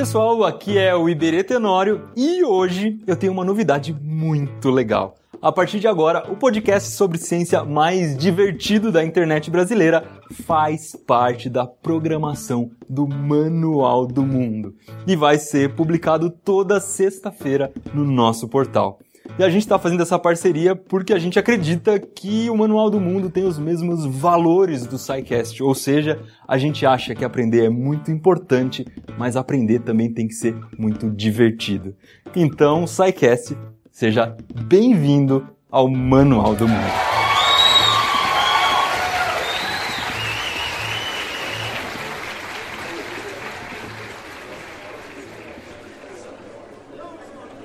Pessoal, aqui é o Iberê Tenório e hoje eu tenho uma novidade muito legal. A partir de agora, o podcast sobre ciência mais divertido da internet brasileira faz parte da programação do Manual do Mundo e vai ser publicado toda sexta-feira no nosso portal. E a gente está fazendo essa parceria porque a gente acredita que o Manual do Mundo tem os mesmos valores do SciCast, ou seja, a gente acha que aprender é muito importante, mas aprender também tem que ser muito divertido. Então, SciCast, seja bem-vindo ao Manual do Mundo.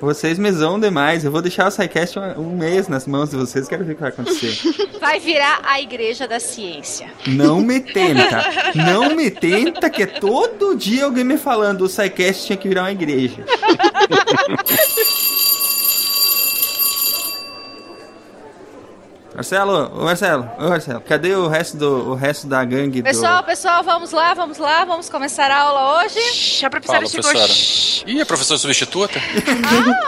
Vocês me zoam demais. Eu vou deixar o SciCast um, mês nas mãos de vocês. Quero ver o que vai acontecer. Vai virar a igreja da ciência. Não me tenta. Não me tenta, que é todo dia alguém me falando o SciCast tinha que virar uma igreja. Marcelo, ô Marcelo, ô Marcelo, cadê o resto, do, o resto da gangue Pessoal, do... pessoal, vamos lá, vamos lá, vamos começar a aula hoje. Shhh, a professora Fala, chegou. professora. Shhh. Ih, a professora substituta?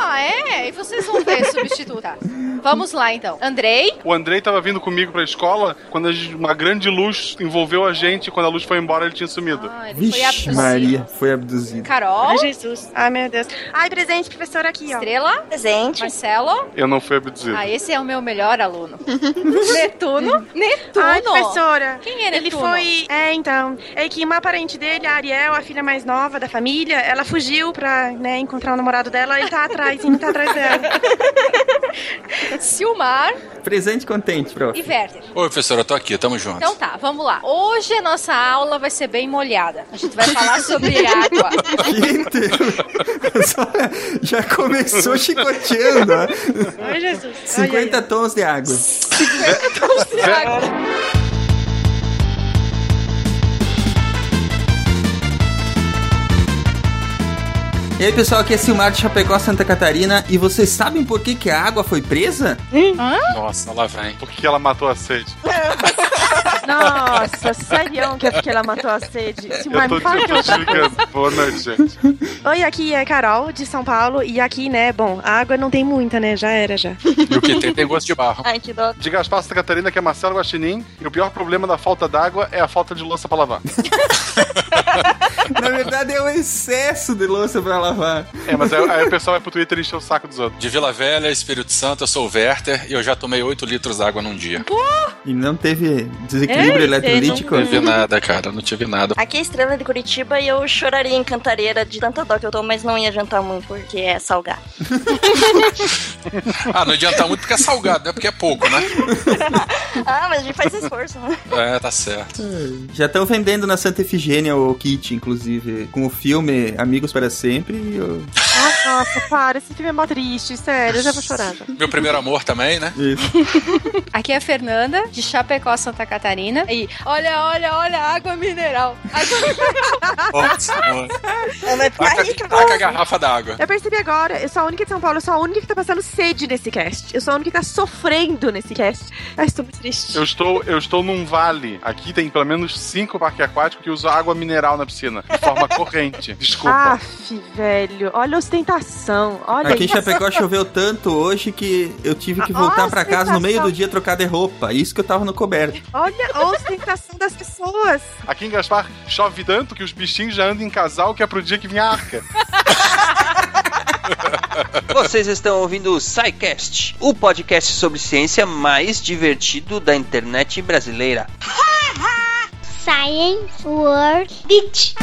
Ah, é? E vocês vão ver, substituta. Vamos lá, então. Andrei, O Andrei tava vindo comigo pra escola quando uma grande luz envolveu a gente e quando a luz foi embora ele tinha sumido. ah, ele foi Vixe abduzido. Maria, foi abduzido. Carol, Ai, Jesus. Ai, meu Deus. Ai, presente, professora, aqui, ó. Estrela, Presente. Marcelo. Eu não fui abduzido. Ah, esse é o meu melhor aluno. Netuno. Netuno. Ai, professora. Quem é Ele Netuno? foi. É, então. É que uma parente dele, a Ariel, a filha mais nova da família, ela fugiu pra, né, encontrar o namorado dela. Ele tá atrás, ele tá atrás dela. Silmar Presente contente, prof. e Werther. Oi, professora, eu tô aqui, tamo junto. Então tá, vamos lá. Hoje a nossa aula vai ser bem molhada. A gente vai falar sobre água. Gente, já começou chicoteando. ó. Ai, Jesus. 50 tons de água. E aí, pessoal, aqui é Silmar de Chapecó, Santa Catarina. E vocês sabem por que, que a água foi presa? Nossa, lá vem. Por que ela matou a sede? Nossa, sério que é porque ela matou a sede. Eu tô, eu tô desligando. Boa noite, gente. Oi, aqui é Carol, de São Paulo. E aqui, né, bom, a água não tem muita, né? Já era, já. E o que tem? Tem gosto de barro. Ai, que dó. De Gaspar Santa Catarina, que é Marcelo Guaxinim. E o pior problema da falta d'água é a falta de louça pra lavar. Na verdade, é o excesso de louça pra lavar. É, mas aí, aí o pessoal vai pro Twitter e encher o saco dos outros. De Vila Velha, Espírito Santo, eu sou o Werther e eu já tomei 8 litros d'água num dia. E não teve desequilíbrio É, eletrolítico? Não tive nada, cara, não tive nada. Aqui é a Estrela de Curitiba e eu choraria em Cantareira de tanta dó que eu tô, mas não ia adiantar muito porque é salgado. Ah, não adianta muito porque é salgado, não é porque é pouco, né? ah, mas a gente faz esforço, né? É, tá certo. Já estão vendendo na Santa Efigênia o kit, inclusive, com o filme Amigos para Sempre. E o... Ah, nossa, para, esse filme é mó triste, sério, eu já vou chorar. Já. Meu primeiro amor também, né? Isso. Aqui é a Fernanda, de Chapecó, Santa Catarina. E olha, olha, olha, água mineral. Água... Nossa, mano. Ela vai ficar Taca, rica, taca a garrafa d'água. Eu percebi agora, eu sou a única de São Paulo, eu sou a única que tá passando sede nesse cast. Eu sou a única que tá sofrendo nesse cast. Ai, estou muito triste. Eu estou, eu estou num vale. Aqui tem pelo menos cinco parques aquáticos que usam água mineral na piscina. De forma corrente. Desculpa. Aff, velho, olha a ostentação. Olha Aqui em. Chapecó choveu tanto hoje que eu tive que voltar pra casa no meio do dia trocar de roupa. Isso que eu tava no coberto. Olha a ostentação das pessoas. Aqui em Gaspar chove tanto que os bichinhos já andam em casal que é pro dia que vem a arca. Vocês estão ouvindo o SciCast, o podcast sobre ciência mais divertido da internet brasileira. Science World Beach.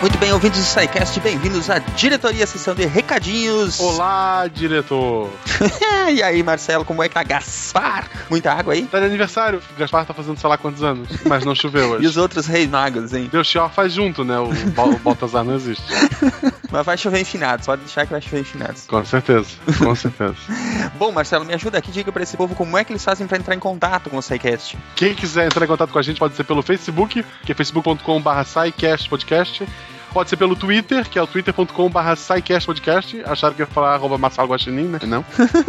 Muito bem, ouvintes do SciCast, bem-vindos à diretoria, sessão de recadinhos. Olá, diretor. e aí, Marcelo, como é que tá? Gaspar? Muita água aí? Tá de aniversário. Gaspar tá fazendo sei lá quantos anos, mas não choveu E hoje. os outros reis magos, hein? Deus Chior faz junto, né? O, o Baltazar não existe. Mas vai chover em finados, pode deixar que vai chover em finados. Com certeza, com certeza. Bom, Marcelo, me ajuda aqui, diga pra esse povo como é que eles fazem pra entrar em contato com o SciCast. Quem quiser entrar em contato com a gente pode ser pelo Facebook, que é facebook.com.br podcast, Pode ser pelo Twitter, que é o twitter.com.br SciCastPodcast. Acharam que ia falar arroba Marcelo Guaxinim, né? Não.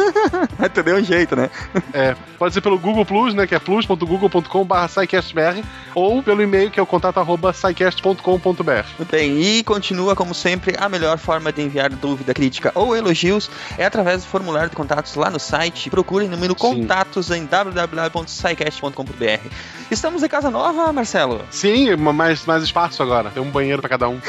Mas tu deu um jeito, né? É, pode ser pelo Google Plus, né? Que é plus.google.com.br SciCastBR. Ou pelo e-mail, que é o contato arroba SciCast.com.br. Muito bem, e continua, como sempre, a melhor forma de enviar dúvida, crítica ou elogios é através do formulário de contatos lá no site. Procure no menu contatos em www.scicast.com.br. Estamos em casa nova, Marcelo? Sim, mais, mais espaço agora. Tem um banheiro pra cada um.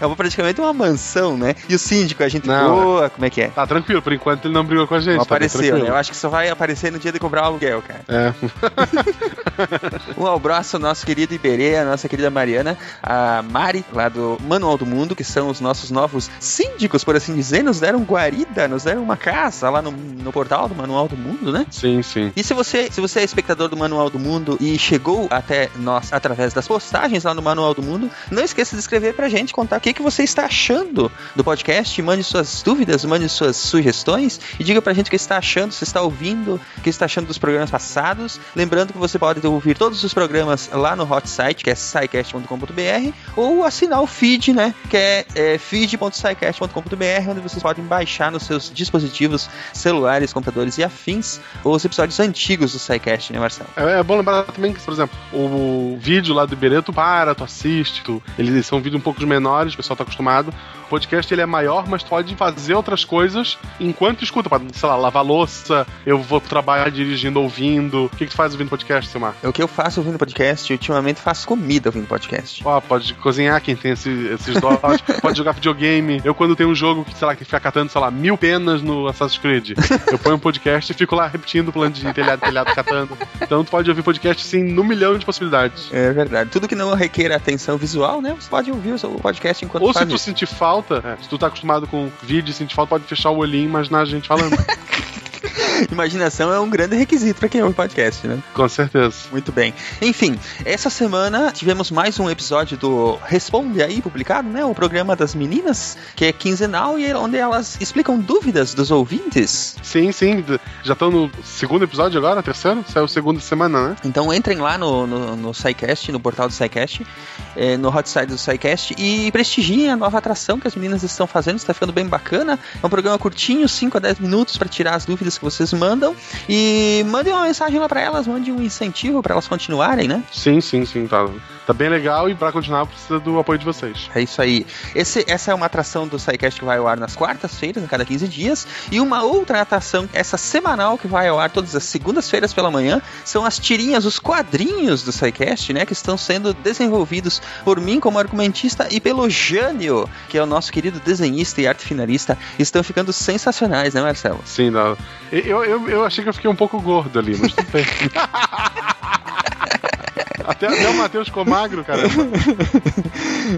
É uma- praticamente uma mansão, né? E o síndico, a gente Não, boa, como é que é? Tá tranquilo, por enquanto ele não brigou com a gente. Não tá apareceu, né? Eu acho que só vai aparecer no dia de comprar o aluguel, cara. É. Um abraço ao nosso querido Iberê, a nossa querida Mariana, a Mari, lá do Manual do Mundo, que são os nossos novos síndicos, por assim dizer, nos deram guarida, nos deram uma casa lá no, no portal do Manual do Mundo, né? Sim, sim. E se você, se você é espectador do Manual do Mundo e chegou até nós através das postagens lá no Manual do Mundo, não esqueça de escrever pra gente, contar o que, que você está achando do podcast, mande suas dúvidas, mande suas sugestões e diga pra gente o que está achando, se está ouvindo, o que está achando dos programas passados. Lembrando que você pode ouvir todos os programas lá no hot site, que é scicast.com.br, ou assinar o feed, né, que é, é feed.scicast.com.br, onde vocês podem baixar nos seus dispositivos celulares, computadores e afins os episódios antigos do SciCast, né, Marcelo? É, é bom lembrar também que, por exemplo, o vídeo lá do Iberê, tu para, tu assiste, tu... eles são vídeos um pouco menores, o pessoal tá acostumado. O podcast ele é maior, mas tu pode fazer outras coisas enquanto escuta. Pode, sei lá, lavar louça, eu vou trabalhar dirigindo, ouvindo. O que, que tu faz ouvindo podcast, Silmar? O que eu faço ouvindo podcast, ultimamente faço comida ouvindo podcast. Ó, pode cozinhar quem tem esse- esses dólares, pode jogar videogame. Eu, quando tenho um jogo que, sei lá, que fica catando, sei lá, mil penas no Assassin's Creed, eu ponho um podcast e fico lá repetindo o plano de telhado, telhado, catando. Então tu pode ouvir podcast, sim, num milhão de possibilidades. É verdade. Tudo que não requer atenção visual, né? Você pode ouvir o seu podcast enquanto Ou se tu isso. sentir falta, é, se tu tá acostumado com vídeo e sentir falta, pode fechar o olhinho e imaginar a gente falando. Imaginação é um grande requisito para quem ouve podcast, né? Com certeza. Muito bem. Enfim, essa semana tivemos mais um episódio do Responde Aí, publicado, né? O programa das meninas, que é quinzenal e onde elas explicam dúvidas dos ouvintes. Sim, sim. Já estão no segundo episódio agora, terceiro? Saiu segunda semana, né? Então entrem lá no, no, no SciCast, no portal do SciCast, eh, no hot site do SciCast e prestigiem a nova atração que as meninas estão fazendo, está ficando bem bacana. É um programa curtinho, 5 a 10 minutos para tirar as dúvidas que vocês mandam e mandem uma mensagem lá para elas, mandem um incentivo para elas continuarem, né? Sim, sim, sim. Tá, tá bem legal e pra continuar precisa do apoio de vocês. É isso aí. Esse, essa é uma atração do SciCast que vai ao ar nas quartas-feiras, a cada 15 dias. E uma outra atração, essa semanal, que vai ao ar todas as segundas-feiras pela manhã, são as tirinhas, os quadrinhos do SciCast, né? Que estão sendo desenvolvidos por mim como argumentista e pelo Jânio, que é o nosso querido desenhista e arte finalista. Estão ficando sensacionais, né, Marcelo? Sim, não. Eu, eu, eu achei que eu fiquei um pouco gordo ali, mas tudo bem. Até, até o Matheus ficou magro, cara.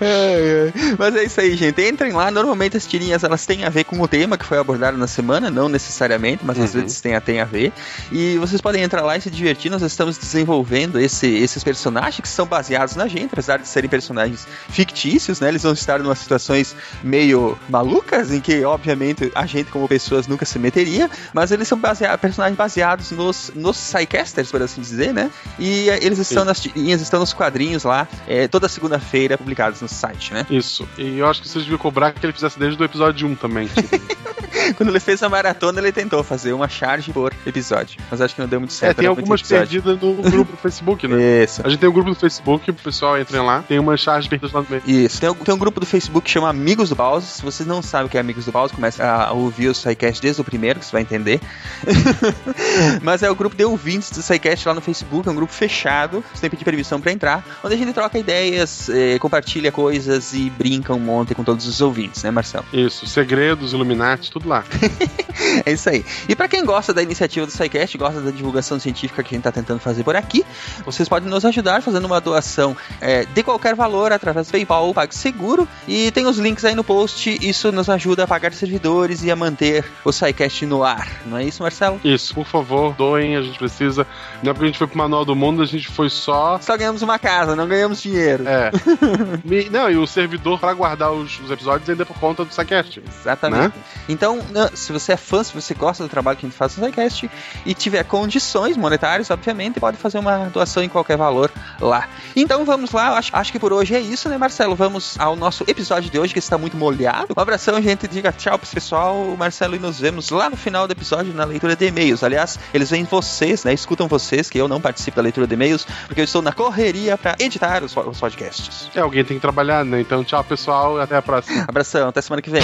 É, é. Mas é isso aí, gente. Entrem lá. Normalmente as tirinhas elas têm a ver com o tema que foi abordado na semana, não necessariamente, mas às Uhum. vezes tem a, tem a ver. E vocês podem entrar lá e se divertir. Nós estamos desenvolvendo esse- esses personagens que são baseados na gente, apesar de serem personagens fictícios, né? Eles vão estar em umas situações meio malucas, em que, obviamente, a gente, como pessoas, nunca se meteria, mas eles são basea- personagens baseados nos, nos Psycasters, por assim dizer, né? E eh, eles estão. Nas tirinhas, estão nos quadrinhos lá, eh, toda segunda-feira publicados no site, né? Isso. E eu acho que vocês deviam cobrar que ele fizesse desde o episódio 1 também. Quando ele fez a maratona, ele tentou fazer uma charge por episódio. Mas acho que não deu muito certo. É, tem algumas perdidas no grupo do Facebook, né? Isso. A gente tem um grupo do Facebook, o pessoal entra lá, tem umas charges perdidas lá no meio. Isso, tem, um- tem um grupo do Facebook que chama Amigos do Pause. Se vocês não sabem o que é Amigos do Pause, comece a ouvir o SciCast desde o primeiro, que você vai entender. Mas é o grupo de ouvintes do SciCast lá no Facebook, é um grupo fechado, você tem que pedir permissão pra entrar, onde a gente troca ideias, eh, compartilha coisas e brinca um monte com todos os ouvintes, né, Marcelo? Isso, segredos, Illuminati, tudo lá. É isso aí. E pra quem gosta da iniciativa do SciCast, gosta da divulgação científica que a gente tá tentando fazer por aqui, vocês podem nos ajudar fazendo uma doação é, de qualquer valor através do PayPal ou PagSeguro. E tem os links aí no post. Isso nos ajuda a pagar servidores e a manter o SciCast no ar. Não é isso, Marcelo? Isso, por favor, doem, a gente precisa. Não é porque a gente foi pro Manual do Mundo, a gente foi só. Só ganhamos uma casa, não ganhamos dinheiro. É. Me- Não, e o servidor pra guardar os, os episódios ainda é por conta do Saquest. Exatamente. Então, não, se você é fã, se você gosta do trabalho que a gente faz no SciCast e tiver condições monetárias, obviamente, pode fazer uma doação em qualquer valor lá. Então vamos lá, acho, acho que por hoje é isso, né, Marcelo? Vamos ao nosso episódio de hoje, que está muito molhado. Um abração, gente. Diga tchau pro pessoal, Marcelo, e nos vemos lá no final do episódio na leitura de e-mails. Aliás, eles veem vocês, né? Escutam vocês, que eu não participo da leitura de e-mails, porque eu estou na correria para editar os, os podcasts. É, alguém tem que trabalhar, né? Então, tchau, pessoal, e até a próxima. Abração, até semana que vem.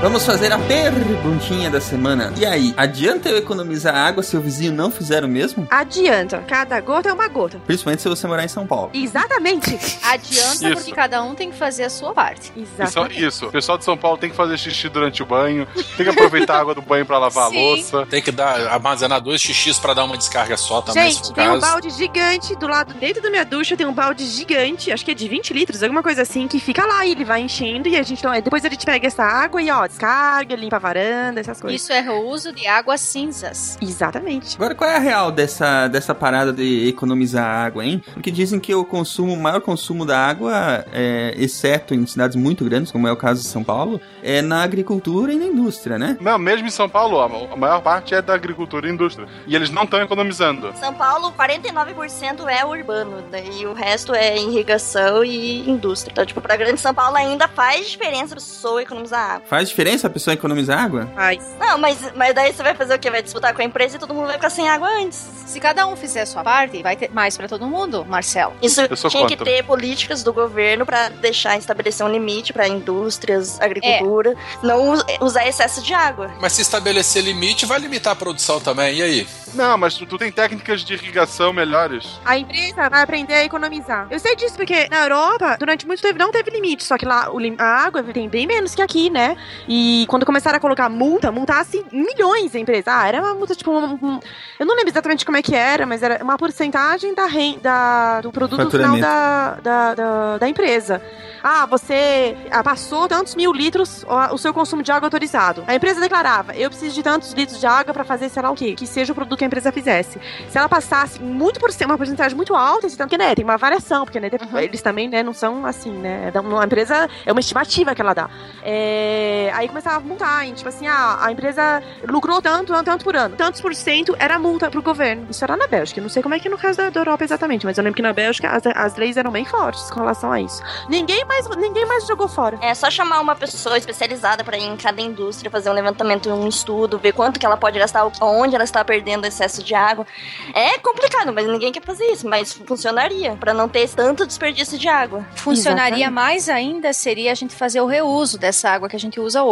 Vamos fazer a perguntinha da semana. E aí, adianta eu economizar água se o vizinho não fizer o mesmo? Adianta. Cada gota é uma gota. Principalmente se você morar em São Paulo. Exatamente. Adianta Isso. porque cada um tem que fazer a sua parte. Isso, Exatamente. isso. O pessoal de São Paulo tem que fazer xixi durante o banho, tem que aproveitar a água do banho pra lavar Sim. a louça. Tem que dar, armazenar dois xixis pra dar uma descarga só também, se Gente, tem um caso. balde gigante do lado, dentro da minha ducha, tem um balde gigante, acho que é de 20 litros, alguma coisa assim, que fica lá e ele vai enchendo e a gente, então, depois a gente pega essa água e, ó, descarga, limpa a varanda, essas coisas. Isso é reuso de águas cinzas. Exatamente. Agora, qual é a real dessa, dessa parada de economizar água, hein? Porque dizem que o consumo, o maior consumo da água, é, exceto em cidades muito grandes, como é o caso de São Paulo, é na agricultura e na indústria, né? Não, mesmo em São Paulo, a maior parte é da agricultura e indústria. E eles não estão economizando. São Paulo, 49% é urbano, né? e o resto é irrigação e indústria. Então, tipo, pra grande São Paulo ainda faz diferença a pessoa economizar água. Faz diferença a pessoa economizar água? Mas, Não, mas, mas daí você vai fazer o quê? Vai disputar com a empresa e todo mundo vai ficar sem água antes. Se cada um fizer a sua parte, vai ter mais pra todo mundo, Marcelo. Isso Eu sou tinha que contra. ter políticas do governo pra deixar estabelecer um limite pra indústrias, agricultura, não us- usar excesso de água. Mas se estabelecer limite, vai limitar a produção também. E aí? Não, mas tu, tu tem técnicas de irrigação melhores. a empresa vai aprender a economizar. Eu sei disso porque na Europa, durante muito tempo, não teve limite. Só que lá a água tem bem menos que aqui, né? E quando começaram a colocar multa, multasse milhões a empresa. Ah, era uma multa, tipo, um- um- eu não lembro exatamente como é que era, mas era uma porcentagem da, ren- da do produto final da, da, da, da empresa. Ah, você ah, passou tantos mil litros o seu consumo de água autorizado. A empresa declarava, eu preciso de tantos litros de água pra fazer sei lá o quê, que seja o produto que a empresa fizesse. Se ela passasse muito por cima, uma porcentagem muito alta, esse tanto que, né, tem uma variação, porque, né, Uhum. eles também, né, não são assim, né, é uma empresa, é uma estimativa que ela dá. É, aí começava a multar, hein, tipo assim, ah, a empresa lucrou tanto, tanto por ano. Tantos por cento era multa pro governo. Isso era na Bélgica, eu não sei como é que é no caso da, da Europa exatamente, mas eu lembro que na Bélgica as, as leis eram bem fortes com relação a isso. Ninguém mais, ninguém mais jogou fora. É só chamar uma pessoa especializada pra ir em cada indústria, fazer um levantamento, um estudo, ver quanto que ela pode gastar, onde ela está perdendo excesso de água. É complicado, mas ninguém quer fazer isso, mas funcionaria pra não ter tanto desperdício de água. Funcionaria Exatamente. mais ainda seria a gente fazer o reuso dessa água que a gente usa hoje.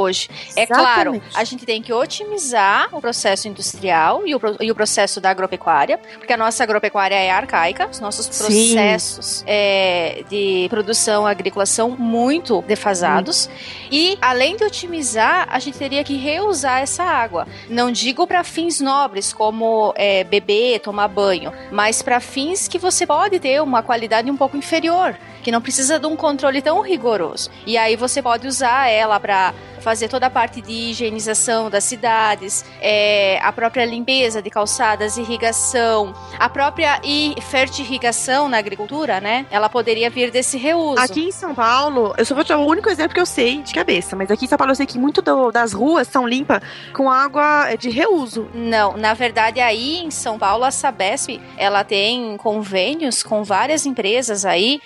É claro, Exatamente. a gente tem que otimizar o processo industrial e o, e o processo da agropecuária, porque a nossa agropecuária é arcaica, os nossos processos é, de produção agrícola são muito defasados. E além de otimizar, a gente teria que reusar essa água. Não digo para fins nobres, como é, beber, tomar banho, mas para fins que você pode ter uma qualidade um pouco inferior, que não precisa de um controle tão rigoroso. E aí você pode usar ela para fazer toda a parte de higienização das cidades, é, a própria limpeza de calçadas, irrigação, a própria e fertirrigação na agricultura, né? Ela poderia vir desse reuso. Aqui em São Paulo, eu só vou te dar o único exemplo que eu sei de cabeça, mas aqui em São Paulo eu sei que muito do- das ruas são limpas com água de reuso. Não, na verdade aí em São Paulo a Sabesp, ela tem convênios com várias empresas aí,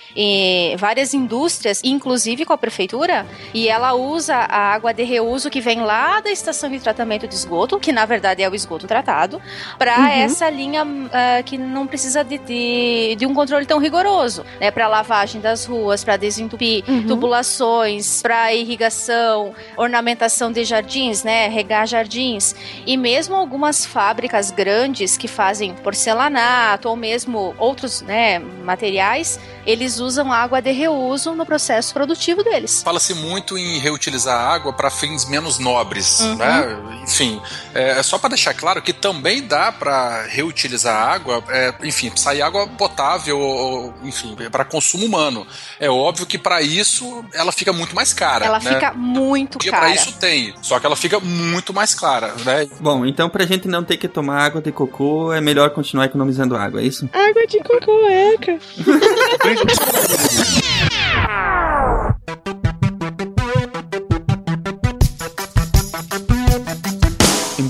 várias indústrias, inclusive com a prefeitura, e ela usa a água de reuso que vem lá da estação de tratamento de esgoto, que na verdade é o esgoto tratado, para Uhum. essa linha ah, que não precisa de, de, de um controle tão rigoroso, né, para lavagem das ruas, para desentupir Uhum. tubulações, para irrigação, ornamentação de jardins, né, regar jardins. E mesmo algumas fábricas grandes que fazem porcelanato ou mesmo outros né, materiais eles usam água de reuso no processo produtivo deles. Fala-se muito em reutilizar a água para fins menos nobres, Uhum. né? Enfim, é só para deixar claro que também dá para reutilizar água, é, enfim, sair água potável, ou, enfim, para consumo humano. É óbvio que para isso ela fica muito mais cara. Ela né? fica muito Dia cara. para isso tem, só que ela fica muito mais clara, né? Bom, então pra gente não ter que tomar água de cocô, é melhor continuar economizando água, é isso? Água de cocô,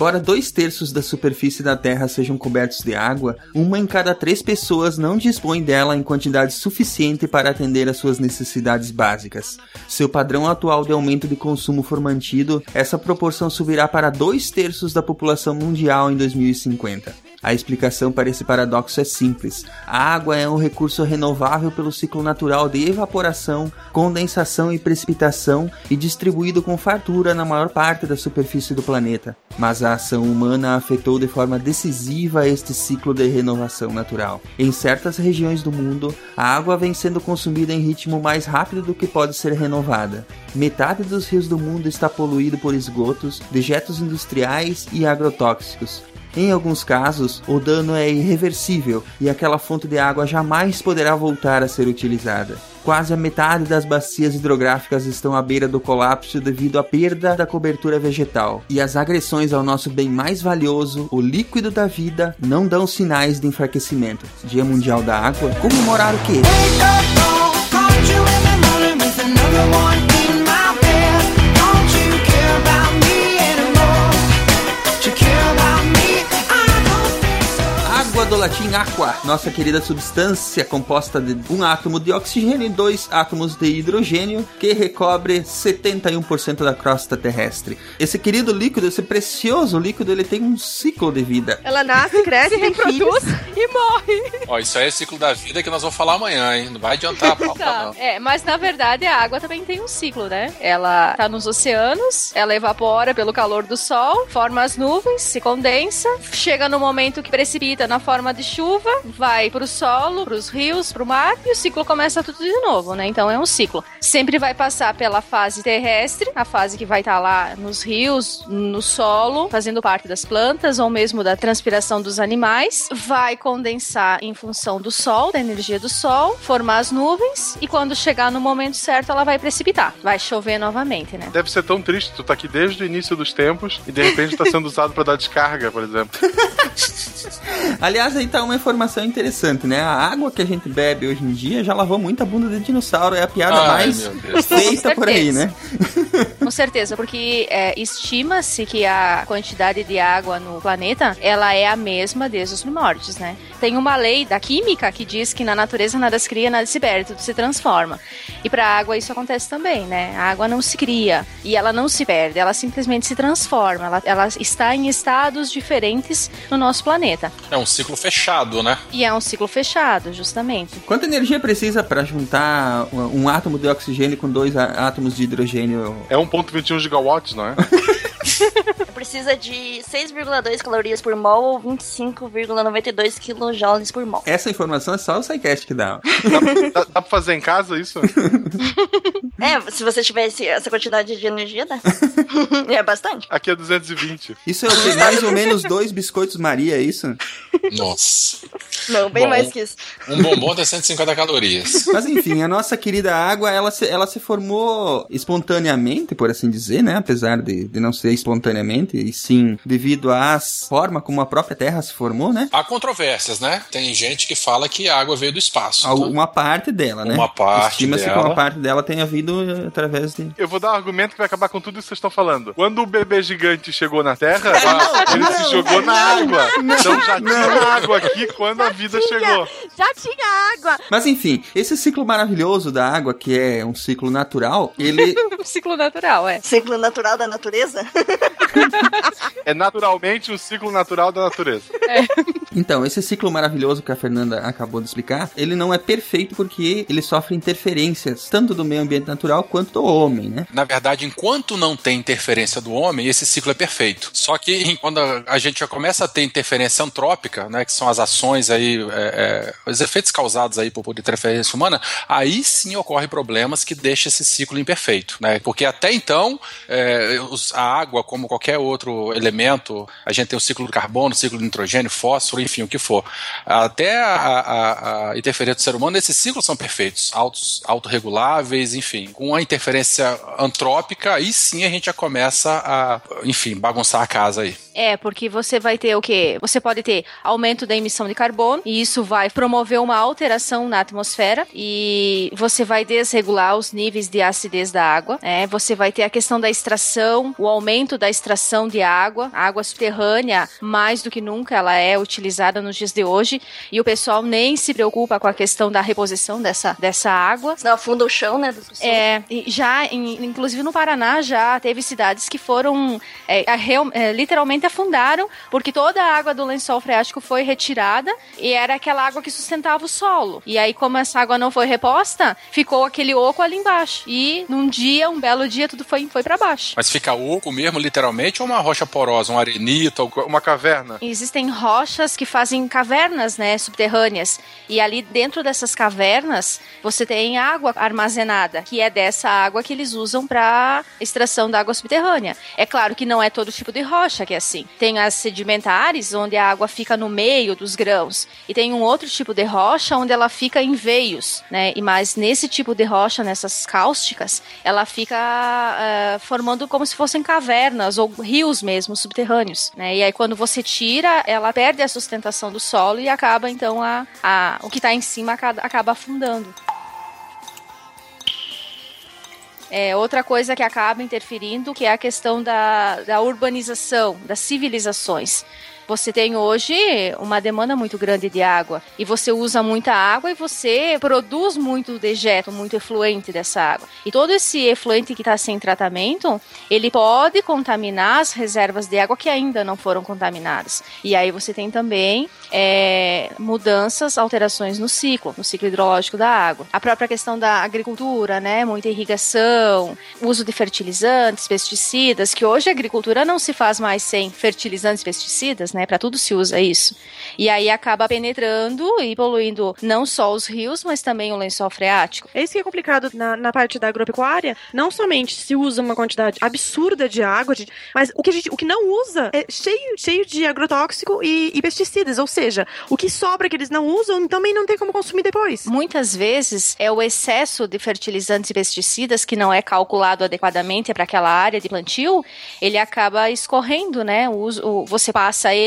Embora dois terços da superfície da Terra sejam cobertos de água, uma em cada três pessoas não dispõe dela em quantidade suficiente para atender às suas necessidades básicas. Se o padrão atual de aumento de consumo for mantido, essa proporção subirá para dois terços da população mundial em 2050. A explicação para esse paradoxo é simples. A água é um recurso renovável pelo ciclo natural de evaporação, condensação e precipitação e distribuído com fartura na maior parte da superfície do planeta. Mas a ação humana afetou de forma decisiva este ciclo de renovação natural. Em certas regiões do mundo, a água vem sendo consumida em ritmo mais rápido do que pode ser renovada. Metade dos rios do mundo está poluído por esgotos, dejetos industriais e agrotóxicos. Em alguns casos, o dano é irreversível e aquela fonte de água jamais poderá voltar a ser utilizada. Quase a metade das bacias hidrográficas estão à beira do colapso devido à perda da cobertura vegetal. E as agressões ao nosso bem mais valioso, o líquido da vida, não dão sinais de enfraquecimento. Dia Mundial da Água, comemorar o quê? Latim aqua, nossa querida substância composta de um átomo de oxigênio e dois átomos de hidrogênio que recobre 71% da crosta terrestre. Esse querido líquido, esse precioso líquido, ele tem um ciclo de vida. Ela nasce, cresce, reproduz e morre. Ó, isso aí é ciclo da vida que nós vamos falar amanhã, hein? Não vai adiantar a pauta, Tá. não. É, mas na verdade a água também tem um ciclo, né? Ela tá nos oceanos, ela evapora pelo calor do sol, forma as nuvens, se condensa, chega no momento que precipita na forma de chuva, vai pro solo, pros rios, pro mar e o ciclo começa tudo de novo, né? Então é um ciclo. Sempre vai passar pela fase terrestre, a fase que vai estar lá nos rios, no solo, fazendo parte das plantas ou mesmo da transpiração dos animais, vai condensar em função do sol, da energia do sol, formar as nuvens e quando chegar no momento certo ela vai precipitar, vai chover novamente, né? Deve ser tão triste, tu tá aqui desde o início dos tempos e de repente tá sendo usado pra dar descarga, por exemplo. Aliás, aí tá uma informação interessante, né? A água que a gente bebe hoje em dia já lavou muita bunda de dinossauro, é a piada Ai, mais meu Deus. feita por aí, né? Com certeza, porque é, estima-se que a quantidade de água no planeta ela é a mesma desde os primórdios, né? Tem uma lei da química que diz que na natureza nada se cria, nada se perde, tudo se transforma. E para a água isso acontece também, né? A água não se cria e ela não se perde, ela simplesmente se transforma. Ela, ela está em estados diferentes no nosso planeta. É um ciclo fechado, né? E é um ciclo fechado, justamente. Quanta energia precisa para juntar um átomo de oxigênio com dois átomos de hidrogênio? É 1.21 gigawatts, não é? Precisa de 6,2 calorias por mol ou 25,92 kilojoules por mol. Essa informação é só o SciCast que dá. Dá, dá pra fazer em casa isso? É, se você tivesse essa quantidade de energia, dá. é bastante. Aqui é 220. Isso é o quê? mais ou menos dois biscoitos Maria, é isso? Nossa. Não, bem Bom. mais que isso. Um bombom tem 150 calorias. Mas enfim, a nossa querida água, ela se, ela se formou espontaneamente, por assim dizer, né? Apesar de, de não ser espontaneamente, e sim devido à forma como a própria Terra se formou, né? Há controvérsias, né? Tem gente que fala que a água veio do espaço. Al- Uma parte dela, né? Uma parte Estima-se que uma parte dela tenha vindo através de. Eu vou dar um argumento que vai acabar com tudo isso que vocês estão falando. Quando o bebê gigante chegou na Terra, ele se jogou na água. então já tinha água aqui quando a vida chegou. Já tinha água. Mas enfim, esse ciclo maravilhoso da água, que é um ciclo natural, ele. Um ciclo natural, é. Ciclo natural da natureza? É naturalmente um ciclo natural da natureza. Então, esse ciclo maravilhoso que a Fernanda acabou de explicar, ele não é perfeito porque ele sofre interferências tanto do meio ambiente natural quanto do homem, né? Na verdade, enquanto não tem interferência do homem, esse ciclo é perfeito. Só que quando a gente já começa a ter interferência antrópica, né, que são as ações aí, é, é, os efeitos causados aí por, interferência humana, aí sim ocorrem problemas que deixam esse ciclo imperfeito, né? Porque até então, é, a água, como qualquer outro elemento, a gente tem o ciclo do carbono, o ciclo do nitrogênio, fósforo, enfim, o que for. Até a, a, a interferência do ser humano, esses ciclos são perfeitos, autos, autorreguláveis, enfim. Com a interferência antrópica, aí sim a gente já começa a, enfim, bagunçar a casa aí. É, porque você vai ter o quê? Você pode ter aumento da emissão de carbono, e isso vai promover uma alteração na atmosfera, e você vai desregular os níveis de acidez da água. É, você vai ter a questão da extração, o aumento da extração de água, a água subterrânea, mais do que nunca, ela é utilizada nos dias de hoje, e o pessoal nem se preocupa com a questão da reposição dessa, dessa água. Senão afunda o chão, né? das pessoas. É, e já, inclusive no Paraná, já teve cidades que foram é, a- real- é, literalmente afundaram, porque toda a água do lençol freático foi retirada e era aquela água que sustentava o solo. E aí, como essa água não foi reposta, ficou aquele oco ali embaixo. E num dia, um belo dia, tudo foi, foi para baixo. Mas fica oco mesmo, literalmente, ou uma rocha porosa, um arenito, Uma caverna. Existem rochas que fazem cavernas, né, subterrâneas. E ali dentro dessas cavernas, você tem água armazenada, que é dessa água que eles usam para extração da água subterrânea. É claro que não é todo tipo de rocha que é assim. Tem as sedimentares, onde a água fica no meio dos grãos, e tem um outro tipo de rocha onde ela fica em veios, né? E mas nesse tipo de rocha, nessas cáusticas, ela fica ah, formando como se fossem cavernas ou rios mesmo subterrâneos, né? E aí quando você tira, ela perde a sustentação do solo e acaba então a, a o que está em cima acaba, acaba afundando. É, outra coisa que acaba interferindo que é a questão da, da urbanização, das civilizações. Você tem hoje uma demanda muito grande de água e você usa muita água e você produz muito dejeto, muito efluente dessa água. E todo esse efluente que está sem tratamento, ele pode contaminar as reservas de água que ainda não foram contaminadas. E aí você tem também é, mudanças, alterações no ciclo, no ciclo hidrológico da água. A própria questão da agricultura, né? Muita irrigação, uso de fertilizantes, pesticidas, que hoje a agricultura não se faz mais sem fertilizantes, pesticidas, né? Para tudo se usa isso. E aí acaba penetrando e poluindo não só os rios, mas também o lençol freático. É isso que é complicado na, na parte da agropecuária. Não somente se usa uma quantidade absurda de água, de- mas o que, a gente, o que não usa é cheio, cheio de agrotóxico e, e pesticidas. Ou seja, o que sobra que eles não usam também não tem como consumir depois. Muitas vezes é o excesso de fertilizantes e pesticidas que não é calculado adequadamente para aquela área de plantio, ele acaba escorrendo, né? O uso- o- você passa ele,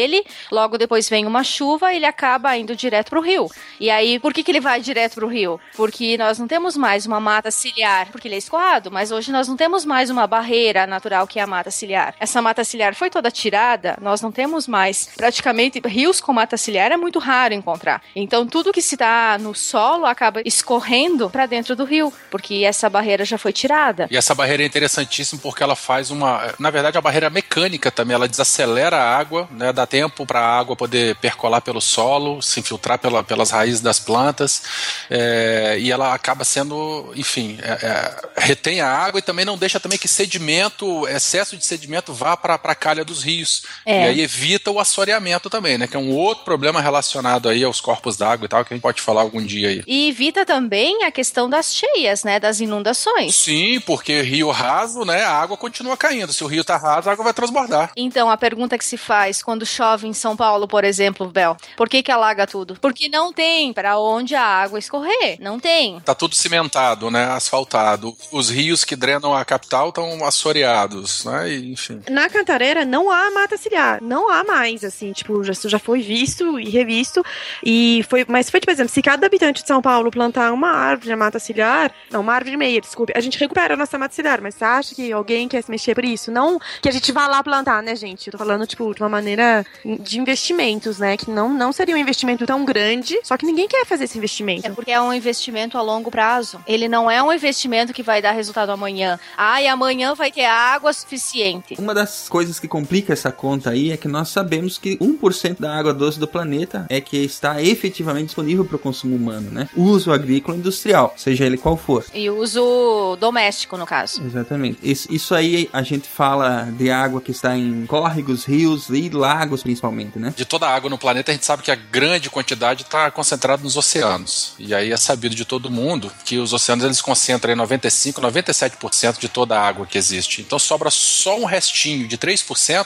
logo depois vem uma chuva, ele acaba indo direto para o rio. E aí, por que, que ele vai direto para o rio? Porque nós não temos mais uma mata ciliar, porque ele é escoado, mas hoje nós não temos mais uma barreira natural que é a mata ciliar. Essa mata ciliar foi toda tirada, nós não temos mais praticamente rios com mata ciliar é muito raro encontrar. Então tudo que se dá no solo acaba escorrendo para dentro do rio, porque essa barreira já foi tirada. E essa barreira é interessantíssima porque ela faz uma. Na verdade, a barreira mecânica também, ela desacelera a água, né? Dá tempo para a água poder percolar pelo solo, se infiltrar pela- pelas raízes das plantas. é, e ela acaba sendo, enfim, é, é, retém a água e também não deixa também que sedimento, excesso de sedimento vá para a calha dos rios. É. E aí evita o assoreamento também, né? Que é um outro problema relacionado aí aos corpos d'água e tal, que a gente pode falar algum dia aí. E evita também a questão das cheias, né, das inundações. Sim, porque rio raso, né? A água continua caindo. Se o rio tá raso, a água vai transbordar. Então, a pergunta que se faz quando chove em São Paulo, por exemplo, Bel, por que que alaga tudo? Porque não tem para onde a água escorrer, não tem. Tá tudo cimentado, né? Asfaltado. Os rios que drenam a capital estão assoreados, né? E, enfim. Na Cantareira não há mata ciliar, não há mais, assim, tipo, já, isso já foi visto e revisto, e foi, mas foi, tipo, por exemplo, se cada habitante de São Paulo plantar uma árvore na mata ciliar, não, uma árvore meia, desculpe, a gente recupera a nossa mata ciliar, mas você acha que alguém quer se mexer por isso? Não que a gente vá lá plantar, né, gente? Eu tô falando, tipo, de uma maneira de investimentos, né? Que não, não seria um investimento tão grande, só que ninguém quer fazer esse investimento. É porque é um investimento a longo prazo. Ele não é um investimento que vai dar resultado amanhã. Ah, e amanhã vai ter água suficiente. Uma das coisas que complica essa conta aí é que nós sabemos que 1% da água doce do planeta é que está efetivamente disponível para o consumo humano, né? Uso agrícola e industrial, seja ele qual for. E uso doméstico, no caso. Exatamente. Isso, isso aí a gente fala de água que está em córregos, rios e lagos principalmente, né? De toda a água no planeta, a gente sabe que a grande quantidade está concentrada nos oceanos. E aí é sabido de todo mundo que os oceanos eles concentram em 95, 97% de toda a água que existe. Então sobra só um restinho de 3%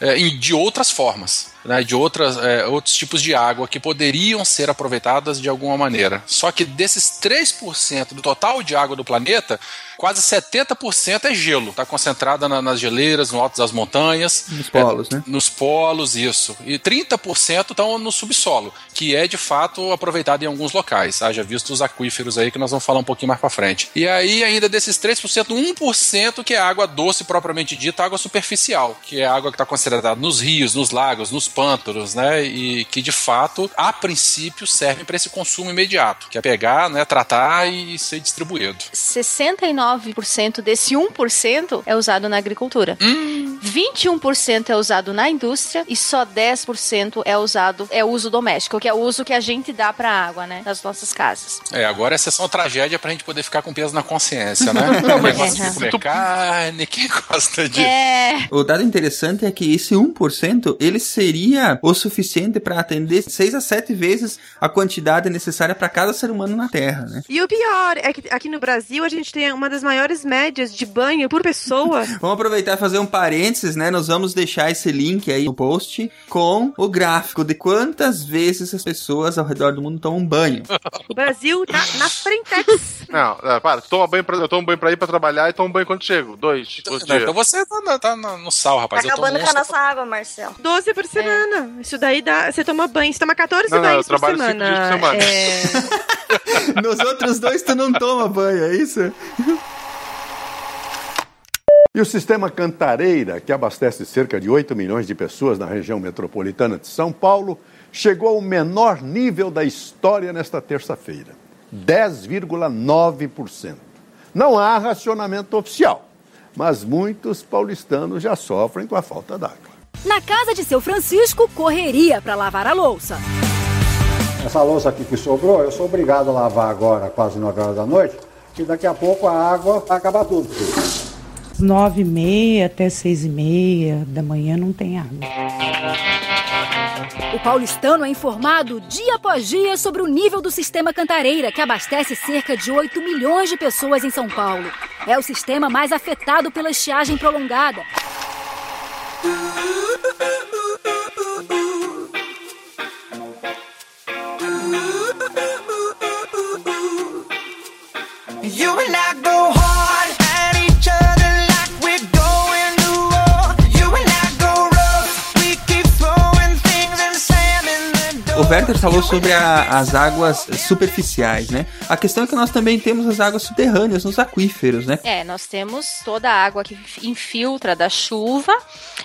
é, em- de outras formas. Né, de outras, é, outros tipos de água que poderiam ser aproveitadas de alguma maneira. Só que desses 3% do total de água do planeta, quase 70% é gelo. Está concentrada na- nas geleiras, no alto das montanhas. Nos polos, né? Nos polos, isso. E 30% estão no subsolo, que é de fato aproveitado em alguns locais. Haja visto os aquíferos aí, que nós vamos falar um pouquinho mais pra frente. E aí, ainda desses 3%, 1% que é água doce propriamente dita, água superficial, que é água que está considerada nos rios, nos lagos, nos pântanos, né? E que de fato, a princípio, servem para esse consumo imediato, que é pegar, né, tratar e ser distribuído. 69% desse 1% é usado na agricultura. 21% é usado na indústria e só 10% é usado é uso doméstico, que é o uso que a gente dá pra água, né, nas nossas casas. É, agora é sessão tragédia pra gente poder ficar com peso na consciência, né? mas Negócio é. de comer carne, quem gosta de. É, O dado interessante é que esse 1% ele seria o suficiente para atender 6 a 7 vezes a quantidade necessária para cada ser humano na Terra, né? E o pior é que aqui no Brasil a gente tem uma das maiores médias de banho por pessoa. Vamos aproveitar e fazer um parênteses, né? Nós vamos deixar esse link aí no post com o gráfico de quantas vezes as pessoas ao redor do mundo tomam banho. O Brasil tá na frentex. Não, é, para, toma banho pra, eu tomo banho pra ir pra trabalhar e tomo banho quando chego. Dois Então, não, então você tá, na- tá no sal, Tá rapaz. Eu tomo acabando com a nossa água, Marcel. 12 por semana. Isso daí dá. Você toma banho, você toma 14 Não, não, eu banhos por trabalho cinco semana. dias por semana. É... Nos outros dois tu não toma banho, é isso? E o sistema Cantareira, que abastece cerca de 8 milhões de pessoas na região metropolitana de São Paulo, chegou ao menor nível da história nesta terça-feira: 10,9%. Não há racionamento oficial, mas muitos paulistanos já sofrem com a falta d'água. Na casa de seu Francisco, correria para lavar a louça. Essa louça aqui que sobrou, eu sou obrigado a lavar agora, quase 9 horas da noite, e daqui a pouco a água vai acabar tudo. Nove e meia até seis e meia da manhã não tem água. O paulistano é informado dia após dia sobre o nível do sistema Cantareira, que abastece cerca de 8 milhões de pessoas em São Paulo. É o sistema mais afetado pela estiagem prolongada. You and I go hard O Werther falou sobre a- as águas superficiais, né? A questão é que nós também temos as águas subterrâneas, nos aquíferos, né? É, nós temos toda a água que infiltra da chuva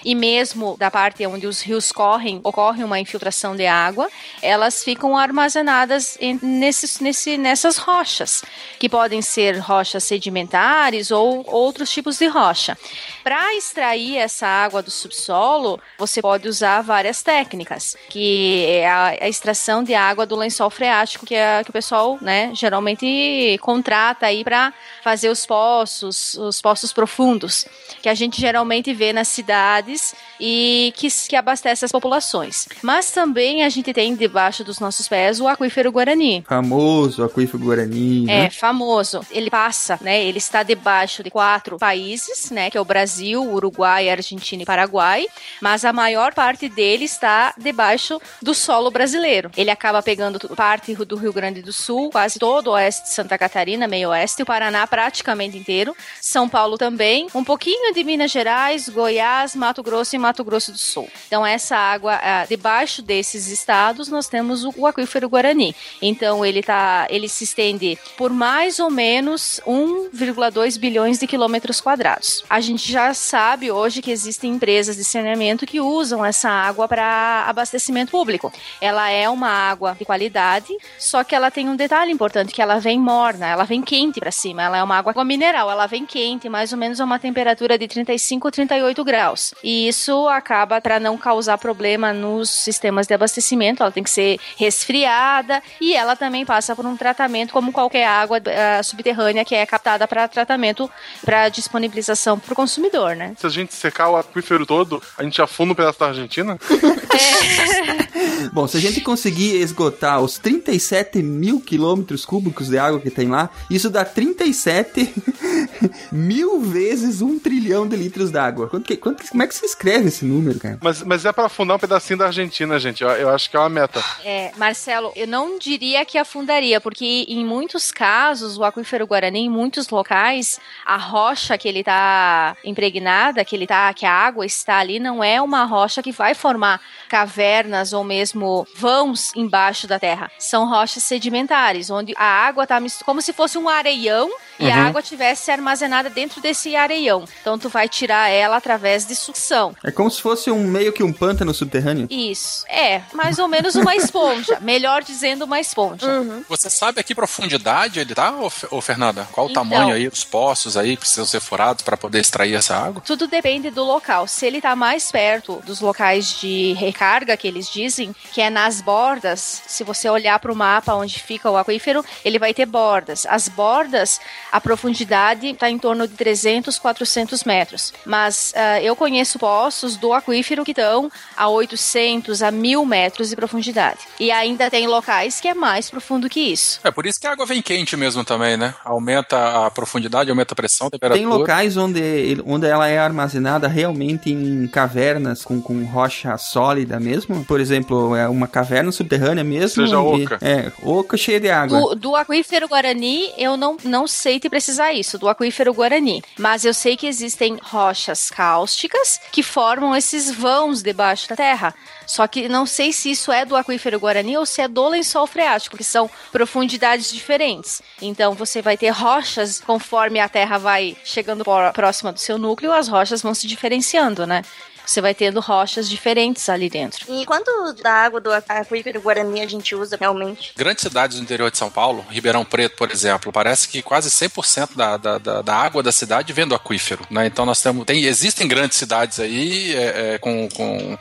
e mesmo da parte onde os rios correm, ocorre uma infiltração de água, elas ficam armazenadas em- nesses, nesse, nessas rochas, que podem ser rochas sedimentares ou outros tipos de rocha. Para extrair essa água do subsolo, você pode usar várias técnicas, que é a, a extração de água do lençol freático, que, é, que o pessoal, né, geralmente contrata aí para fazer os poços, os poços profundos, que a gente geralmente vê nas cidades e que, que abastece as populações. Mas também a gente tem debaixo dos nossos pés o aquífero Guarani. Famoso aquífero Guarani, É né? famoso. Ele passa, né? Ele está debaixo de quatro países, né? Que é o Brasil, Uruguai, Argentina e Paraguai. Mas a maior parte dele está debaixo do solo brasileiro. Brasileiro. Ele acaba pegando parte do Rio Grande do Sul, quase todo o oeste de Santa Catarina, meio oeste, o Paraná praticamente inteiro, São Paulo também, um pouquinho de Minas Gerais, Goiás, Mato Grosso e Mato Grosso do Sul. Então essa água, debaixo desses estados, nós temos o, o aquífero Guarani. Então ele tá, ele se estende por mais ou menos 1,2 bilhões de quilômetros quadrados. A gente já sabe hoje que existem empresas de saneamento que usam essa água para abastecimento público. Ela é uma água de qualidade, só que ela tem um detalhe importante que ela vem morna, ela vem quente para cima. Ela é uma água mineral, ela vem quente, mais ou menos a uma temperatura de 35 ou 38 graus. E isso acaba para não causar problema nos sistemas de abastecimento. Ela tem que ser resfriada e ela também passa por um tratamento como qualquer água ah, subterrânea que é captada para tratamento para disponibilização para o consumidor, né? Se a gente secar o aquífero todo, a gente afunda um pedaço da Argentina? Bom, se a gente conseguir esgotar os 37 mil quilômetros cúbicos de água que tem lá, isso dá 37 mil vezes um trilhão de litros d'água. Quanto que- quanto como é que se escreve esse número, cara? Mas, mas é pra afundar um pedacinho da Argentina, gente. Eu, eu acho que é uma meta. É, Marcelo, eu não diria que afundaria, porque em muitos casos, o aquífero Guarani, em muitos locais, a rocha que ele está impregnada, que ele tá, que a água está ali, não é uma rocha que vai formar cavernas ou mesmo vãos embaixo da terra. São rochas sedimentares, onde a água está como se fosse um areião e a Uhum. água tivesse armazenada dentro desse areião. Então tu vai tirar ela através de sucção. É como se fosse um meio que um pântano subterrâneo. Isso. É, mais ou menos uma esponja. Melhor dizendo, uma esponja. Você sabe a que profundidade ele tá, ô, ô Fernanda? Qual o Então. tamanho aí dos poços aí que precisam ser furados para poder extrair essa água? Tudo depende do local. Se ele tá mais perto dos locais de recarga que eles dizem, que é nas bordas, se você olhar para o mapa onde fica o aquífero, ele vai ter bordas. As bordas, a profundidade está em torno de 300, 400 metros. Mas ah, eu conheço poços do aquífero que estão a 800, a 1000 metros de profundidade. E ainda tem locais que é mais profundo que isso. É por isso que a água vem quente mesmo também, né? Aumenta a profundidade, aumenta a pressão, a temperatura. Tem locais onde, onde ela é armazenada realmente em cavernas com, com rocha sólida mesmo. Por exemplo, é uma caverna subterrânea mesmo. Seja e- oca. É, oca cheia de água. Do, do aquífero Guarani, eu não, não sei te precisar isso, do aquífero Guarani. Mas eu sei que existem rochas cáusticas que formam esses vãos debaixo da terra. Só que não sei se isso é do aquífero Guarani ou se é do lençol freático, que são profundidades diferentes. Então você vai ter rochas conforme a terra vai chegando próxima do seu núcleo, as rochas vão se diferenciando, né? Você vai tendo rochas diferentes ali dentro. E quanto da água do aquífero Guarani a gente usa realmente? Grandes cidades do interior de São Paulo, Ribeirão Preto, por exemplo, parece que quase 100% da, da, da, da água da cidade vem do aquífero. Né? Então nós temos. Tem, existem grandes cidades aí é, é, com, com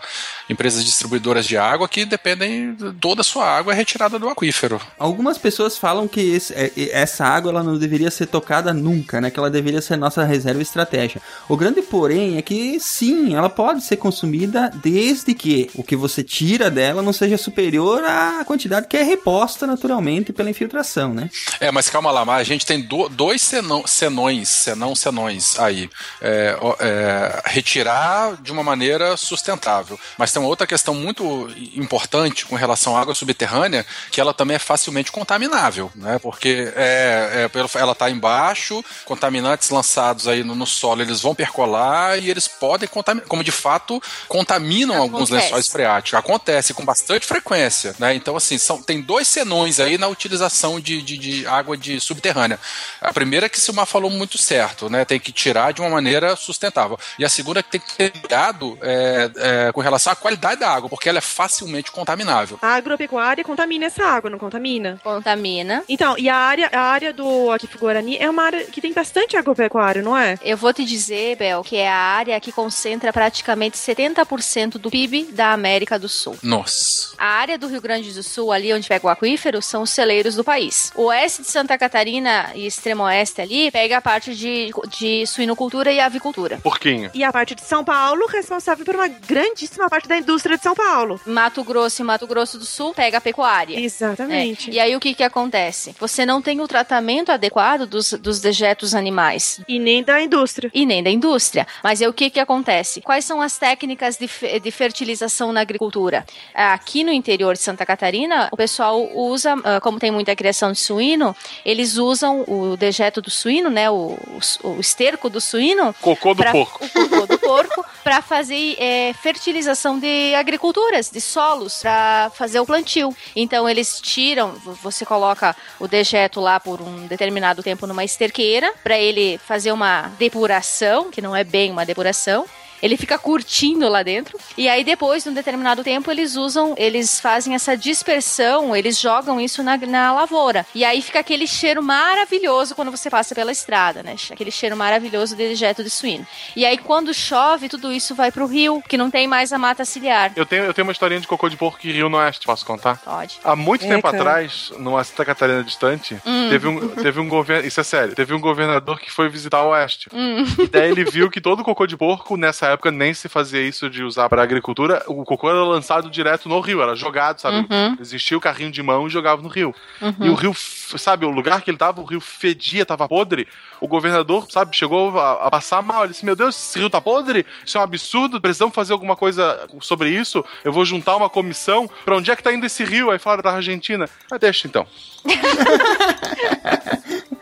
empresas distribuidoras de água que dependem. Toda a sua água é retirada do aquífero. Algumas pessoas falam que esse- é- essa água ela não deveria ser tocada nunca, né? Que ela deveria ser nossa reserva e estratégia. O grande porém é que sim, ela pode ser consumida desde que o que você tira dela não seja superior à quantidade que é reposta naturalmente pela infiltração, né? É, mas calma lá, mas a gente tem do- dois senão, senões, senão senões aí. É, é, retirar de uma maneira sustentável. Mas tem uma outra questão muito importante com relação à água subterrânea, que ela também é facilmente contaminável, né? Porque é, é, ela está embaixo, contaminantes lançados aí no, no solo, eles vão percolar e eles podem contaminar, como de fato contaminam alguns Acontece. lençóis freáticos. Acontece com bastante frequência, né? Então, assim, são, tem dois senões aí na utilização de, de, de água de subterrânea. A primeira é que o Silmar falou muito certo, né? Tem que tirar de uma maneira sustentável. E a segunda é que tem que ter cuidado é, é, com relação à qualidade da água, porque ela é facilmente contaminável. A agropecuária contamina essa água, não contamina? Contamina. Então, e a área, a área do Aquífero Guarani é uma área que tem bastante agropecuária, não é? Eu vou te dizer, Bel, que é a área que concentra praticamente 70% do PIB da América do Sul. Nossa. A área do Rio Grande do Sul, ali onde pega o aquífero, são os celeiros do país. O oeste de Santa Catarina e extremo oeste ali pega a parte de, de suinocultura e avicultura. Porquinho. E a parte de São Paulo responsável por uma grandíssima parte da da indústria de São Paulo. Mato Grosso e Mato Grosso do Sul pega a pecuária. Exatamente. É. E aí o que que acontece? Você não tem o tratamento adequado dos, dos dejetos animais. E nem da indústria. E nem da indústria. Mas é o que que acontece? Quais são as técnicas de, de fertilização na agricultura? Aqui no interior de Santa Catarina, o pessoal usa, ah, como tem muita criação de suíno, eles usam o dejeto do suíno, né, o, o, o esterco do suíno, Cocô do pra- porco. o cocô do porco para fazer é, fertilização de agriculturas, de solos, para fazer o plantio. Então eles tiram, você coloca o dejeto lá por um determinado tempo numa esterqueira para ele fazer uma depuração, que não é bem uma depuração. Ele fica curtindo lá dentro. E aí, depois de um determinado tempo, eles usam, eles fazem essa dispersão, eles jogam isso na, na lavoura. E aí fica aquele cheiro maravilhoso quando você passa pela estrada, né? Aquele cheiro maravilhoso de dejeto de suíno. E aí, quando chove, tudo isso vai pro rio, que não tem mais a mata ciliar. Eu tenho, eu tenho uma historinha de cocô de porco em Rio no Oeste, posso contar? Pode. Há muito É, tempo cara. atrás, numa Santa Catarina distante, Hum. teve um, teve um governo. Isso é sério, teve um governador que foi visitar o Oeste. Hum. E daí ele viu que todo cocô de porco, nessa época, nem se fazia isso de usar pra agricultura. O cocô era lançado direto no rio, era jogado, sabe? Uhum. Existia o carrinho de mão e jogava no rio. Uhum. E o rio, sabe, o lugar que ele tava, o rio fedia, tava podre. O governador, sabe, chegou a, a passar mal. Ele disse: Meu Deus, esse rio tá podre? Isso é um absurdo, precisamos fazer alguma coisa sobre isso. Eu vou juntar uma comissão. Pra onde é que tá indo esse rio? Aí falaram da Argentina. Ah, deixa então.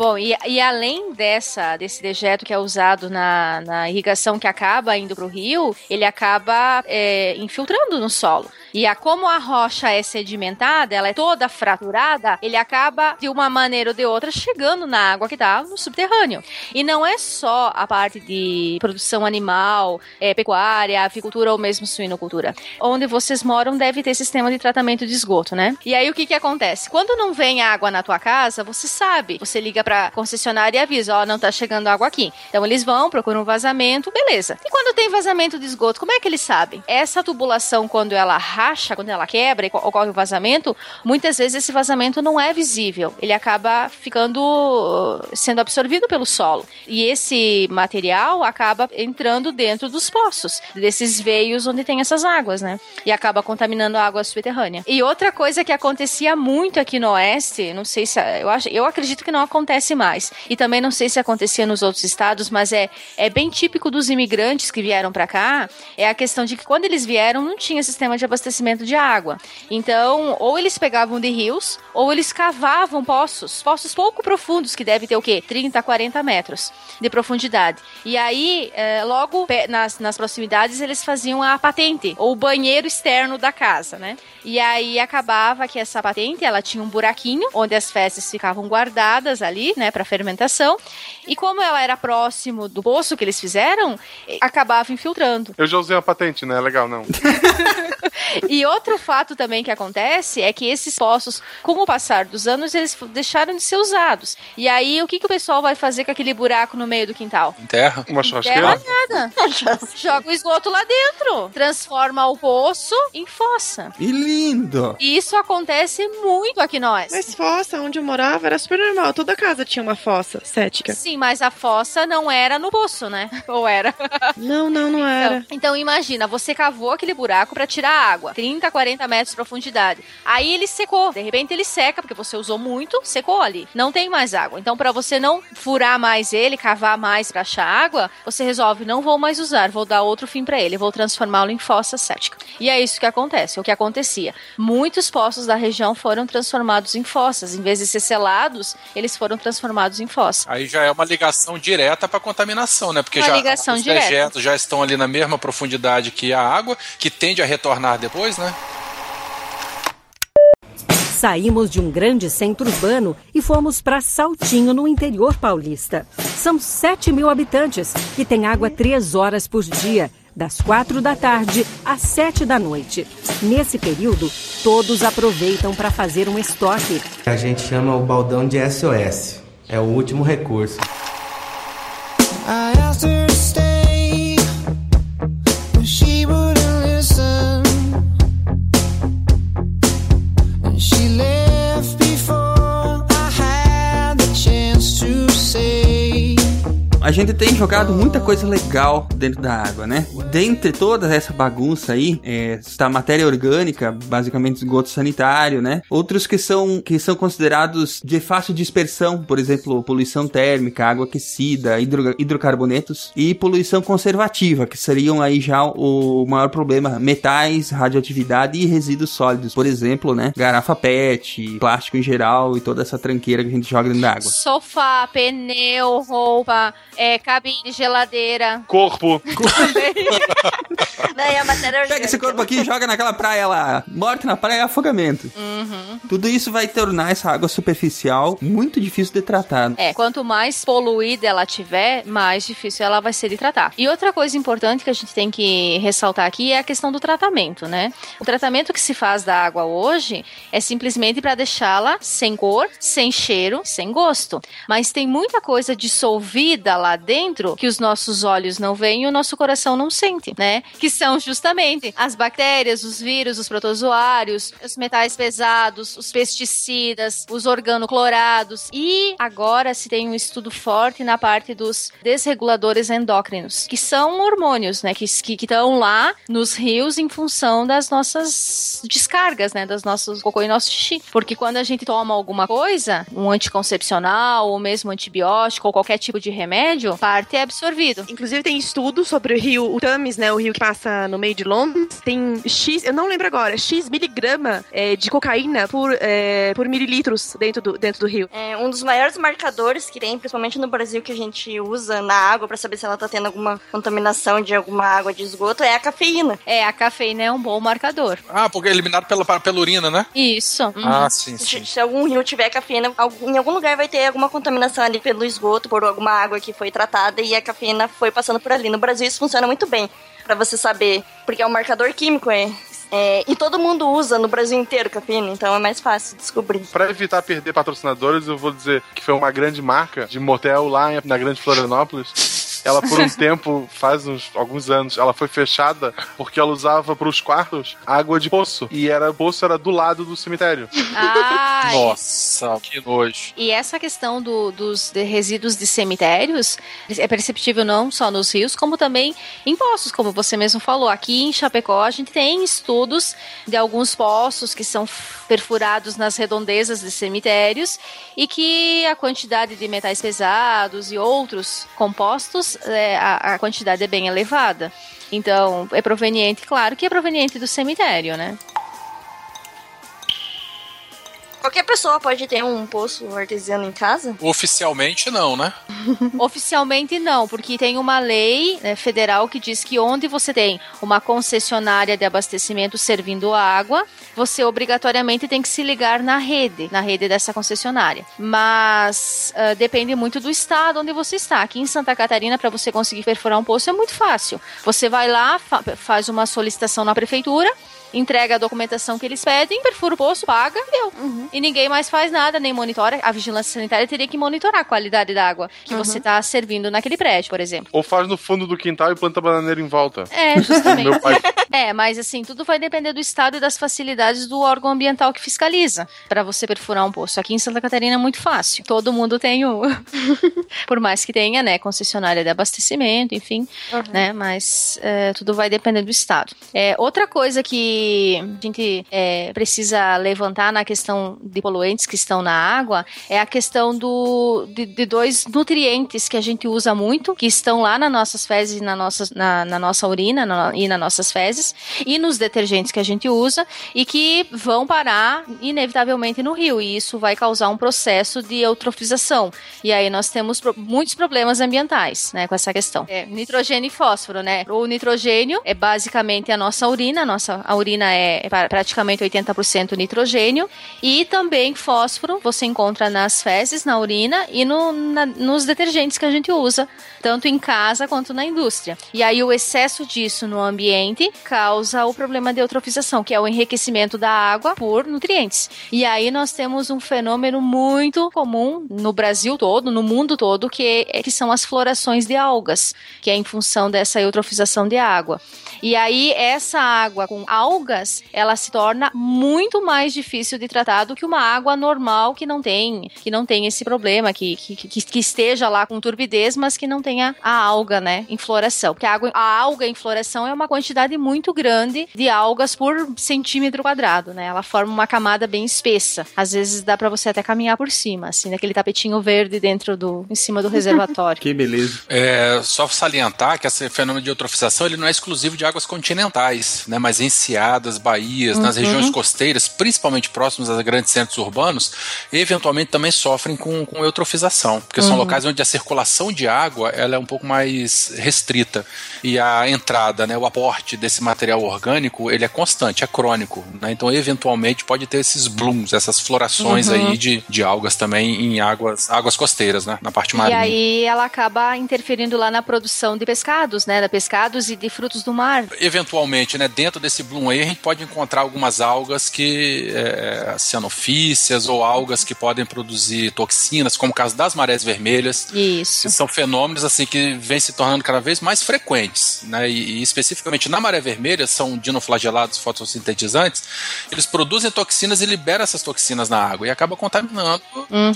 Bom, e, e além dessa, desse dejeto que é usado na, na irrigação que acaba indo para o rio, ele acaba é, infiltrando no solo. E a, como a rocha é sedimentada, ela é toda fraturada, ele acaba, de uma maneira ou de outra, chegando na água que está no subterrâneo. E não é só a parte de produção animal, é, pecuária, avicultura ou mesmo suinocultura. Onde vocês moram deve ter sistema de tratamento de esgoto, né? E aí o que que acontece? Quando não vem água na tua casa, você sabe. Você liga pra concessionária e avisa, ó, não tá chegando água aqui. Então eles vão, procuram um vazamento, beleza. E quando tem vazamento de esgoto, como é que eles sabem? Essa tubulação, quando ela racha, quando ela quebra e co- ocorre o vazamento, muitas vezes esse vazamento não é visível. Ele acaba ficando sendo absorvido pelo solo. E esse material acaba entrando dentro dos poços, desses veios onde tem essas águas, né? E acaba contaminando a água subterrânea. E outra coisa que acontecia muito aqui no oeste, não sei se eu acho, eu acredito que não acontece mais. E também não sei se acontecia nos outros estados, mas é é bem típico dos imigrantes que vieram para cá, é a questão de que quando eles vieram não tinha sistema de abastecimento de água. Então, ou eles pegavam de rios, ou eles cavavam poços, poços pouco profundos, que deve ter o quê? 30, 40 metros de profundidade. E aí, eh, logo nas, nas proximidades, eles faziam a patente, ou o banheiro externo da casa, né? E aí acabava que essa patente, ela tinha um buraquinho, onde as fezes ficavam guardadas ali, né, para fermentação. E como ela era próximo do poço que eles fizeram, eh, acabava infiltrando. Eu já usei a patente, né? Legal, não. E outro fato também que acontece é que esses poços, com o passar dos anos, eles deixaram de ser usados. E aí, o que, que o pessoal vai fazer com aquele buraco no meio do quintal? Terra. Uma Terra nada. Joga o esgoto lá dentro. Transforma o poço em fossa. E lindo! E isso acontece muito aqui nós. Mas fossa, onde eu morava, era super normal. Toda casa tinha uma fossa cética. Sim, mas a fossa não era no poço, né? Ou era? Não, não, não era. Então, então imagina, você cavou aquele buraco pra tirar água, 30, 40 metros de profundidade. Aí ele secou, de repente ele seca porque você usou muito, secou ali. Não tem mais água. Então para você não furar mais ele, cavar mais pra achar água, você resolve não vou mais usar, vou dar outro fim pra ele, vou transformá-lo em fossa cética. E é isso que acontece, o que acontecia. Muitos poços da região foram transformados em fossas, em vez de ser selados, eles foram transformados em fossa. Aí já é uma ligação direta para contaminação, né? Porque Uma já ligação os direta. dejetos já estão ali na mesma profundidade que a água, que tende a retornar depois, né? Saímos de um grande centro urbano e fomos para Saltinho, no interior paulista. São 7 mil habitantes e tem água três horas por dia, das quatro da tarde às sete da noite. Nesse período, todos aproveitam para fazer um estoque. A gente chama o baldão de SOS. É o último recurso. I asked her to stay, but she wouldn't A gente tem jogado muita coisa legal dentro da água, né? Dentre toda essa bagunça aí, é, está matéria orgânica, basicamente esgoto sanitário, né? Outros que são, que são considerados de fácil dispersão, por exemplo, poluição térmica, água aquecida, hidro, hidrocarbonetos e poluição conservativa, que seriam aí já o maior problema, metais, radioatividade e resíduos sólidos, por exemplo, né? Garrafa PET, plástico em geral e toda essa tranqueira que a gente joga dentro da água. Sofá, pneu, roupa, é, cabine, geladeira. Corpo. Daí a matéria Pega esse corpo aqui e joga naquela praia lá. Morte na praia é afogamento. Uhum. Tudo isso vai tornar essa água superficial muito difícil de tratar. É, quanto mais poluída ela tiver, mais difícil ela vai ser de tratar. E outra coisa importante que a gente tem que ressaltar aqui é a questão do tratamento, né? O tratamento que se faz da água hoje é simplesmente para deixá-la sem cor, sem cheiro, sem gosto. Mas tem muita coisa dissolvida lá dentro que os nossos olhos não veem e o nosso coração não sente, né? Que são justamente as bactérias, os vírus, os protozoários, os metais pesados, os pesticidas, os organoclorados. E agora se tem um estudo forte na parte dos desreguladores endócrinos, que são hormônios, né? Que estão lá nos rios em função das nossas descargas, né? Das nossos cocô e nosso xixi. Porque quando a gente toma alguma coisa, um anticoncepcional, ou mesmo antibiótico, ou qualquer tipo de remédio, parte é absorvido. Inclusive tem estudo sobre o rio o Thames, né? O rio que passa no meio de Londres. Tem X, eu não lembro agora, X miligrama é, de cocaína por, é, por mililitros dentro do, dentro do rio. É, um dos maiores marcadores que tem, principalmente no Brasil, que a gente usa na água pra saber se ela tá tendo alguma contaminação de alguma água de esgoto, é a cafeína. É, a cafeína é um bom marcador. Ah, porque é eliminado pela, pela urina, né? Isso. Uhum. Ah, sim, Se, sim. se algum rio tiver cafeína, algum- em algum lugar vai ter alguma contaminação ali pelo esgoto, por alguma água que foi tratada e a cafeína foi passando por ali. No Brasil isso funciona muito bem, pra você saber, porque é um marcador químico, é. é, e todo mundo usa no Brasil inteiro cafeína, então é mais fácil descobrir. Pra evitar perder patrocinadores, eu vou dizer que foi uma grande marca de motel lá na Grande Florianópolis. Ela, por um tempo, faz uns, alguns anos, ela foi fechada porque ela usava pros quartos água de poço. E era, o poço era do lado do cemitério. Ah, Nossa, que nojo. E essa questão do- dos de resíduos de cemitérios é perceptível não só nos rios, como também em poços, como você mesmo falou. Aqui em Chapecó, a gente tem estudos de alguns poços que são perfurados nas redondezas de cemitérios e que a quantidade de metais pesados e outros compostos, é, a, a quantidade é bem elevada. Então, é proveniente, claro que é proveniente do cemitério, né? Qualquer pessoa pode ter um poço artesiano em casa? Oficialmente não, né? Oficialmente não, porque tem uma lei né, federal que diz que onde você tem uma concessionária de abastecimento servindo água, você obrigatoriamente tem que se ligar na rede, na rede dessa concessionária. Mas ah, depende muito do estado onde você está. Aqui em Santa Catarina, para você conseguir perfurar um poço é muito fácil. Você vai lá, fa- faz uma solicitação na prefeitura. Entrega a documentação que eles pedem, perfura o poço, paga, deu. E ninguém mais faz nada, nem monitora. A vigilância sanitária teria que monitorar a qualidade da água que você está servindo naquele prédio, por exemplo. Ou faz no fundo do quintal e planta bananeira em volta. É, justamente. Meu pai. É, mas assim, tudo vai depender do estado e das facilidades do órgão ambiental que fiscaliza para você perfurar um poço. Aqui em Santa Catarina é muito fácil. Todo mundo tem o. Por mais que tenha, né, concessionária de abastecimento, enfim, né, mas é, tudo vai depender do estado. É, outra coisa que a gente é, precisa levantar na questão de poluentes que estão na água é a questão do, de, de dois nutrientes que a gente usa muito, que estão lá nas nossas fezes na nossa, na, na nossa urina na- e nas nossas fezes, e nos detergentes que a gente usa, e que vão parar inevitavelmente no rio, e isso vai causar um processo de eutrofização. E aí nós temos pro- muitos problemas ambientais, né, com essa questão. É, nitrogênio e fósforo, né? O nitrogênio é basicamente a nossa urina, a nossa a urina é pra- praticamente 80% nitrogênio, e também fósforo você encontra nas fezes, na urina e no- na- nos detergentes que a gente usa, tanto em casa quanto na indústria. E aí o excesso disso no ambiente causa o problema de eutrofização, que é o enriquecimento da água por nutrientes. E aí nós temos um fenômeno muito comum no Brasil todo, no mundo todo, que, é, que são as florações de algas, que é em função dessa eutrofização de água. E aí essa água com algas, ela se torna muito mais difícil de tratar do que uma água normal que não tem, que não tem esse problema, que, que, que, que esteja lá com turbidez, mas que não tenha a alga, né, em floração. Porque a, água, a alga em floração é uma quantidade muito grande de algas por centímetro quadrado, né? Ela forma uma camada bem espessa. Às vezes dá para você até caminhar por cima, assim, naquele tapetinho verde dentro do, em cima do reservatório. Que beleza. É, só salientar que esse fenômeno de eutrofização ele não é exclusivo de águas continentais, né? Mas baías, nas Uhum. regiões costeiras, principalmente próximas a grandes centros urbanos, eventualmente também sofrem com, com eutrofização, porque são Uhum. locais onde a circulação de água ela é um pouco mais restrita e a entrada, né, o aporte desse material orgânico ele é constante, é crônico, né? Então eventualmente pode ter esses blooms, essas florações Uhum. aí de, de algas também em águas águas costeiras, né? Na parte E marinha. aí ela acaba interferindo lá na produção de pescados, né? De pescados e de frutos do mar. eventualmente, né, dentro desse bloom aí, a gente pode encontrar algumas algas que é, cianofícias ou algas que podem produzir toxinas, como o caso das marés vermelhas. Isso. Que são fenômenos assim que vêm se tornando cada vez mais frequentes, né? E, e especificamente na maré vermelha são dinoflagelados fotossintetizantes. Eles produzem toxinas e liberam essas toxinas na água e acaba contaminando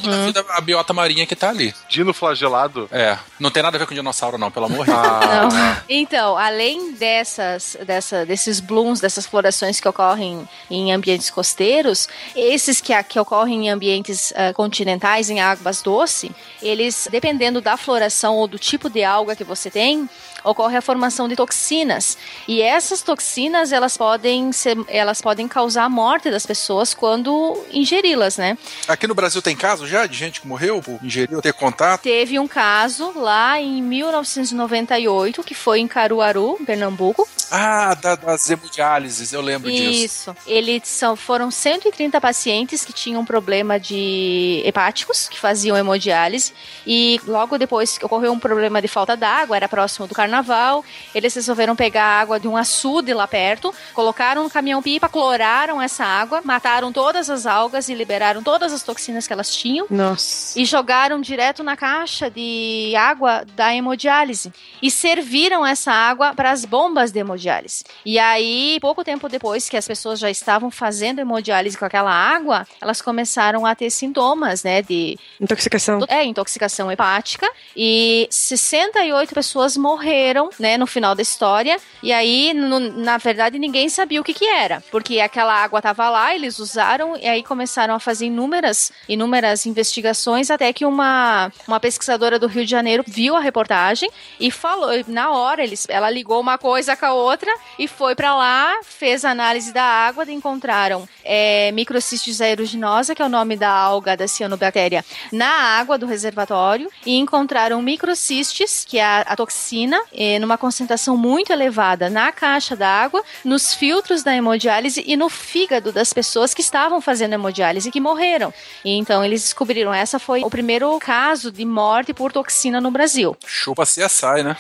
toda a, vida, a biota marinha que tá ali. Dino flagelado? É, não tem nada a ver com dinossauro não, pelo amor de Ah. Deus. Então, além dessas, dessa, desses blooms, dessas florações que ocorrem em ambientes costeiros, esses que, que ocorrem em ambientes ah, continentais, em águas doces, eles, dependendo da floração ou do tipo de alga que você tem, ocorre a formação de toxinas. E essas toxinas, elas podem ser, elas podem causar a morte das pessoas quando ingeri-las, né? Aqui no Brasil tem caso já de gente que morreu por ingerir ou ter contato? Teve um caso lá em 1998, que foi em Caruaru, Pernambuco, Ah, da, das hemodiálises, eu lembro disso. Isso. Eles são, foram 130 pacientes que tinham problema de hepáticos, que faziam hemodiálise, e logo depois ocorreu um problema de falta d'água, era próximo do carnaval, eles resolveram pegar a água de um açude lá perto, colocaram no caminhão-pipa, cloraram essa água, mataram todas as algas e liberaram todas as toxinas que elas tinham. Nossa. E jogaram direto na caixa de água da hemodiálise. E serviram essa água para as bombas de hemodiálise. E aí, pouco tempo depois que as pessoas já estavam fazendo hemodiálise com aquela água, elas começaram a ter sintomas, né, de Intoxicação. é, intoxicação hepática. E 68 pessoas morreram, né, no final da história. E aí, no- na verdade, ninguém sabia o que que era. Porque aquela água tava lá, eles usaram, e aí começaram a fazer inúmeras, inúmeras investigações, até que uma, uma pesquisadora do Rio de Janeiro viu a reportagem e falou, na hora, eles, ela ligou uma coisa com a outra e foi pra lá, fez a análise da água, encontraram é, microcistis aeruginosa, que é o nome da alga da cianobactéria, na água do reservatório e encontraram microcistis, que é a, a toxina, eh, numa concentração muito elevada na caixa da água, nos filtros da hemodiálise e no fígado das pessoas que estavam fazendo hemodiálise e que morreram. E então eles descobriram essa foi o primeiro caso de morte por toxina no Brasil. Chupa CSI, né?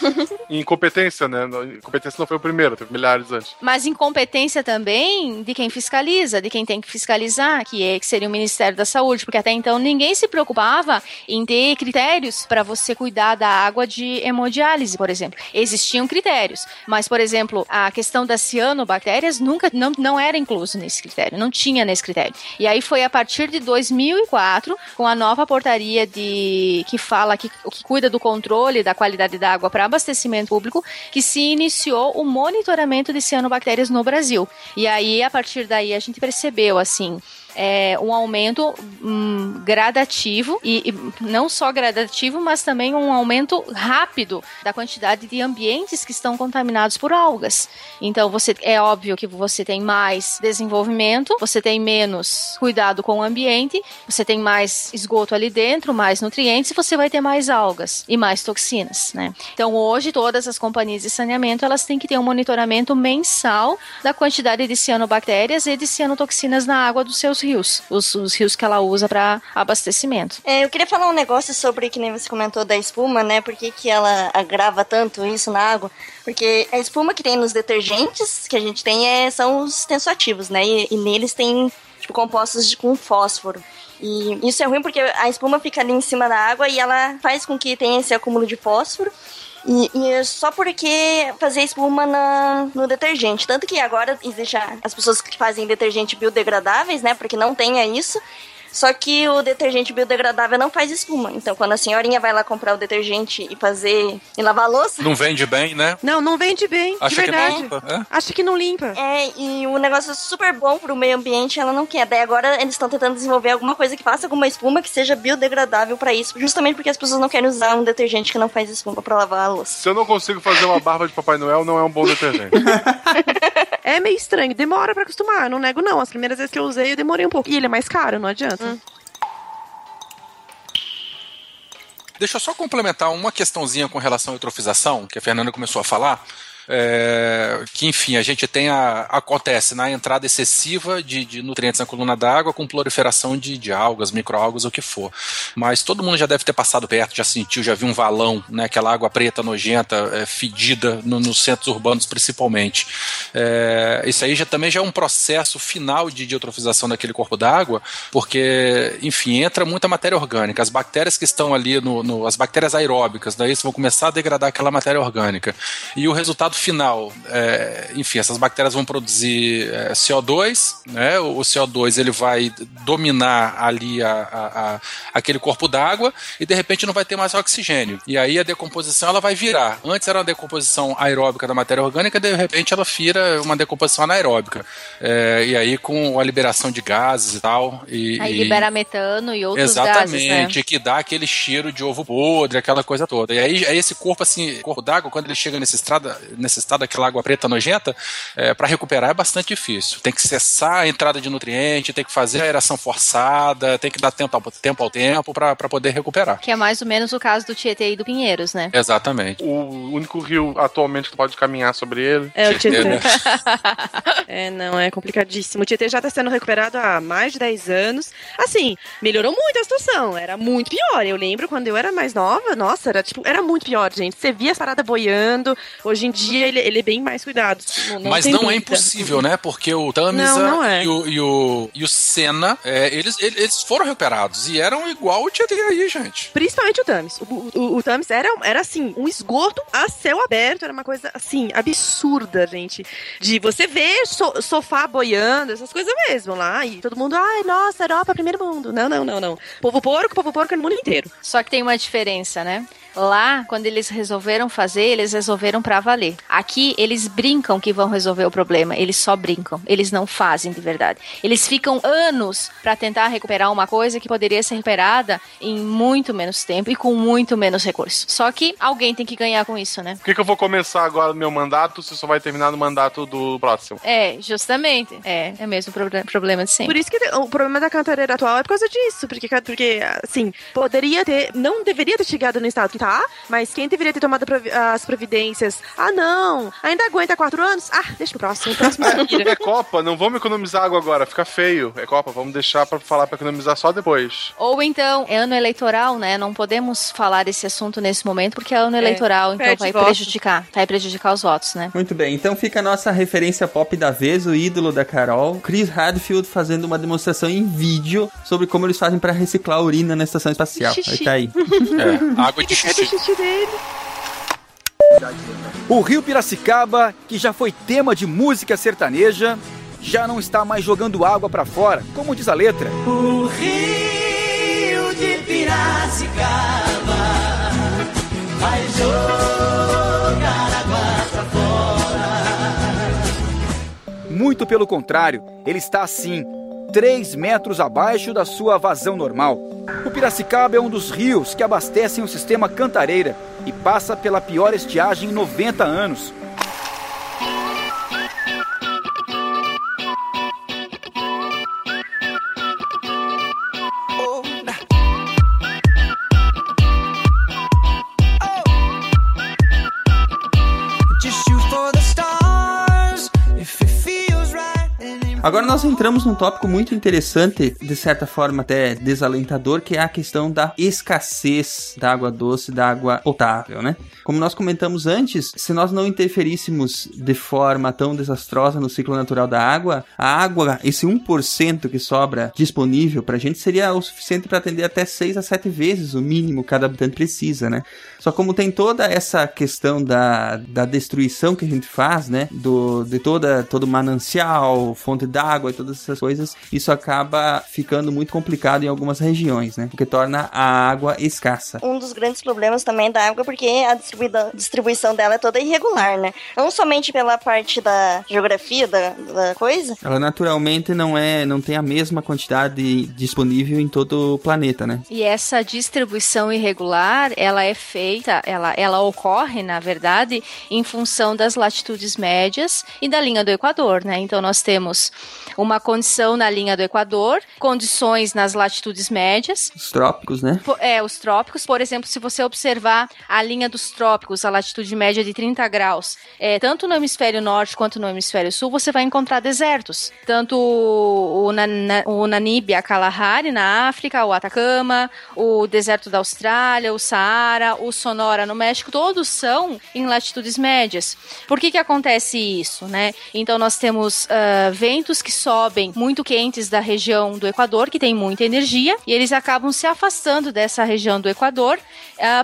Incompetência, né? Incompetência não foi o primeiro, teve milhares antes. Mas incompetência também de quem fiscaliza, de quem tem que fiscalizar, que, é, que seria o Ministério da Saúde, porque até então ninguém se preocupava em ter critérios para você cuidar da água de hemodiálise, por exemplo. Existiam critérios, mas, por exemplo, a questão das cianobactérias nunca não, não era incluso nesse critério, não tinha nesse critério. E aí foi a partir de 2004, com a nova portaria de que fala que, que cuida do controle da qualidade da água para abastecimento público, que se iniciou o monitoramento de cianobactérias no Brasil. E aí, a partir daí, a gente percebeu, assim, é, um aumento hum, gradativo e, e não só gradativo, mas também um aumento rápido da quantidade de ambientes que estão contaminados por algas. Então, você é óbvio que você tem mais desenvolvimento, você tem menos cuidado com o ambiente, você tem mais esgoto ali dentro, mais nutrientes, e você vai ter mais algas e mais toxinas, né? Então, hoje todas as companhias de saneamento elas têm que ter um monitoramento mensal da quantidade de cianobactérias e de cianotoxinas na água dos seus rios, os, os rios que ela usa para abastecimento. É, eu queria falar um negócio sobre que nem você comentou da espuma, né? Por que, que ela agrava tanto isso na água? Porque a espuma que tem nos detergentes que a gente tem é, são os tensoativos, né? E, e neles tem tipo compostos de, com fósforo. E isso é ruim porque a espuma fica ali em cima da água e ela faz com que tenha esse acúmulo de fósforo. E, e é só porque fazer espuma na- no detergente. Tanto que agora existe as pessoas que fazem detergente biodegradáveis, né? Porque não tenha isso. Só que o detergente biodegradável não faz espuma. Então, quando a senhorinha vai lá comprar o detergente e fazer. e lavar a louça. Não vende bem, né? Não, não vende bem, Acha de que não verdade. limpa, é? Acha que não limpa. É, e o negócio é super bom pro meio ambiente, ela não quer. Daí agora eles estão tentando desenvolver alguma coisa que faça alguma espuma que seja biodegradável pra isso, justamente porque as pessoas não querem usar um detergente que não faz espuma pra lavar a louça. Se eu não consigo fazer uma barba de Papai Noel, não é um bom detergente. É meio estranho, demora pra acostumar, não nego não. As primeiras vezes que eu usei, eu demorei um pouco. E ele é mais caro, não adianta. Deixa eu só complementar uma questãozinha com relação à eutrofização, que a Fernanda começou a falar. É, que enfim, a gente tem a. acontece na entrada excessiva de, de nutrientes na coluna d'água com proliferação de, de algas, microalgas, o que for. Mas todo mundo já deve ter passado perto, já sentiu, já viu um valão, né? Aquela água preta, nojenta, é, fedida no- nos centros urbanos principalmente. É, isso aí já também já é um processo final de, de eutrofização daquele corpo d'água, porque, enfim, entra muita matéria orgânica. As bactérias que estão ali, no, no- as bactérias aeróbicas, daí vão começar a degradar aquela matéria orgânica. E o resultado final, é, enfim, essas bactérias vão produzir é, CO2, né? O CO2 ele vai dominar ali a, a- a- aquele corpo d'água e de repente não vai ter mais oxigênio. E aí a decomposição ela vai virar. Antes era uma decomposição aeróbica da matéria orgânica, de repente ela vira uma decomposição anaeróbica. É, e aí com a liberação de gases e tal. E, Aí e- libera metano e outros Exatamente, gases, né? que dá aquele cheiro de ovo podre, aquela coisa toda. E aí, aí esse corpo, assim, corpo d'água, quando ele chega nesse estado, nesse estado daquela água preta nojenta, é, para recuperar é bastante difícil. Tem que cessar a entrada de nutriente, tem que fazer a aeração forçada, tem que dar tempo ao tempo, ao tempo para poder recuperar. Que é mais ou menos o caso do Tietê e do Pinheiros, né? Exatamente. O único rio atualmente que tu pode caminhar sobre ele. É o Tietê. né? É, não, é complicadíssimo. O Tietê já tá sendo recuperado há mais de 10 anos. Assim, melhorou muito a situação. Era muito pior. Eu lembro quando eu era mais nova, nossa, era tipo, era muito pior, gente. Você via as paradas boiando. Hoje em dia ele, ele é bem mais cuidado. Não, não Mas não é dúvida. impossível, né? Porque o Tamisa Não, não é. e, o, e, o, e o Senna, é, eles, eles foram recuperados e eram igual o Tietê aí, gente. Principalmente o Tamis. O, o, o Tamis era, era assim, um esgoto a céu aberto. Era uma coisa assim, absurda, gente. De você ver so- sofá boiando, essas coisas mesmo lá. E todo mundo, ai, nossa, Europa, primeiro mundo. Não, não, não, não. Povo porco, povo porco é no mundo inteiro. Só que tem uma diferença, né? Lá, quando eles resolveram fazer, eles resolveram pra valer. Aqui, eles brincam que vão resolver o problema. Eles só brincam. Eles não fazem de verdade. Eles ficam anos pra tentar recuperar uma coisa que poderia ser recuperada em muito menos tempo e com muito menos recurso. Só que alguém tem que ganhar com isso, né? Por que, que eu vou começar agora no meu mandato se só vai terminar no mandato do próximo? É, justamente. É, é mesmo o proble- problema de sempre. Por isso que o problema da cantareira atual é por causa disso. Porque, porque assim, poderia ter. Não deveria ter chegado no estado que tá, mas quem deveria ter tomado provi- as providências? Ah, não, ainda aguenta quatro anos? Ah, deixa pro próximo. O próximo se vira. É Copa, não vamos economizar água agora, fica feio. É Copa, vamos deixar pra falar pra economizar só depois. Ou então, é ano eleitoral, né? Não podemos falar desse assunto nesse momento porque é ano É, eleitoral, então vai votos. prejudicar. Vai prejudicar os votos, né? Muito bem, então fica a nossa referência pop da vez, o ídolo da Carol, Chris Hadfield fazendo uma demonstração em vídeo sobre como eles fazem pra reciclar a urina na estação espacial. Aí Xixi. tá aí. É, água de É xixi dele. O Rio Piracicaba, que já foi tema de música sertaneja, já não está mais jogando água pra fora, como diz a letra. O rio de Piracicaba vai jogar água pra fora. Muito pelo contrário, ele está assim, 3 metros abaixo da sua vazão normal. O Piracicaba é um dos rios que abastecem o sistema Cantareira e passa pela pior estiagem em 90 anos. Agora nós entramos num tópico muito interessante, de certa forma até desalentador, que é a questão da escassez da água doce, da água potável, né? Como nós comentamos antes, se nós não interferíssemos de forma tão desastrosa no ciclo natural da água, a água, esse 1% que sobra disponível pra gente seria o suficiente para atender até 6 a 7 vezes o mínimo que cada habitante precisa, né? Só como tem toda essa questão da, da destruição que a gente faz, né? Do, de toda, todo manancial, fonte d'água e todas essas coisas, isso acaba ficando muito complicado em algumas regiões, né? O que torna a água escassa. Um dos grandes problemas também da água é porque a distribuição dela é toda irregular, né? Não somente pela parte da geografia da, da coisa, Ela naturalmente não é, não tem a mesma quantidade disponível em todo o planeta, né? E essa distribuição irregular, ela é feita, ela, ela ocorre, na verdade, em função das latitudes médias e da linha do Equador, né? Então nós temos uma condição na linha do Equador, condições nas latitudes médias, Os trópicos, né? É, os trópicos, por exemplo, se você observar a linha dos trópicos, a latitude média de 30 graus, é, tanto no hemisfério norte quanto no hemisfério sul, você vai encontrar desertos. Tanto o, Na- o Namíbia, Kalahari, na África, o Atacama, o deserto da Austrália, o Saara, o Sonora, no México, todos são em latitudes médias. Por que que acontece isso, né? Então nós temos ah, ventos que sobem muito quentes da região do Equador, que tem muita energia, e eles acabam se afastando dessa região do Equador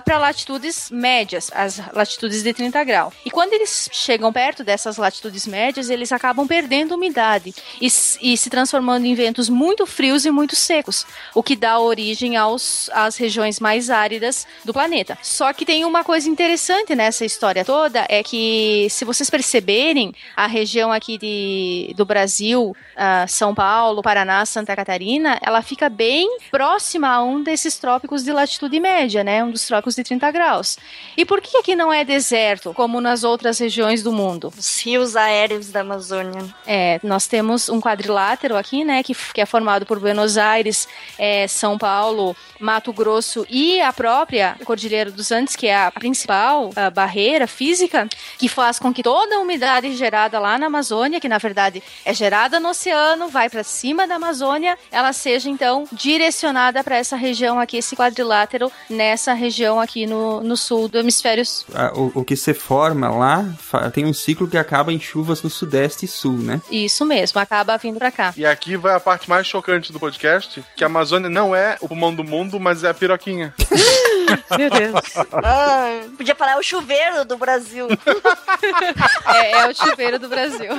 para latitudes médias, as latitudes de 30 graus. E quando eles chegam perto dessas latitudes médias, eles acabam perdendo umidade e, e se transformando em ventos muito frios e muito secos, o que dá origem aos, às regiões mais áridas do planeta. Só que tem uma coisa interessante nessa história toda, é que se vocês perceberem, a região aqui de, do Brasil, ah, São Paulo, Paraná, Santa Catarina, ela fica bem próxima a um desses trópicos de latitude média, né? Um dos trópicos de 30 graus. E por que aqui não é deserto, como nas outras regiões do mundo? os rios aéreos da Amazônia. É, nós temos um quadrilátero aqui, né, que, que é formado por Buenos Aires, é, São Paulo, Mato Grosso e a própria Cordilheira dos Andes, que é a principal ah, barreira física, que faz com que toda a umidade gerada lá na Amazônia, que na verdade é gerada no oceano, vai para cima da Amazônia, ela seja então direcionada para essa região aqui, esse quadrilátero, nessa região aqui no, no sul do hemisfério sul. A- O, o que se forma lá tem um ciclo que acaba em chuvas no sudeste e sul, né? Isso mesmo, acaba vindo para cá. E aqui vai a parte mais chocante do podcast, que a Amazônia não é o pulmão do mundo, mas é a piroquinha. Meu Deus. Ah, podia falar o chuveiro do Brasil. É, é o chuveiro do Brasil.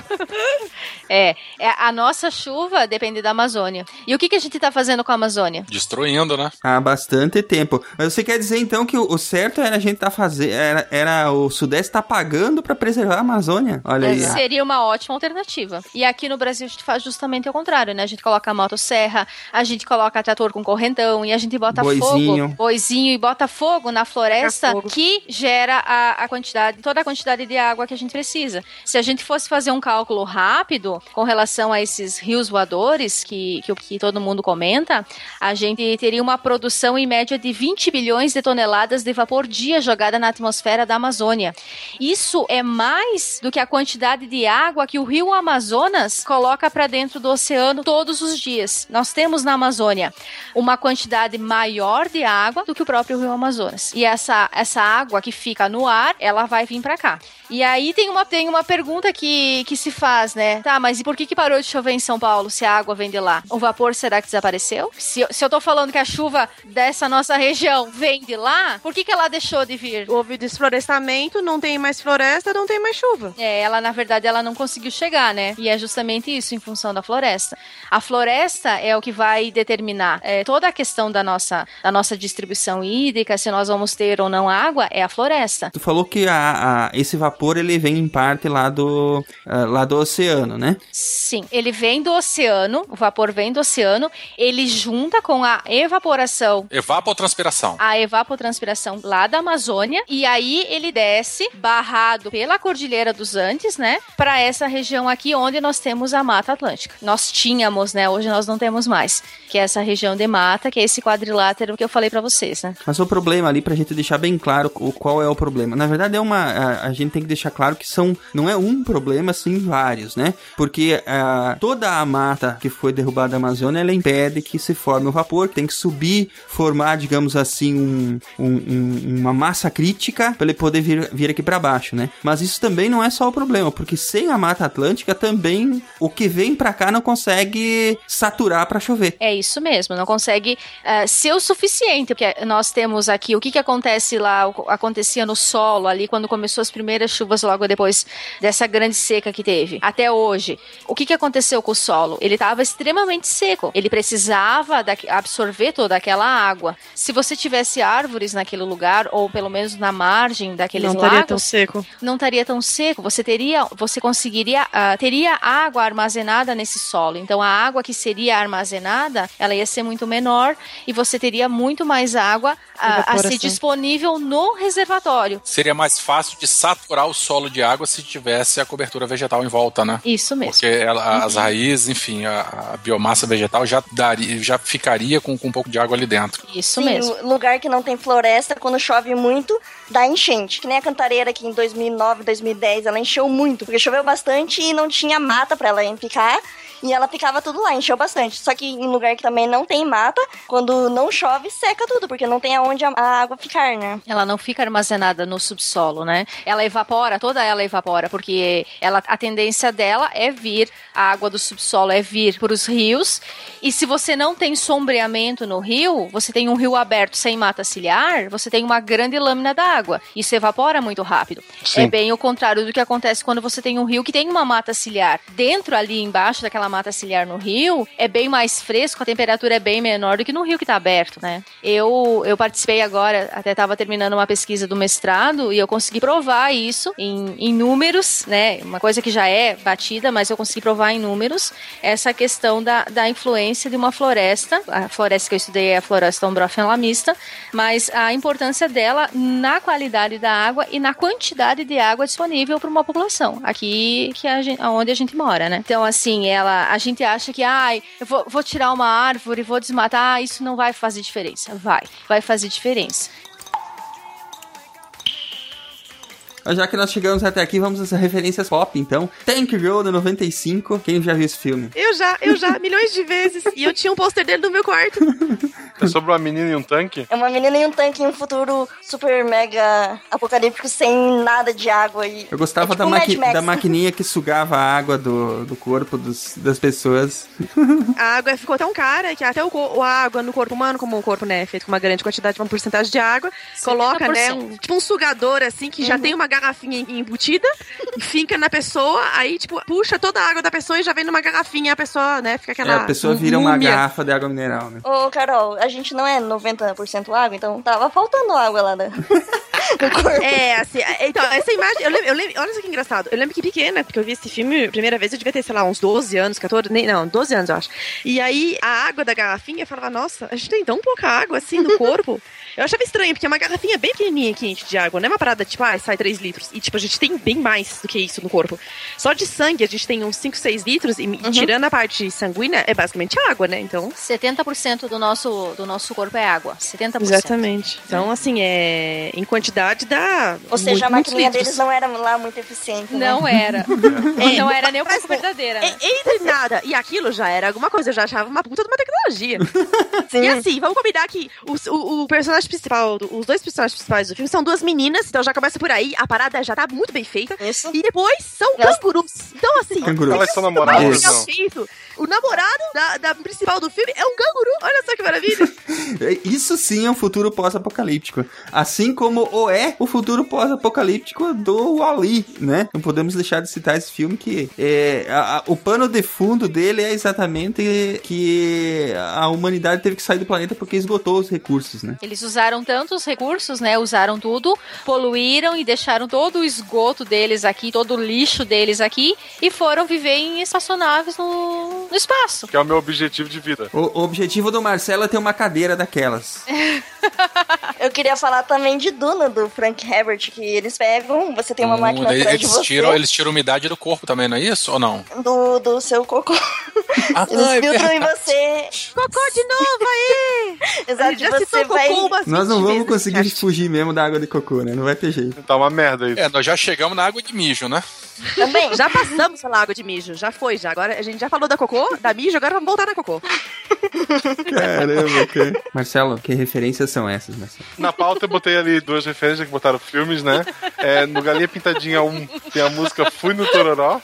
É, é, a nossa chuva depende da Amazônia. E o que, que a gente tá fazendo com a Amazônia? Destruindo, né? Há bastante tempo. Mas você quer dizer então que o, certo era a gente tá fazendo. Era, era o Sudeste tá pagando pra preservar a Amazônia? Olha aí. Seria uma ótima alternativa. E aqui no Brasil a gente faz justamente o contrário, né? A gente coloca a motosserra, a gente coloca trator com correntão e a gente bota Boizinho. fogo, boizinho e bota fogo na floresta fogo. que gera a, a quantidade, toda a quantidade de água que a gente precisa. Se a gente fosse fazer um cálculo rápido com relação a esses rios voadores que, que, que todo mundo comenta, a gente teria uma produção em média de 20 bilhões de toneladas de vapor dia jogada na atmosfera da Amazônia. Isso é mais do que a quantidade de água que o rio Amazonas coloca para dentro do oceano todos os dias. Nós temos na Amazônia uma quantidade maior de água do que o próprio rio Amazonas. E essa, essa água que fica no ar, ela vai vir para cá. E aí tem uma, tem uma pergunta que, que se faz, né? Tá, mas e por que, que parou de chover em São Paulo se a água vem de lá? O vapor será que desapareceu? Se, eu- se eu tô falando que a chuva dessa nossa região vem de lá, por que, que ela deixou de vir? Houve desflorestamento, não tem mais floresta, não tem mais chuva. É, ela na verdade ela não conseguiu chegar, né? E é justamente isso em função da floresta. A floresta é o que vai determinar é, toda a questão da nossa, da nossa distribuição hídrica, se nós vamos ter ou não água, é a floresta. Tu falou que a, a- esse vapor ele vem em parte lá do, ah, lá do oceano, né? Sim, ele vem do oceano, o vapor vem do oceano, ele junta com a evaporação Evapotranspiração. a evapotranspiração lá da Amazônia e aí ele desce barrado pela Cordilheira dos Andes, né, para essa região aqui onde nós temos a Mata Atlântica. Nós tínhamos, né, hoje nós não temos mais, que é essa região de mata, que é esse quadrilátero que eu falei para vocês, né? Mas o problema ali, pra gente deixar bem claro o qual é o problema. Na verdade, é uma. A, a gente tem que deixar claro que são. Não é um problema, sim vários, né? porque ah, toda a mata que foi derrubada da Amazônia, ela impede que se forme o vapor, tem que subir, formar, digamos assim, um, um- um- uma massa crítica para ele poder vir, vir aqui para baixo, né? Mas isso também não é só o problema, porque sem a Mata Atlântica também o que vem para cá não consegue saturar para chover. É isso mesmo, não consegue eh, ser o suficiente, porque nós temos aqui o que, que acontece lá, acontecia no solo ali quando começou as primeiras chuvas logo depois dessa grande seca que teve, até hoje. O que, que aconteceu com o solo? Ele estava extremamente seco, ele precisava da- absorver toda aquela água. Se você tivesse árvores naquele lugar, ou pelo menos na margem daqueles Não estaria lagos, tão seco. não estaria tão seco. Você teria, você conseguiria, ah, teria água armazenada nesse solo. Então a água que seria armazenada, ela ia ser muito menor e você teria muito mais água a Evaporação. ser disponível no reservatório. Seria mais fácil de saturar o solo de água se tivesse a cobertura vegetal em volta, né? Isso mesmo. Porque ela- as Uhum. raízes, enfim, a, a biomassa vegetal já, daria, já ficaria com, com um pouco de água ali dentro. Isso Sim, o lugar que não tem floresta, quando chove muito, dá enchente. Que nem a cantareira que em 2009, 2010, ela encheu muito, porque choveu bastante e não tinha mata pra ela picar. E ela picava tudo lá, encheu bastante. Só que em lugar que também não tem mata, quando não chove, seca tudo, porque não tem aonde a, a água ficar, né? Ela não fica armazenada no subsolo, né? Ela evapora, toda ela evapora, porque ela, a tendência dela é vir, a água do subsolo é vir para os rios. E se você não tem sombreamento no rio, você tem um rio aberto sem mata ciliar, você tem uma grande lâmina d'água. Isso evapora muito rápido. Sim. É bem o contrário do que acontece quando você tem um rio que tem uma mata ciliar. Dentro ali embaixo daquela mata ciliar no rio, é bem mais fresco, a temperatura é bem menor do que no rio que está aberto, né? Eu, eu participei agora, até estava terminando uma pesquisa do mestrado e eu consegui provar isso em, em números, né? Uma coisa que já é batida, mas eu consegui provar em números essa questão da, da influência de uma floresta. A floresta que eu estudei é a floresta Ombrofen lamista, mas a importância dela na qualidade da água e na quantidade de água disponível para uma população aqui que a gente, onde a gente mora, né? Então, assim, ela, a gente acha que, ai, eu vou, vou tirar uma árvore, vou desmatar, isso não vai fazer diferença. Vai, vai fazer diferença. Já que nós chegamos até aqui, vamos às referências pop, então. Tank Girl, de 95. Quem já viu esse filme? Eu já, eu já, milhões de vezes. E eu tinha um pôster dele no meu quarto. É sobre uma menina e um tanque? É uma menina em um tanque em um futuro super mega apocalíptico sem nada de água. E... Eu gostava É tipo da, um maqui- Mad Max. da maquininha que sugava a água do, do corpo dos- das pessoas. A água ficou tão cara que até o, a água no corpo humano, como o corpo né, é feito com uma grande quantidade, uma porcentagem de água, coloca, né, um, tipo um sugador assim, que já tem uma garrafinha em- embutida, fica na pessoa, aí tipo, puxa toda a água da pessoa e já vem numa garrafinha, a pessoa, né, fica É, aquela a pessoa vira uma múmia. garrafa de água mineral, né? Ô, Carol, a gente não é 90% água, então tava faltando água lá da... É, assim, é, então, essa imagem, eu lembro, eu lembro- olha só que engraçado, eu lembro que pequena, porque eu vi esse filme, a primeira vez eu devia ter, sei lá, uns 12 anos, 14, nem, não, 12 anos eu acho. E aí, a água da garrafinha, eu falava, nossa, a gente tem tão pouca água assim no corpo. Eu achava estranho, porque é uma garrafinha bem pequenininha quente de água, não é uma parada tipo, ah, sai 3 litros. E tipo, a gente tem bem mais do que isso no corpo. Só de sangue a gente tem uns 5, 6 litros, e e tirando a parte sanguínea, é basicamente água, né? Então. 70% do nosso, do nosso corpo é água. 70%. Exatamente. Então, assim, é. Em quantidade dá. Ou seja, muito- a maquininha deles não era lá muito eficiente. né? Não era. É, não era nem mas, pouco verdadeira. né? Entre nada e aquilo já era alguma coisa, eu já achava uma puta de uma tecnologia. E assim, vamos combinar que os- o, o personagem principal, do- os dois personagens principais do filme são duas meninas, então já começa por aí, a parada já tá muito bem feita. E depois são cangurus. Então, assim, Cangurus. Elas são isso namoradas. O namorado da, da principal do filme é um canguru. Olha só que maravilha. Isso sim é um futuro pós-apocalíptico. Assim como o é o futuro pós-apocalíptico do Wall-E, né? Não podemos deixar de citar esse filme que é, a- a- o pano de fundo dele é exatamente que a humanidade teve que sair do planeta porque esgotou os recursos, né? Eles usaram tantos recursos, né? Usaram tudo, poluíram e deixaram todo o esgoto deles aqui, todo o lixo deles aqui e foram viver em espaçonaves no, no espaço. Que é o meu objetivo de vida. O, o objetivo do Marcelo é ter uma cadeira daquelas. Eu queria falar também de Duna, do Frank Herbert, que eles pegam, você tem uma máquina Hum, atrás de eles, você, tiram, eles tiram umidade do corpo também, não é isso? Ou não? do, do seu cocô. Ah, Eles é filtram em você. Cocô de novo aí! Exato, já você citou vai. cocô umas Nós não 20 vamos conseguir acho. fugir mesmo da água de cocô, né? Não vai ter jeito. Tá uma merda isso. É, nós já chegamos na água de mijo, né? Também. Já passamos pela água de mijo, já foi, já. Agora a gente já falou da cocô, da mijo, agora vamos voltar na cocô. Caramba, cara. Marcelo, que referências são essas, Marcelo? Na pauta eu botei ali duas referências que botaram filmes, né? É, no Galinha Pintadinha 1 tem a música Fui no Tororó.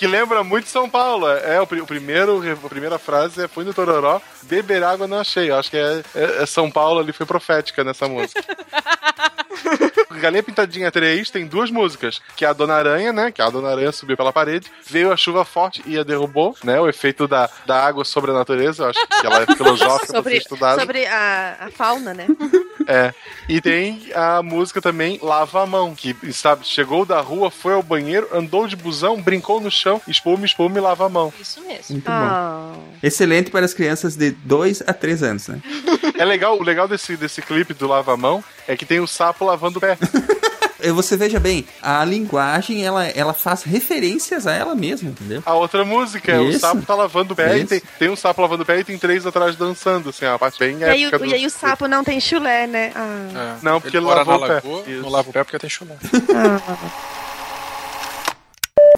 Que lembra muito São Paulo. É, o, pri- o primeiro, a primeira frase é Fui no Tororó, beber água não achei. Eu acho que é, é- é São Paulo ali, foi profética nessa música. Galinha Pintadinha 3 tem duas músicas, que é a Dona Aranha, né? Que a Dona Aranha subiu pela parede, veio a chuva forte e a derrubou, né? O efeito da, da água sobre a natureza, eu acho que ela é filosófica pra ser Sobre, estudada. sobre a, a fauna, né? É. E tem a música também Lava a Mão, que, sabe, chegou da rua, foi ao banheiro, andou de busão, brincou no chão, espuma, espuma e lava a mão. Isso mesmo. Muito bom. Ah. Excelente para as crianças de 2 a 3 anos, né? É legal, o legal desse, desse clipe do Lava a Mão é que tem o sapo lavando o pé. E Você veja bem, a linguagem, ela, ela faz referências a ela mesma, entendeu? A outra música é o sapo tá lavando o pé e tem, tem um sapo lavando o pé e tem três atrás dançando, assim, a parte bem E aí, do- e aí o sapo não tem chulé, né? Ah. É. Não, porque ele mora lavou o pé. lagoa, não lava o pé porque tem chulé.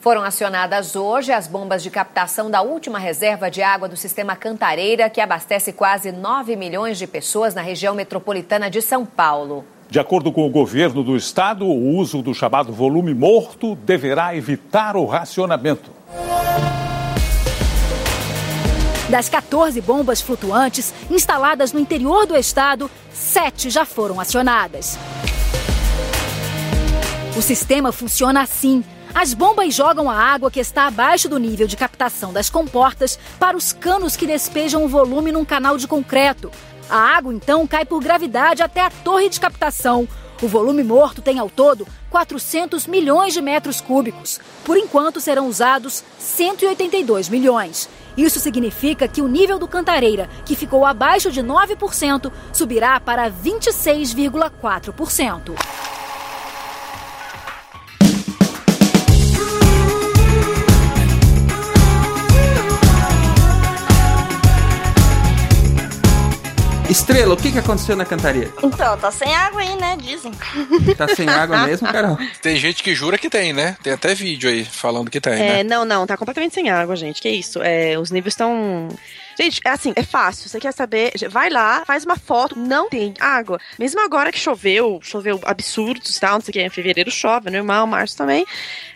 Foram acionadas hoje as bombas de captação da última reserva de água do sistema Cantareira, que abastece quase 9 milhões de pessoas na região metropolitana de São Paulo. De acordo com o governo do estado, o uso do chamado volume morto deverá evitar o racionamento. Das 14 bombas flutuantes instaladas no interior do estado, sete já foram acionadas. O sistema funciona assim. As bombas jogam a água que está abaixo do nível de captação das comportas para os canos que despejam o volume num canal de concreto. A água então cai por gravidade até a torre de captação. O volume morto tem ao todo 400 milhões de metros cúbicos. Por enquanto serão usados 182 milhões. Isso significa que o nível do Cantareira, que ficou abaixo de 9%, subirá para 26,4%. Estrela, o que, que aconteceu na cantaria? Então, tá sem água aí, né? Dizem. Tá sem água mesmo, Carol? Tem gente que jura que tem, né? Tem até vídeo aí falando que tem, É, né? não, não, tá completamente sem água, gente. Que isso? É, os níveis estão. Gente, é assim, é fácil. Você quer saber? Vai lá, faz uma foto, não tem água. Mesmo agora que choveu, choveu absurdos e tal, não sei o que, em fevereiro chove, normal, março também.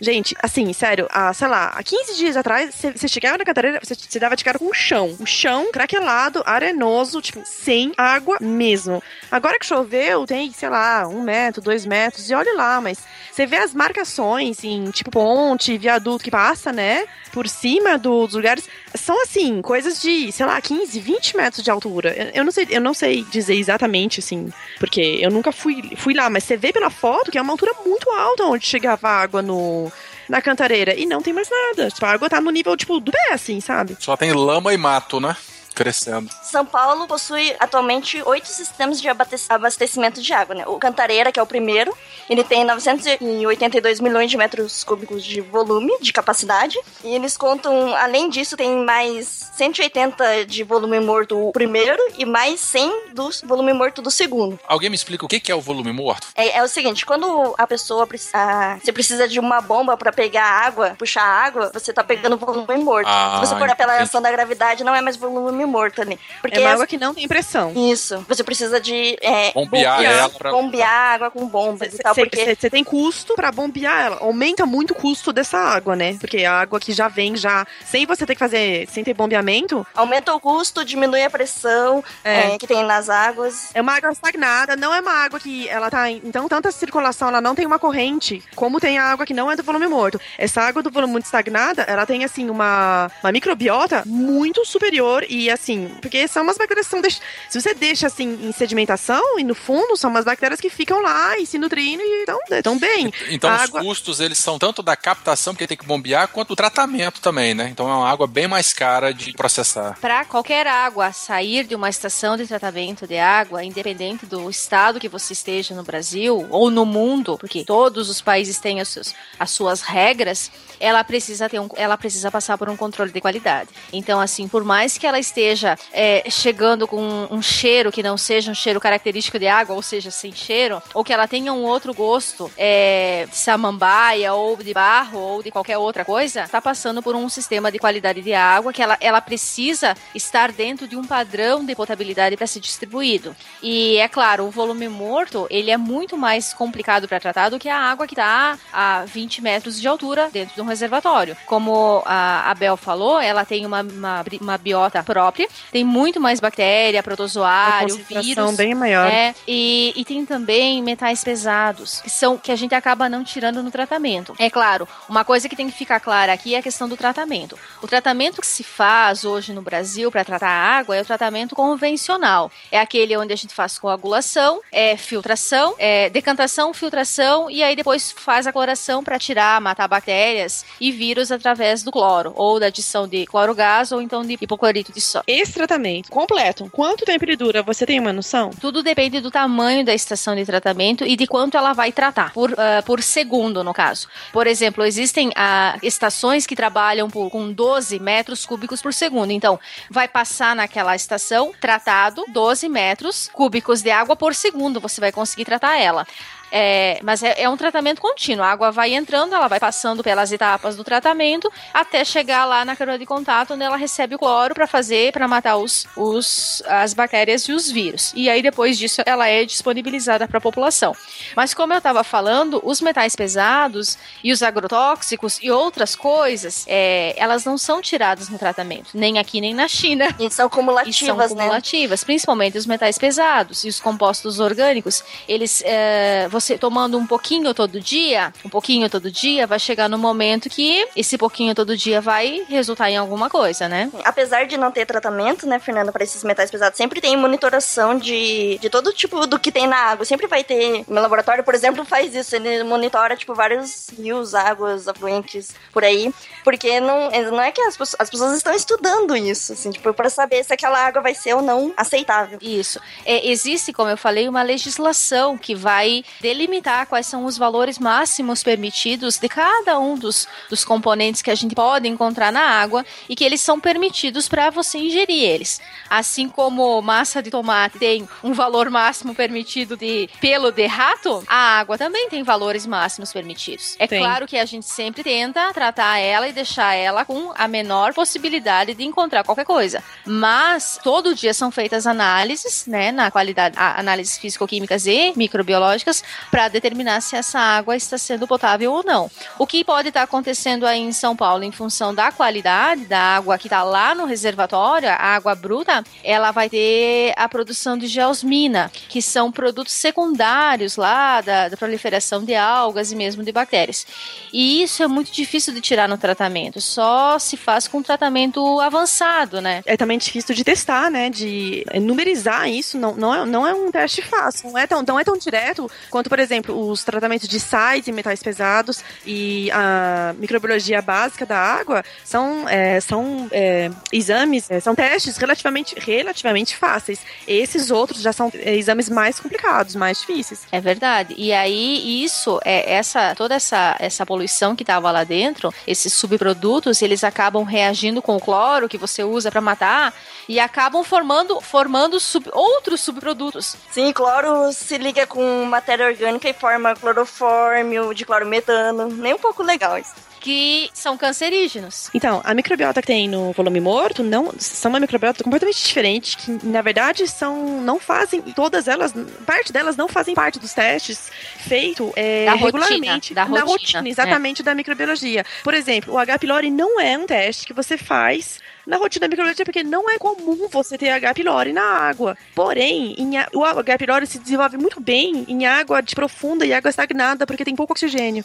Gente, assim, sério, há, sei lá, há 15 dias atrás, você- chegava na catarina, você, dava de cara com o chão. O chão craquelado, arenoso, tipo, sem água mesmo. Agora que choveu, tem, sei lá, um metro, dois metros, e olha lá, mas você vê as marcações em, tipo, ponte, viaduto que passa, né? Por cima do- dos lugares. São, assim, coisas de, sei lá, 15, 20 metros de altura. Eu, não sei, eu não sei dizer exatamente, assim, porque eu nunca fui, fui lá, mas você vê pela foto que é uma altura muito alta onde chegava água no. Na cantareira. E não tem mais nada. Tipo, a água tá no nível, tipo, do pé, assim, sabe? Só tem lama e mato, né? Crescendo. São Paulo possui atualmente oito sistemas de abaste- abastecimento de água, né? O Cantareira, que é o primeiro, ele tem 982 milhões de metros cúbicos de volume, de capacidade. E eles contam, além disso, tem mais 180 de volume morto o primeiro e mais 100 do volume morto do segundo. Alguém me explica o que é o volume morto? É, é o seguinte, quando a pessoa preci- a- você precisa de uma bomba pra pegar água, puxar água, você tá pegando volume morto. Ah, Se você for pela ação da gravidade, não é mais volume morto ali. Porque é uma as- água que não tem pressão. Isso. Você precisa de é, Bombear ela pra- bombear a água com bombas e tal, porque Você tem custo pra bombear ela. Aumenta muito o custo dessa água, né? Porque a água que já vem já sem você ter que fazer, sem ter bombeamento, aumenta o custo, diminui a pressão É. é, que tem nas águas. é uma água estagnada, não é uma água que ela tá em então tanta circulação, ela não tem uma corrente, como tem a água que não é do volume morto. Essa água do volume muito estagnada, ela tem assim uma, uma microbiota muito superior e assim, porque são umas bactérias que são. deix- Se você deixa assim em sedimentação e no fundo, são umas bactérias que ficam lá e se nutrindo e estão tão bem. Então A os água- custos eles são tanto da captação, porque tem que bombear, quanto do tratamento também, né? Então é uma água bem mais cara de processar. Para qualquer água sair de uma estação de tratamento de água, independente do estado que você esteja no Brasil ou no mundo, porque todos os países têm os seus- as suas regras, ela precisa ter um, ela precisa passar por um controle de qualidade. Então, assim, por mais que ela esteja é, chegando com um, cheiro que não seja um cheiro característico de água, ou seja, sem cheiro, ou que ela tenha um outro gosto é, de samambaia ou de barro ou de qualquer outra coisa, está passando por um sistema de qualidade de água que ela, ela precisa estar dentro de um padrão de potabilidade para ser distribuído. E é claro, o volume morto ele é muito mais complicado para tratar do que a água que está a 20 metros de altura dentro de um reservatório. Como a Abel falou, ela tem uma, uma, uma biota própria, tem muito mais bactéria, protozoário, vírus. bem maior. É, e, e tem também metais pesados, que são que a gente acaba não tirando no tratamento. É claro, uma coisa que tem que ficar clara aqui é a questão do tratamento. O tratamento que se faz hoje no Brasil para tratar a água é o tratamento convencional. É aquele onde a gente faz coagulação, é filtração, é decantação, filtração e aí depois faz a cloração para tirar, matar bactérias e vírus através do cloro, ou da adição de cloro gás ou então de hipoclorito de sódio. Esse tratamento completo, quanto tempo ele dura? Você tem uma noção? Tudo depende do tamanho da estação de tratamento e de quanto ela vai tratar, por, ah, por segundo, no caso. Por exemplo, existem ah, estações que trabalham por, com 12 metros cúbicos por segundo. Então, vai passar naquela estação, tratado, 12 metros cúbicos de água por segundo, você vai conseguir tratar ela. É, mas é, é um tratamento contínuo. A água vai entrando, ela vai passando pelas etapas do tratamento até chegar lá na câmara de contato, onde ela recebe o cloro para fazer, para matar os, os, as bactérias e os vírus. E aí depois disso ela é disponibilizada para a população. Mas como eu estava falando, os metais pesados e os agrotóxicos e outras coisas, é, elas não são tiradas no tratamento, nem aqui nem na China. E são cumulativas, E são né? cumulativas, principalmente os metais pesados e os compostos orgânicos. Eles, é, você tomando um pouquinho todo dia, um pouquinho todo dia, vai chegar no momento que esse pouquinho todo dia vai resultar em alguma coisa, né? Apesar de não ter tratamento, né, Fernanda, para esses metais pesados, sempre tem monitoração de, de todo tipo do que tem na água. Sempre vai ter. Meu laboratório, por exemplo, faz isso. Ele monitora, tipo, vários rios, águas, afluentes por aí. Porque não, não é que as, pessoas- as pessoas estão estudando isso, assim, tipo, para saber se aquela água vai ser ou não aceitável. Isso. É, existe, como eu falei, uma legislação que vai delimitar quais são os valores máximos permitidos de cada um dos, dos componentes que a gente pode encontrar na água e que eles são permitidos para você ingerir eles. Assim como massa de tomate tem um valor máximo permitido de pelo de rato, a água também tem valores máximos permitidos. É Tem. claro que a gente sempre tenta tratar ela e deixar ela com a menor possibilidade de encontrar qualquer coisa. Mas todo dia são feitas análises, né, na qualidade, análises físico-químicas e microbiológicas para determinar se essa água está sendo potável ou não. O que pode estar acontecendo aí em São Paulo em função da qualidade da água que está lá no reservatório, a água bruta, ela vai ter a produção de geosmina, que são produtos secundários lá da, da proliferação de algas e mesmo de bactérias. E isso é muito difícil de tirar no tratamento, só se faz com tratamento avançado, né? É também difícil de testar, né? De numerizar isso. Não, não, é, não é um teste fácil. Não é, tão, não é tão direto quanto, por exemplo, os tratamentos de sais e metais pesados e a microbiologia básica da água são, é, são é, exames, é, são testes relativamente, relativamente fáceis. Esses outros já são é, exames mais complicados, mais difíceis. É verdade. E aí isso é essa toda essa essa poluição que estava lá dentro, esses subprodutos, eles acabam reagindo com o cloro que você usa para matar e acabam formando formando sub- outros subprodutos. Sim, cloro se liga com matéria orgânica e forma clorofórmio, de clorometano. Nem um pouco legal isso. Que são cancerígenos. Então, a microbiota que tem no volume morto não são uma microbiota completamente diferente, que na verdade são não fazem todas elas, parte delas não fazem parte dos testes feito é, Da rotina, regularmente da na rotina, rotina, exatamente da microbiologia. Por exemplo, o H. pylori não é um teste que você faz na rotina da microbiologia, porque não é comum você ter H. pylori na água. Porém, em o H. pylori se desenvolve muito bem em água de profunda e água estagnada, porque tem pouco oxigênio.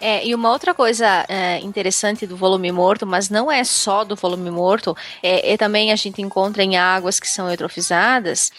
É, e uma outra coisa é, interessante do volume morto, mas não é só do volume morto, é, é também a gente encontra em águas que são eutrofizadas,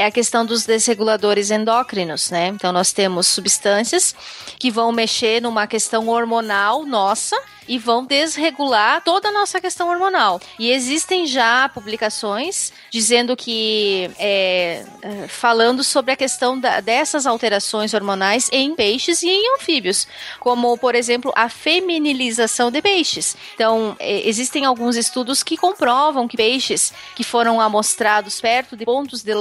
é a questão dos desreguladores endócrinos, né? Então nós temos substâncias que vão mexer numa questão hormonal nossa e vão desregular toda a nossa questão hormonal. E existem já publicações dizendo que é, é, falando sobre a questão da- dessas alterações hormonais em peixes e em anfíbios, como por exemplo a feminilização de peixes. Então é, existem alguns estudos que comprovam que peixes que foram amostrados perto de pontos de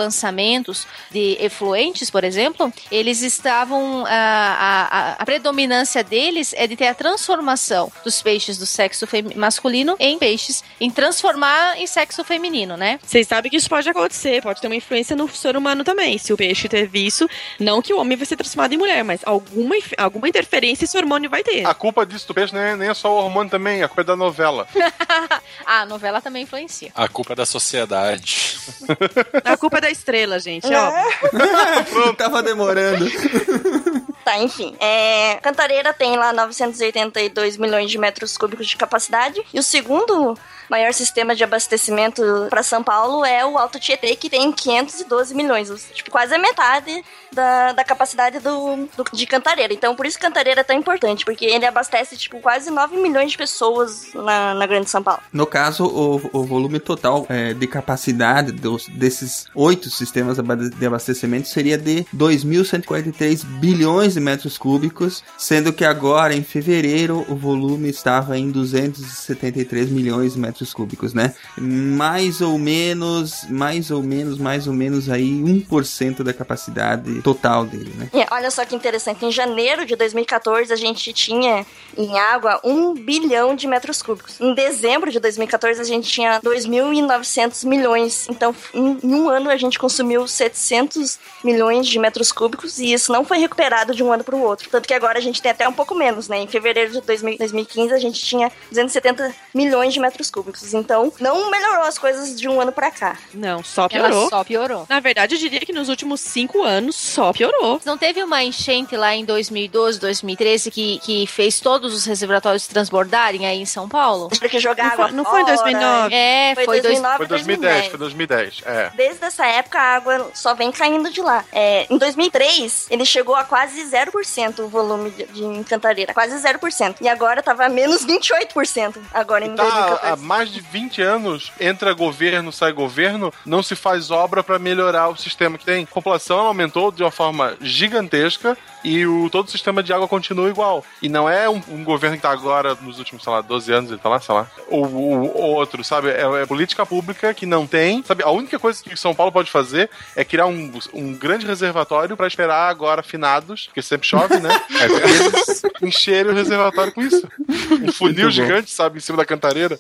lançamentos de efluentes, por exemplo, eles estavam a, a, a- a predominância deles é de ter a transformação dos peixes do sexo masculino em peixes, em transformar em sexo feminino, né? Vocês sabem que isso pode acontecer, pode ter uma influência no ser humano também. Se o peixe teve isso, não que o homem vai ser transformado em mulher, mas alguma, alguma interferência esse hormônio vai ter. A culpa disso do peixe nem é, nem é só o hormônio também, a culpa é da novela. Ah, a novela também influencia. A culpa é da sociedade. A culpa é da estrela, gente, É. ó. Tava demorando. Tá, enfim. É, Cantareira tem lá 982 milhões de metros cúbicos de capacidade. E o segundo maior sistema de abastecimento para São Paulo é o Alto Tietê, que tem 512 milhões. Tipo, quase a metade da, da capacidade do, do- de Cantareira. Então, por isso Cantareira é tão importante, porque ele abastece, tipo, quase 9 milhões de pessoas na, na Grande São Paulo. No caso, o, o volume total é, de capacidade dos, desses oito sistemas de abastecimento seria de 2.143 bilhões de metros cúbicos, sendo que agora, em fevereiro, o volume estava em 273 milhões de metros cúbicos, né? Mais ou menos, mais ou menos, mais ou menos aí 1% da capacidade total dele, né? E olha só que interessante, em janeiro de 2014 a gente tinha em água 1 bilhão de metros cúbicos. Em dezembro de 2014 a gente tinha 2.900 milhões. Então, em, um ano a gente consumiu 700 milhões de metros cúbicos e isso não foi recuperado de um ano para o outro. Tanto que agora a gente tem até um pouco menos, né? Em fevereiro de 2000 2015 a gente tinha 270 milhões de metros cúbicos. Então, não melhorou as coisas de um ano para cá. Não, só piorou. Ela só piorou. Na verdade, eu diria que nos últimos cinco anos só piorou. Não teve uma enchente lá em 2012, 2013 que, que fez todos os reservatórios transbordarem aí em São Paulo? Tive que jogar Não foi- água não foi em fora. 2009? É, Foi foi, 2009 Foi 2010, foi 2010, é. Desde essa época, a água só vem caindo de lá. É, em 2003, ele chegou a quase 0% o volume de, de Encantareira. Quase 0%. E agora tava a menos 28% agora em Tá, há 2014. Mais de 20 anos, entra governo, sai governo, não se faz obra pra melhorar o sistema que tem. A população aumentou de uma forma gigantesca e o, todo o sistema de água continua igual. E não é um, um governo que tá agora, nos últimos, sei lá, 12 anos, ele tá lá, sei lá, ou o outro, sabe? É, é política pública que não tem, sabe? A única coisa que São Paulo pode fazer é criar um, um grande reservatório pra esperar agora finados, porque sempre chove, né? É, eles encherem o reservatório com isso. Um funil gigante, sabe, em cima da cantareira.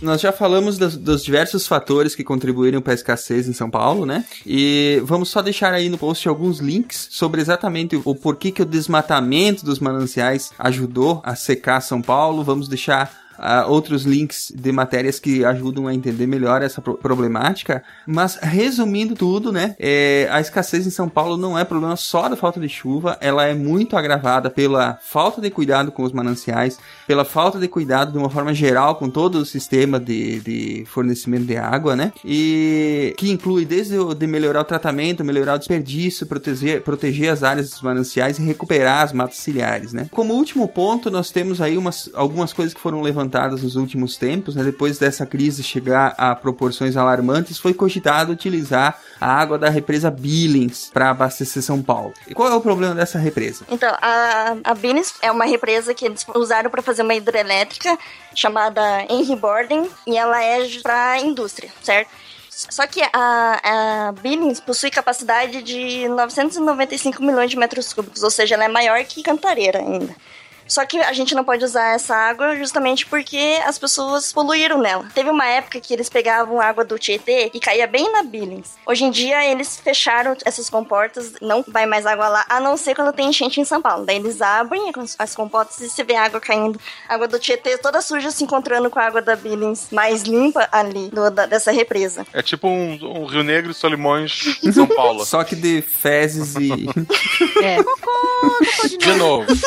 Nós já falamos dos, dos diversos fatores que contribuíram para a escassez em São Paulo, né? E vamos só deixar aí no post alguns links sobre exatamente o porquê que o desmatamento dos mananciais ajudou a secar São Paulo. Vamos deixar ah, outros links de matérias que ajudam a entender melhor essa pro- problemática. Mas resumindo tudo, né? é, a escassez em São Paulo não é problema só da falta de chuva, ela é muito agravada pela falta de cuidado com os mananciais, pela falta de cuidado de uma forma geral com todo o sistema de, de fornecimento de água, né? E que inclui desde o de melhorar o tratamento, melhorar o desperdício, proteger, proteger as áreas dos mananciais e recuperar as matas ciliares, né? Como último ponto, nós temos aí umas, algumas coisas que foram levantadas nos últimos tempos, né? Depois dessa crise chegar a proporções alarmantes, foi cogitado utilizar a água da represa Billings para abastecer São Paulo. E qual é o problema dessa represa? Então, a, a Billings é uma represa que eles usaram para fazer uma hidrelétrica chamada Henry Borden e ela é para indústria, certo? Só que a, a Billings possui capacidade de 995 milhões de metros cúbicos, ou seja, ela é maior que Cantareira ainda. Só que a gente não pode usar essa água justamente porque as pessoas poluíram nela. Teve uma época que eles pegavam água do Tietê e caía bem na Billings. Hoje em dia eles fecharam essas comportas, não vai mais água lá, a não ser quando tem enchente em São Paulo. Daí eles abrem as comportas e você vê água caindo. A água do Tietê toda suja se encontrando com a água da Billings mais limpa ali do- da- dessa represa. É tipo um, um Rio Negro e Solimões em São Paulo. Só que de fezes e. É. De novo.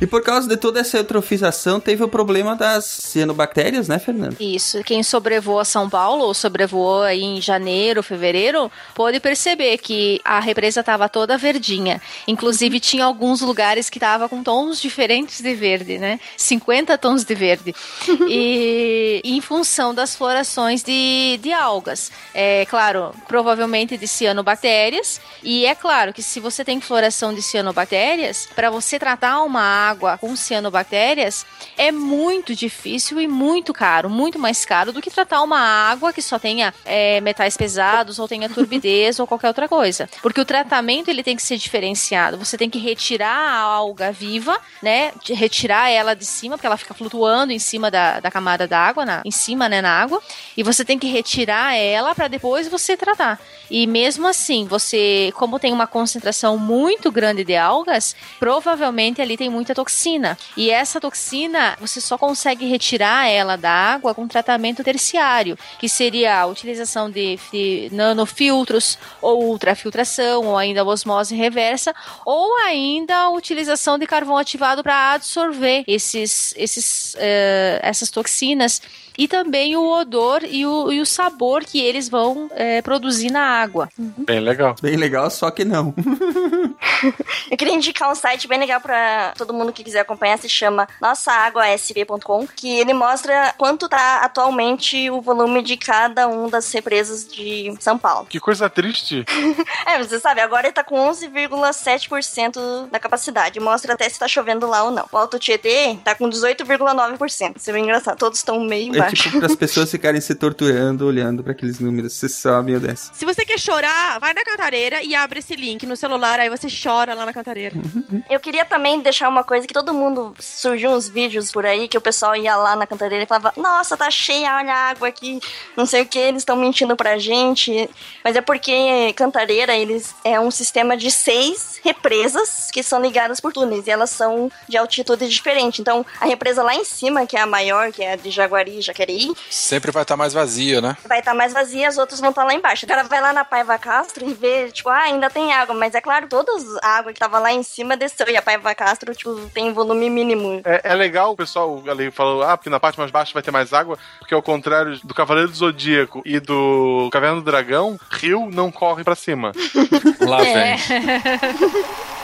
E por causa de toda essa eutrofização, teve o problema das cianobactérias, né, Fernando? Isso. Quem sobrevoa São Paulo, ou sobrevoou aí em janeiro, fevereiro, pôde perceber que a represa estava toda verdinha. Inclusive, tinha alguns lugares que estava com tons diferentes de verde, né? 50 tons de verde. e em função das florações de, de algas. É claro, provavelmente de cianobactérias. E é claro que se você tem floração de cianobactérias, para você tratar uma água com cianobactérias, é muito difícil e muito caro, muito mais caro do que tratar uma água que só tenha é, metais pesados ou tenha turbidez ou qualquer outra coisa. Porque o tratamento ele tem que ser diferenciado. Você tem que retirar a alga viva, né? Retirar ela de cima, porque ela fica flutuando em cima da, da camada d'água, na, em cima, né, na água. E você tem que retirar ela para depois você tratar. E mesmo assim, você, como tem uma concentração muito grande de algas, provavelmente ali tem muita toxina. E essa toxina, você só consegue retirar ela da água com tratamento terciário, que seria a utilização de, nanofiltros, ou ultrafiltração, ou ainda osmose reversa, ou ainda a utilização de carvão ativado para absorver esses, esses, eh, essas toxinas e também o odor e o, e o sabor que eles vão eh, produzir na água. Bem legal. Bem legal, só que não. Eu queria indicar um site bem legal pra todo mundo que quiser acompanhar, se chama nossaaguasp.com, que ele mostra quanto tá atualmente o volume de cada um das represas de São Paulo. Que coisa triste. É, você sabe, agora ele tá com 11,7% da capacidade. Mostra até se tá chovendo lá ou não. O Alto Tietê tá com 18,9%. Isso é bem engraçado. Todos estão meio É embaixo. Tipo para as pessoas ficarem se torturando olhando para aqueles números. Você sabe, meu Deus. Se você quer chorar, vai na cantareira e abre esse link no celular, aí você chora lá na cantareira. Eu queria também deixar uma coisa que todo mundo surgiu uns vídeos por aí que o pessoal ia lá na cantareira e falava: Nossa, tá cheia, olha a água aqui, não sei o que, eles estão mentindo pra gente. Mas é porque cantareira eles é um sistema de seis represas que são ligadas por túneis e elas são de altitude diferente. Então a represa lá em cima, que é a maior, que é a de Jaguari e Sempre vai estar mais vazia, né? vai estar mais vazia, as outras vão estar lá embaixo. O cara vai lá na Paiva Castro e vê, tipo, ah, ainda tem água, mas é claro, toda a água que tava lá em cima desceu e a Paiva Castro, tipo, tem volume mínimo. É, é legal o pessoal ali falou, ah, porque na parte mais baixa vai ter mais água, porque ao contrário do Cavaleiro do Zodíaco e do Caverna do Dragão, rio não corre pra cima. Lá É.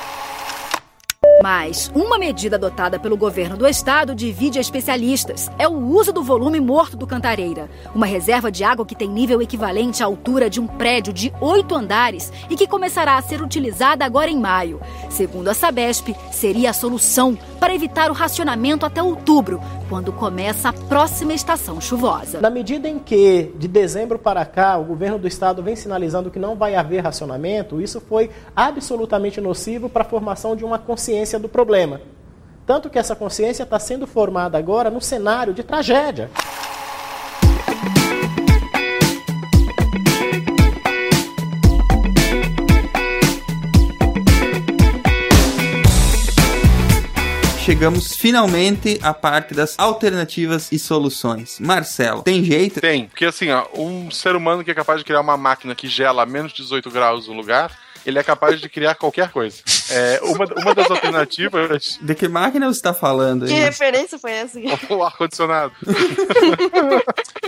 Mas uma medida adotada pelo governo do estado divide especialistas. É o uso do volume morto do Cantareira, uma reserva de água que tem nível equivalente à altura de um prédio de oito andares e que começará a ser utilizada agora em maio. Segundo a Sabesp, seria a solução para evitar o racionamento até outubro, quando começa a próxima estação chuvosa. Na medida em que, de dezembro para cá, o governo do estado vem sinalizando que não vai haver racionamento, isso foi absolutamente nocivo para a formação de uma consciência do problema. Tanto que essa consciência está sendo formada agora no cenário de tragédia. Chegamos finalmente à parte das alternativas e soluções. Marcelo, tem jeito? Tem, porque assim, ó, um ser humano que é capaz de criar uma máquina que gela a menos de 18 graus no lugar, ele é capaz de criar qualquer coisa. É, uma, uma das alternativas. De que máquina você está falando? Que aí, referência foi essa? O ar-condicionado.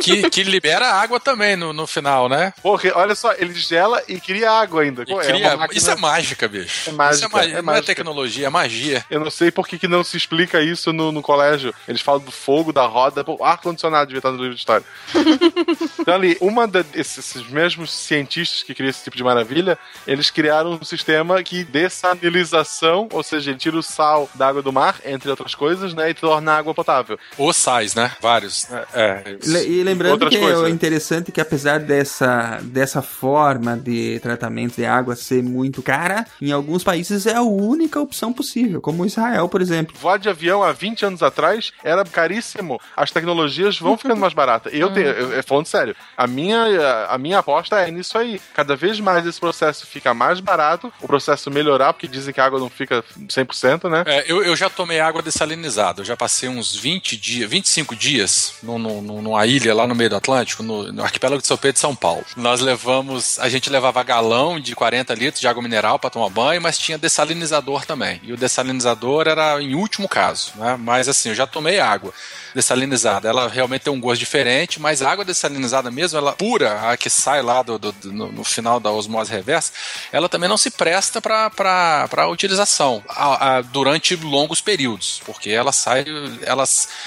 Que, que libera água também no, no final, né? Porque, olha só, ele gela e cria água ainda. Pô, Cria- máquina- Isso é mágica, bicho. É mágica, Isso é, ma- é Não é mágica. tecnologia, é magia. Eu não sei por que, que não se explica isso no, no colégio. Eles falam do fogo, da roda. Pô, ar-condicionado devia estar no livro de história. então, ali, uma desses esses mesmos cientistas que criam esse tipo de maravilha, eles criaram um sistema que dessalinização, ou seja, ele tira o sal da água do mar, entre outras coisas, né, e torna a água potável. Ou sais, né? Vários. É. Le- E lembrando que coisas. é interessante que apesar dessa, dessa forma de tratamento de água ser muito cara, em alguns países é a única opção possível, como Israel, por exemplo. Voar de avião há 20 anos atrás era caríssimo. As tecnologias vão ficando mais baratas. Eu tenho, eu, eu- falando sério, a minha, a minha aposta é nisso aí. Cada vez mais esse processo fica mais mais barato o processo melhorar, porque dizem que a água não fica 100%, né? É, eu, eu já tomei água dessalinizada. Eu já passei uns 20 dias, 25 dias no, no, numa ilha lá no meio do Atlântico, no, no arquipélago de São Pedro e São Paulo. Nós levamos, a gente levava galão de 40 litros de água mineral para tomar banho, mas tinha dessalinizador também. E o dessalinizador era em último caso, né? Mas assim, eu já tomei água dessalinizada. Ela realmente tem um gosto diferente, mas a água dessalinizada mesmo, ela pura, a que sai lá do, do- do- no, no final da osmose reversa, ela também não se presta para utilização a- a- durante longos períodos, porque ela sai, ela,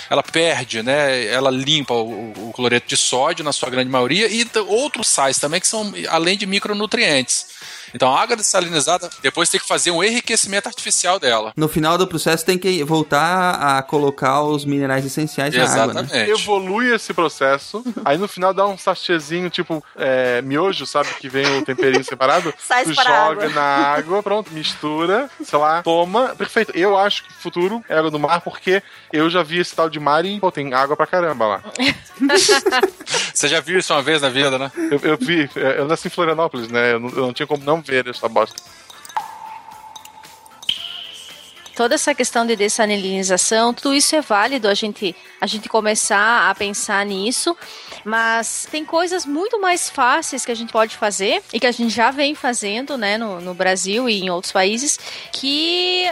ela perde, né? Ela limpa o, o cloreto de sódio na sua grande maioria e outros sais também que são além de micronutrientes. Então a água dessalinizada, depois tem que fazer um enriquecimento artificial dela. No final do processo tem que voltar a colocar os minerais essenciais na água, né? Evolui esse processo, aí no final dá um sachêzinho, tipo é, miojo, sabe? Que vem o temperinho separado. Sais tu joga água. na água, pronto, mistura, sei lá, toma. Perfeito. Eu acho que o futuro é água do mar, porque eu já vi esse tal de mar e, pô, tem água pra caramba lá. Você já viu isso uma vez na vida, né? Eu, eu vi, é, eu nasci em Florianópolis, né? Eu não, eu não tinha como não ver essa bosta. Toda essa questão de dessalinização, tudo isso é válido a gente, a gente começar a pensar nisso, mas tem coisas muito mais fáceis que a gente pode fazer e que a gente já vem fazendo, né, no, no Brasil e em outros países, que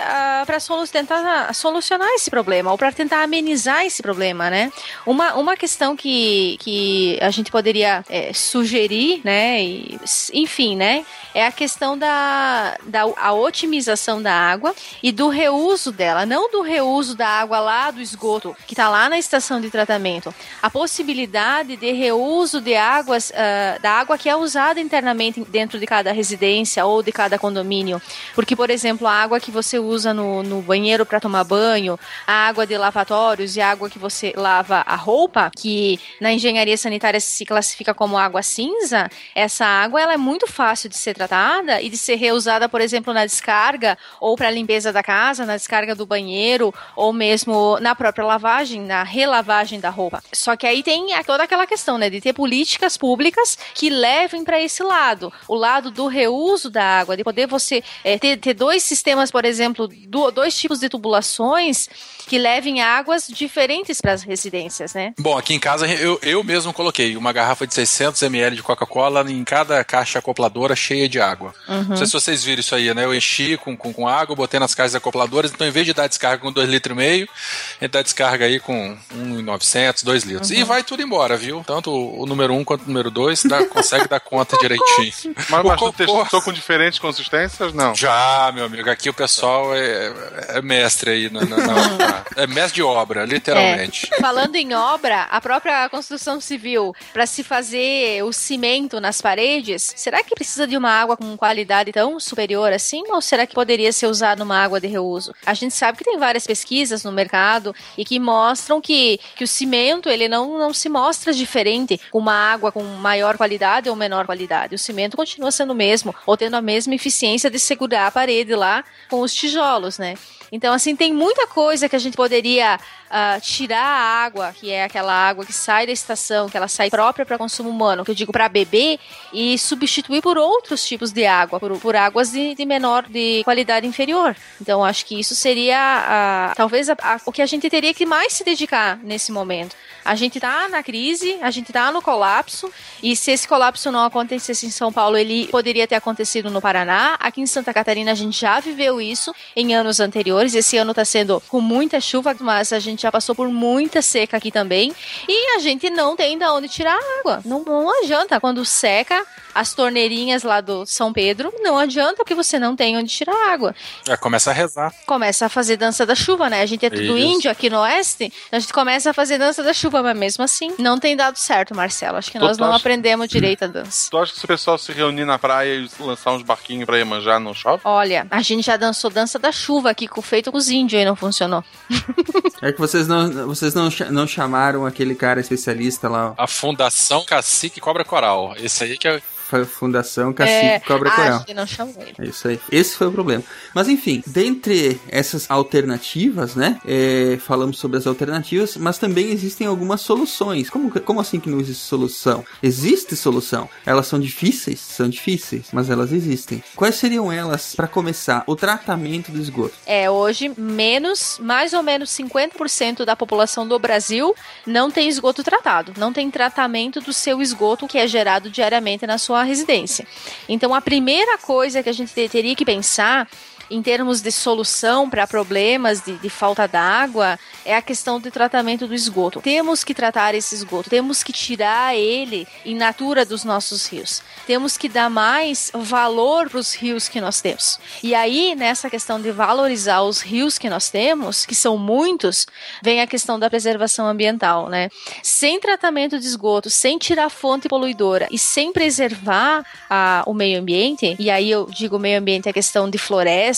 para tentar solucionar esse problema ou para tentar amenizar esse problema, né? Uma, uma questão que, que a gente poderia é, sugerir, né, e, enfim, né, é a questão da, da a otimização da água e do reuso dela, não do reuso da água lá do esgoto, que está lá na estação de tratamento. A possibilidade de reuso de águas, ah, da água que é usada internamente dentro de cada residência ou de cada condomínio. Porque, por exemplo, a água que você usa no, no banheiro para tomar banho, a água de lavatórios e a água que você lava a roupa, que na engenharia sanitária se classifica como água cinza, essa água ela é muito fácil de ser tratada e de ser reusada, por exemplo, na descarga ou para limpeza da casa, na descarga do banheiro ou mesmo na própria lavagem, na relavagem da roupa. Só que aí tem toda aquela questão, né, de ter políticas públicas que levem para esse lado, o lado do reuso da água, de poder você é, ter, ter dois sistemas, por exemplo, do, dois tipos de tubulações que levem águas diferentes para as residências, né? Bom, aqui em casa eu, eu mesmo coloquei uma garrafa de 600 ml de Coca-Cola em cada caixa acopladora cheia de água. Uhum. Não sei se vocês viram isso aí, né? Eu enchi com, com, com água, botei nas caixas acopladoras, então em vez de dar descarga com 2,5 litros, a gente dá descarga aí com 1,900, 2 litros. Uhum. E vai tudo embora, viu? Tanto o número 1 um quanto o número 2 consegue dar conta direitinho. Mas, O mas cocô- testou com diferentes consistências? Não. Já, meu amigo, aqui o pessoal é, é mestre aí, na, na- na- é mestre de obra, literalmente. É. Falando em obra, a própria construção civil, para se fazer o cimento nas paredes, será que precisa de uma água com qualidade tão superior assim? Ou será que poderia ser usada uma água de reuso? A gente sabe que tem várias pesquisas no mercado e que mostram que, que o cimento ele não, não se mostra diferente com uma água com maior qualidade ou menor qualidade. O cimento continua sendo o mesmo, ou tendo a mesma eficiência de segurar a parede lá com os tijolos, né? Então, assim, tem muita coisa que a gente poderia ah, tirar a água, que é aquela água que sai da estação, que ela sai própria para consumo humano, que eu digo para beber, e substituir por outros tipos de água, por, por águas de, de menor, de qualidade inferior. Então, acho que isso seria ah, talvez a- a- o que a gente teria que mais se dedicar nesse momento. A gente tá na crise, a gente tá no colapso, e se esse colapso não acontecesse em São Paulo, ele poderia ter acontecido no Paraná. Aqui em Santa Catarina a gente já viveu isso em anos anteriores. Esse ano tá sendo com muita chuva, mas a gente já passou por muita seca aqui também. E a gente não tem de onde tirar água. Não, não adianta. Quando seca as torneirinhas lá do São Pedro, não adianta porque você não tem onde tirar água Já começa a rezar. começa a fazer dança da chuva, né? A gente é tudo Isso. índio aqui no oeste, a gente começa a fazer dança da chuva, mas mesmo assim não tem dado certo, Marcelo. Acho que Tu- nós tu não acha- aprendemos direito a dança. Tu acha que se o pessoal se reunir na praia e lançar uns barquinhos pra Iemanjá, não chove? Olha, a gente já dançou dança da chuva aqui, com feito com os índios e não funcionou. É que vocês não, vocês não, não chamaram aquele cara especialista lá. A Fundação Cacique Cobra Coral. Esse aí que é. Fundação Cacique É, Cobra Coral. não chamou ele. É isso aí. Esse foi o problema. Mas enfim, dentre essas alternativas, né? é, falamos sobre as alternativas, mas também existem algumas soluções. Como, como assim que não existe solução? Existe solução. Elas são difíceis? São difíceis, mas elas existem. Quais seriam elas, para começar, o tratamento do esgoto? É, hoje, menos, mais ou menos 50% da população do Brasil não tem esgoto tratado, não tem tratamento do seu esgoto que é gerado diariamente na sua residência. Então, a primeira coisa que a gente te- teria que pensar em termos de solução para problemas de, de falta d'água é a questão de tratamento do esgoto. Temos que tratar esse esgoto, temos que tirar ele in natura dos nossos rios. Temos que dar mais valor para os rios que nós temos. E aí, nessa questão de valorizar os rios que nós temos, que são muitos, vem a questão da preservação ambiental, né? Sem tratamento de esgoto, sem tirar a fonte poluidora e sem preservar ah, o meio ambiente, e aí eu digo meio ambiente a questão de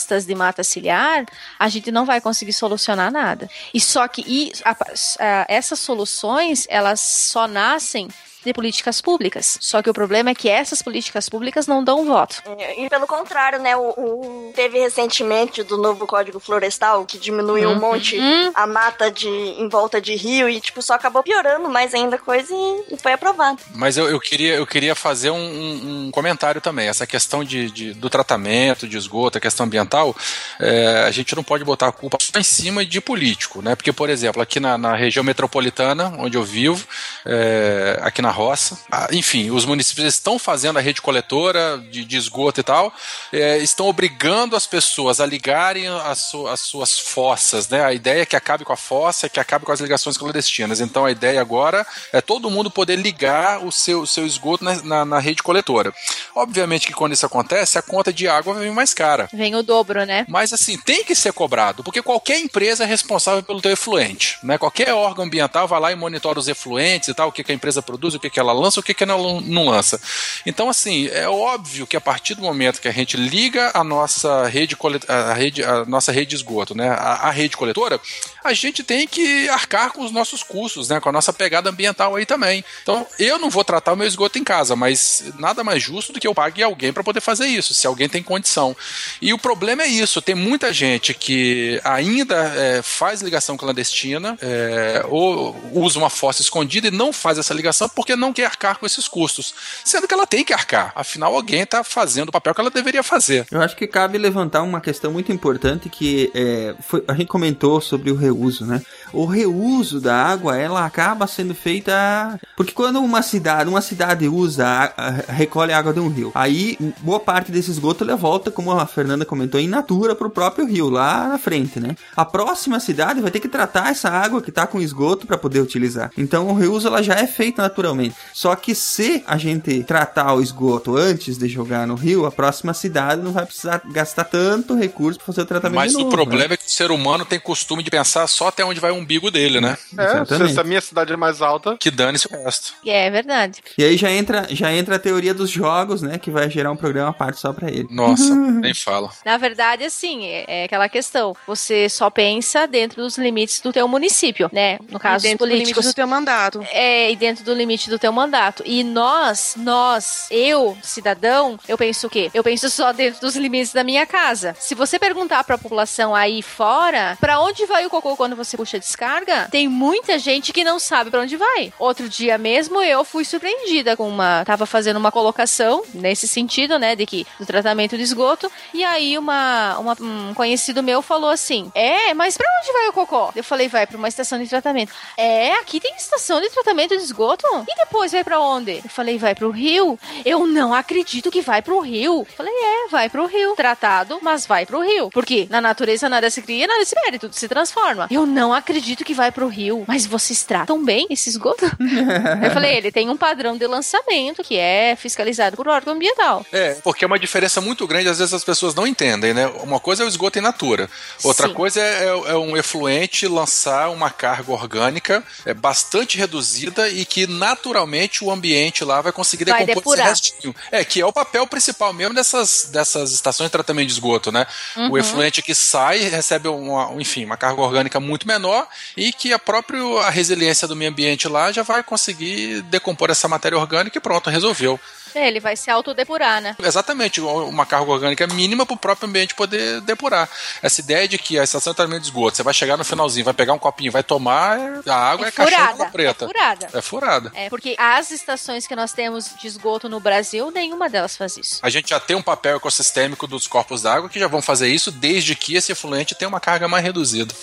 florestas, de mata ciliar, a gente não vai conseguir solucionar nada. E só que e, a- a- essas soluções, elas só nascem de políticas públicas. Só que o problema é que essas políticas públicas não dão voto. E pelo contrário, né? O, o- teve recentemente do novo Código Florestal que diminuiu um Uhum. monte a mata de em volta de rio e tipo só acabou piorando mais ainda a coisa e, e foi aprovado. Mas eu, eu queria, eu queria fazer um, um- um comentário também. Essa questão de, de- do tratamento de esgoto, a questão ambiental, é, a gente não pode botar a culpa só em cima de político, né? Porque, por exemplo, aqui na, na região metropolitana, onde eu vivo, é, aqui na roça, ah, enfim, os municípios estão fazendo a rede coletora de, de esgoto e tal, é, estão obrigando as pessoas a ligarem as, su- as suas fossas, né? A ideia é que acabe com a fossa, é que acabe com as ligações clandestinas. Então a ideia agora é todo mundo poder ligar o seu, seu esgoto na, na, na rede coletora. Obviamente que quando isso acontece, a conta de água vem mais cara. Vem o dobro, né? Mas assim, tem que ser cobrado, porque qualquer empresa é responsável pelo teu efluente, né? Qualquer órgão ambiental vai lá e monitora os efluentes e tal, o que, que a empresa produz, o que, que ela lança, o que, que ela não lança. Então, assim, é óbvio que a partir do momento que a gente liga a nossa rede, a rede, a nossa rede de esgoto, né? A, a rede coletora, a gente tem que arcar com os nossos custos, né? Com a nossa pegada ambiental aí também. Então, eu não vou tratar o meu esgoto em casa, mas nada mais justo do que eu pague alguém para poder fazer isso, se alguém tem condição. E o problema é isso: tem muita gente que ainda é, faz ligação clandestina é, ou usa uma fossa escondida e não faz essa ligação porque não quer arcar com esses custos, sendo que ela tem que arcar. Afinal, alguém está fazendo o papel que ela deveria fazer. Eu acho que cabe levantar uma questão muito importante que é, foi- a gente comentou sobre o reuso, né? O reuso da água, ela acaba sendo feita porque quando uma cidade, uma cidade usa, recolhe a água de um rio, aí boa parte desse esgoto ele volta, como a Fernanda comentou, in natura pro próprio rio lá na frente, né? A próxima cidade vai ter que tratar essa água que tá com esgoto para poder utilizar. Então o reuso ela já é feito naturalmente. Só que se a gente tratar o esgoto antes de jogar no rio, a próxima cidade não vai precisar gastar tanto recurso para fazer o tratamento Mas de o novo, problema né? é que o ser humano tem costume de pensar só até onde vai o umbigo dele, né? É, se a minha cidade é mais alta. Que dane-se o resto. É verdade. E aí já entra, já entra a teoria dos jogos, né? Que vai gerar um programa à parte só pra ele. Nossa, nem fala. Na verdade, assim, é, é aquela questão. Você só pensa dentro dos limites do teu município, né? No caso, E dentro os do limite políticos. do teu mandato. É, e dentro do limite do teu mandato. E nós, nós, eu, cidadão, eu penso o quê? Eu penso só dentro dos limites da minha casa. Se você perguntar pra população aí fora, pra onde vai o cocô quando você puxa a descarga, tem muita gente que não sabe pra onde vai. Outro dia mesmo eu fui surpreendida com uma, tava fazendo uma colocação nesse sentido, né, de que do tratamento de esgoto, e aí uma, uma- um conhecido meu falou assim: "É, mas pra onde vai o cocô?" Eu falei: "Vai pra uma estação de tratamento." "É, aqui tem estação de tratamento de esgoto?" "E depois vai pra onde?" Eu falei: "Vai pro rio." "Eu não acredito que vai pro rio." Eu falei: "É, vai pro rio, tratado, mas vai pro rio." Porque na natureza nada se cria, nada se perde, tudo se transforma. Eu não acredito que vai pro rio. Mas vocês tratam bem esse esgoto? Eu falei, ele tem um padrão de lançamento que é fiscalizado por órgão ambiental. É, porque é uma diferença muito grande, às vezes as pessoas não entendem, né? Uma coisa é o esgoto in natura, outra Sim. coisa é, é- é um efluente lançar uma carga orgânica é, bastante reduzida e que naturalmente o ambiente lá vai conseguir Vai decompor esse depurar. restinho. É, que é o papel principal mesmo dessas, dessas estações de tratamento de esgoto, né? Uhum. O efluente que sai recebe uma, enfim, uma carga orgânica muito menor e que a própria a resiliência do meio ambiente lá já vai conseguir decompor essa matéria orgânica e pronto, resolveu. É, Ele vai se autodepurar, né? Exatamente, uma carga orgânica mínima para o próprio ambiente poder depurar. Essa ideia de que a estação de tratamento de esgoto, você vai chegar no finalzinho, vai pegar um copinho, vai tomar, a água é, É furada, preta. é furada. É furada. É, porque as estações que nós temos de esgoto no Brasil, nenhuma delas faz isso. A gente já tem um papel ecossistêmico dos corpos d'água que já vão fazer isso desde que esse efluente tenha uma carga mais reduzida.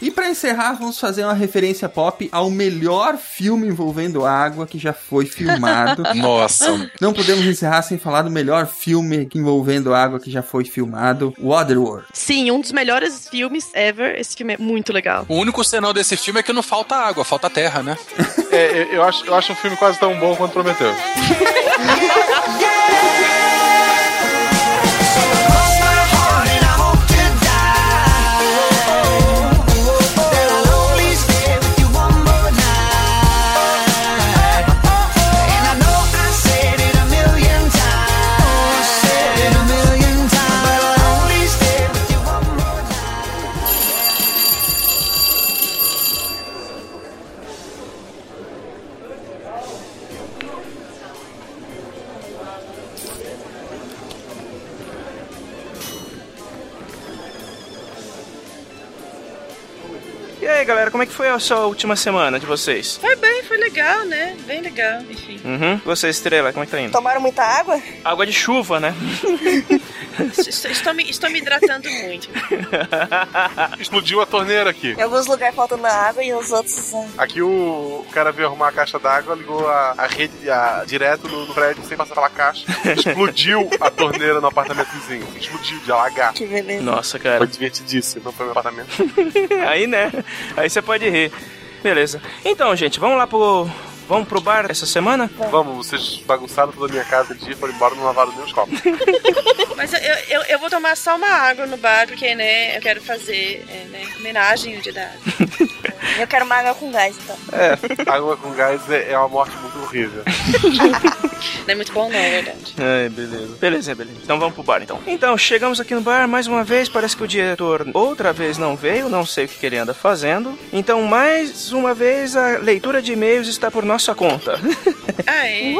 E pra encerrar, vamos fazer uma referência pop ao melhor filme envolvendo água que já foi filmado. Nossa. Não podemos encerrar sem falar do melhor filme envolvendo água que já foi filmado, Waterworld. Sim, um dos melhores filmes ever. Esse filme é muito legal. O único senão desse filme é que não falta água, falta terra, né? É, eu acho, eu acho um filme quase tão bom quanto Prometeu. aí, galera, como é que foi a sua última semana de vocês? Foi bem, foi legal, né? Bem legal, enfim. Uhum. Você, Estrela, como é que tá indo? Tomaram muita água? Água de chuva, né? Estou, estou me, estou me hidratando muito. Explodiu a torneira aqui. Em alguns lugares faltando água e os outros. ah, Aqui o cara veio arrumar a caixa d'água, ligou a, a rede a- direto no, no prédio sem passar pela caixa. Explodiu a torneira no apartamento vizinho. Explodiu de alagar. Que beleza. Nossa, cara. Foi divertidíssimo, não foi meu apartamento. Aí, né? Aí você pode rir. Beleza. Então, gente, vamos lá pro. Vamos pro bar essa semana? Vamos, vocês bagunçaram toda a minha casa de dia, foram embora e não lavaram nem os copos. Mas eu, eu, eu- vou tomar só uma água no bar, porque, né, eu quero fazer é, né, homenagem ao dia da água. Eu quero uma água com gás, então. É, água com gás é, é uma morte muito horrível. Não é muito bom, não, é verdade. Ai, beleza. Beleza, beleza. Então vamos pro bar, então. Então, chegamos aqui no bar mais uma vez. Parece que o diretor outra vez não veio. Não sei o que que ele anda fazendo. Então, mais uma vez, a leitura de e-mails está por nossa conta. Ah, é?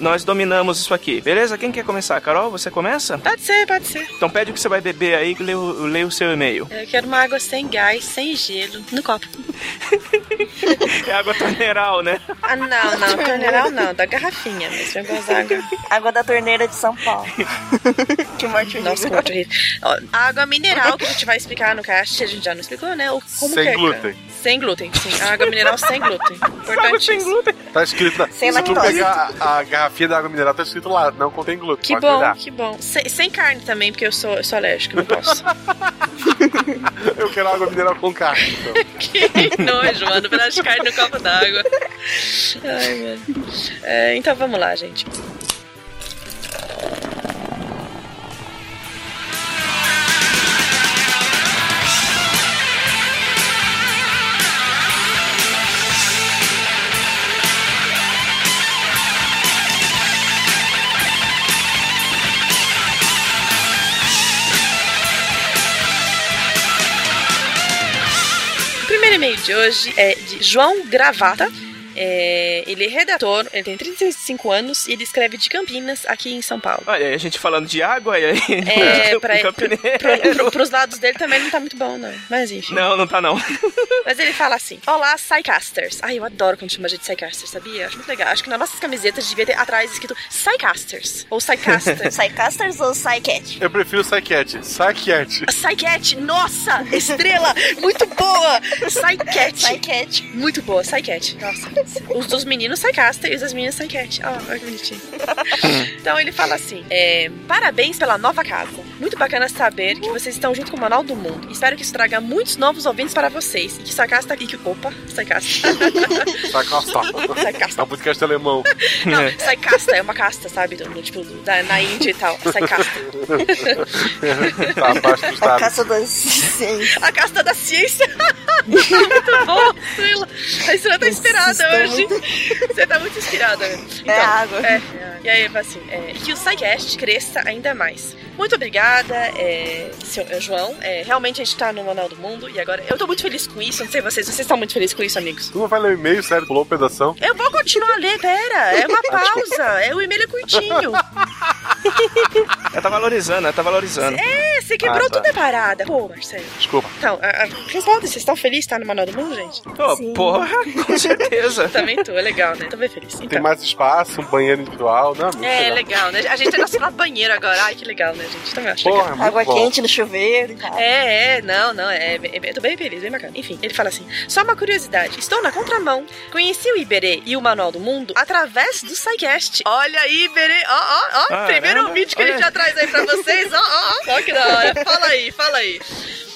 Nós dominamos isso aqui, beleza? Quem quer começar? Carol, você começa? Pode ser, pode ser. Então pede o que você vai beber aí e lê o, lê o seu e-mail. Eu quero uma água sem gás, sem gelo, no copo. É água torneiral, né? Ah, não, não, torneiral não, da garrafinha, eu gosto da água. Água da torneira de São Paulo. que morte horrível. Nossa, que morte horrível. Ó, água mineral que a gente vai explicar no cast, a gente já não explicou, né? O, como Sem que glúten. Sem glúten, sim. Água mineral sem glúten. Importante. sem glúten. Tá escrito na. Sem se tu pegar a, a garrafinha da água mineral, tá escrito lá, não contém glúten. Que bom, olhar. que bom. Sem, sem carne também, porque eu sou, eu sou alérgico, não posso. Eu quero água mineral com carne, então. que nojo, mano. Um pedaço de carne no copo d'água. Ai, mano. É, então vamos lá, gente. E-mail de hoje é de João Gravata. É, ele é redator, ele tem 35 anos e ele escreve de Campinas, aqui em São Paulo. Olha, a gente falando de água e aí. É, pra, pro, pro, pros lados dele também não tá muito bom, não. Mas enfim. Não, não tá não. Mas ele fala assim: Olá, Psycasters. Ai, eu adoro quando chama a gente de Psycasters, sabia? Acho muito legal. Acho que nas nossas camisetas devia ter atrás escrito Psycasters. Ou Psycasters. Psycasters ou Psycat? Eu prefiro Psycat. Psycat. Psycat, nossa, estrela, muito boa. Psycat. Psycat. Muito boa, Psycat. Nossa. Os dos meninos Psycaster e os das meninas Psycat. Ó, olha que bonitinho. Então ele fala assim: é, Parabéns pela nova casa. Muito bacana saber que vocês estão junto com o Manual do Mundo. Espero que isso traga muitos novos ouvintes para vocês. E que Psycasta. E que, opa, Psycasta. Psycasta. É um podcast alemão. Não, Psycasta é uma casta, sabe? Do, do- tipo, da, na Índia e tal. Psycasta. tá abaixo A dados. caça das ciências. A casta da ciência. muito bom, Estrela. A Estrela tá inspirada estão hoje. Você tá muito inspirada. Então, É água. É. E aí, eu falo assim, é, que o SciCast cresça ainda mais. Muito obrigada, é, seu, é, João. É, realmente a gente tá no Manual do Mundo e agora eu tô muito feliz com isso. Não sei vocês, vocês estão muito felizes com isso, amigos? Tu não vai ler o e-mail, sério? Pulou um pedação? Eu vou continuar a ler, pera. É uma pausa. É, o e-mail é curtinho. Ela tá valorizando, ela tá valorizando. É, você quebrou Ah, tá. tudo a parada. Pô, Marcelo. Desculpa. Então, a, a, responda, vocês estão felizes de estar no Manual do Mundo, gente? Pô, porra, com certeza. Também tô, é legal, né? Tô bem feliz. Tem Então. mais espaço, um banheiro individual, né? Muito É, legal, né? A gente tem nosso próprio banheiro agora. Ai, que legal, né, gente? Também acho Porra, legal. muito Água bom. quente no chuveiro e tal. É, é, não, não, é, é, eu tô bem feliz, bem bacana. Enfim, ele fala assim: só uma curiosidade, estou na contramão. Conheci o Iberê e o Manual do Mundo através do SciCast. Olha aí, Iberê, ó, ó, ó, Ah, primeiro é? vídeo que a gente Olha. já traz aí pra vocês, ó, ó, ó, ó, que da hora. Fala aí, fala aí.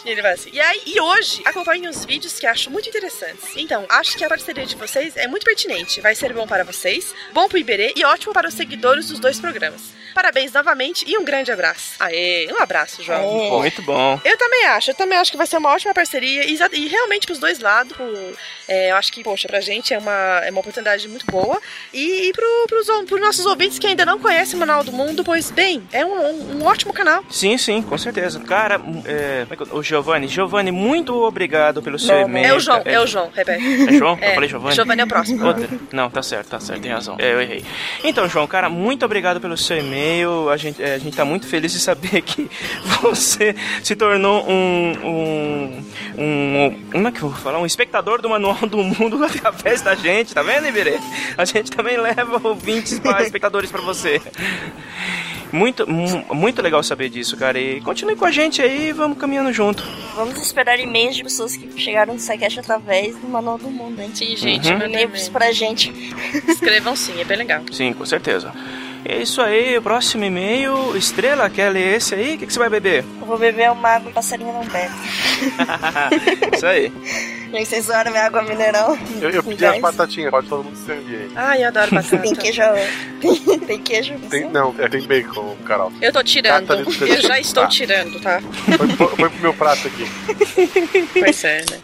E ele vai assim. E aí, e hoje, acompanhe os vídeos que acho muito interessantes. Então, acho que a parceria de vocês é muito pertinente. Vai ser bom para vocês, bom pro Iberê e ótimo para os seguidores dos dois programas. Parabéns novamente e um grande abraço. Aê, um abraço, João. Muito bom. Eu também acho, eu também acho que vai ser uma ótima parceria e, e realmente pros dois lados. pro- é, eu acho que, poxa, pra gente é uma, é uma oportunidade muito boa. E, e pro, pros, pros nossos ouvintes que ainda não conhecem o Manual do Mundo, pois bem, é um, um, um ótimo canal. Sim, sim, com certeza. Cara, é, como é que eu- o Giovanni, Giovanni, muito obrigado pelo seu e-mail. é o João, cara. é o João, repete. É João? Eu falei Giovanni? Giovanni é o próximo. Outra. Não, tá certo, tá certo, tem razão. É, eu errei. Então, João, cara, muito obrigado pelo seu e-mail. A gente, é, a gente tá muito feliz de saber que você se tornou um. um. um como é que eu vou falar? Um espectador do Manual do Mundo através da gente, tá vendo, Iberê? A gente também leva ouvintes para espectadores pra você. Muito, mu- muito legal saber disso, cara. E continue com a gente aí, vamos caminhando junto. Vamos esperar e-mails de pessoas que chegaram no SciCast através do Manual do Mundo, hein? Sim, gente, Uhum. mandem e-mails pra gente. Escrevam sim, é bem legal. Sim, com certeza. É isso aí, o próximo e-mail. Estrela, quer ler esse aí? O que, que você vai beber? Eu vou beber uma água e passarinho não bebe. isso aí. Gente, vocês zoaram minha água mineral? Eu, eu pedi as batatinhas, pode todo mundo servir aí. Ai, eu adoro batata. Tem queijo. Tem, tem queijo? Tem, não, é, tem bacon, Carol. Eu tô tirando. Cata Eu já estou Tá. tirando, tá? Põe, põe- põe pro meu prato aqui. Pois é, né?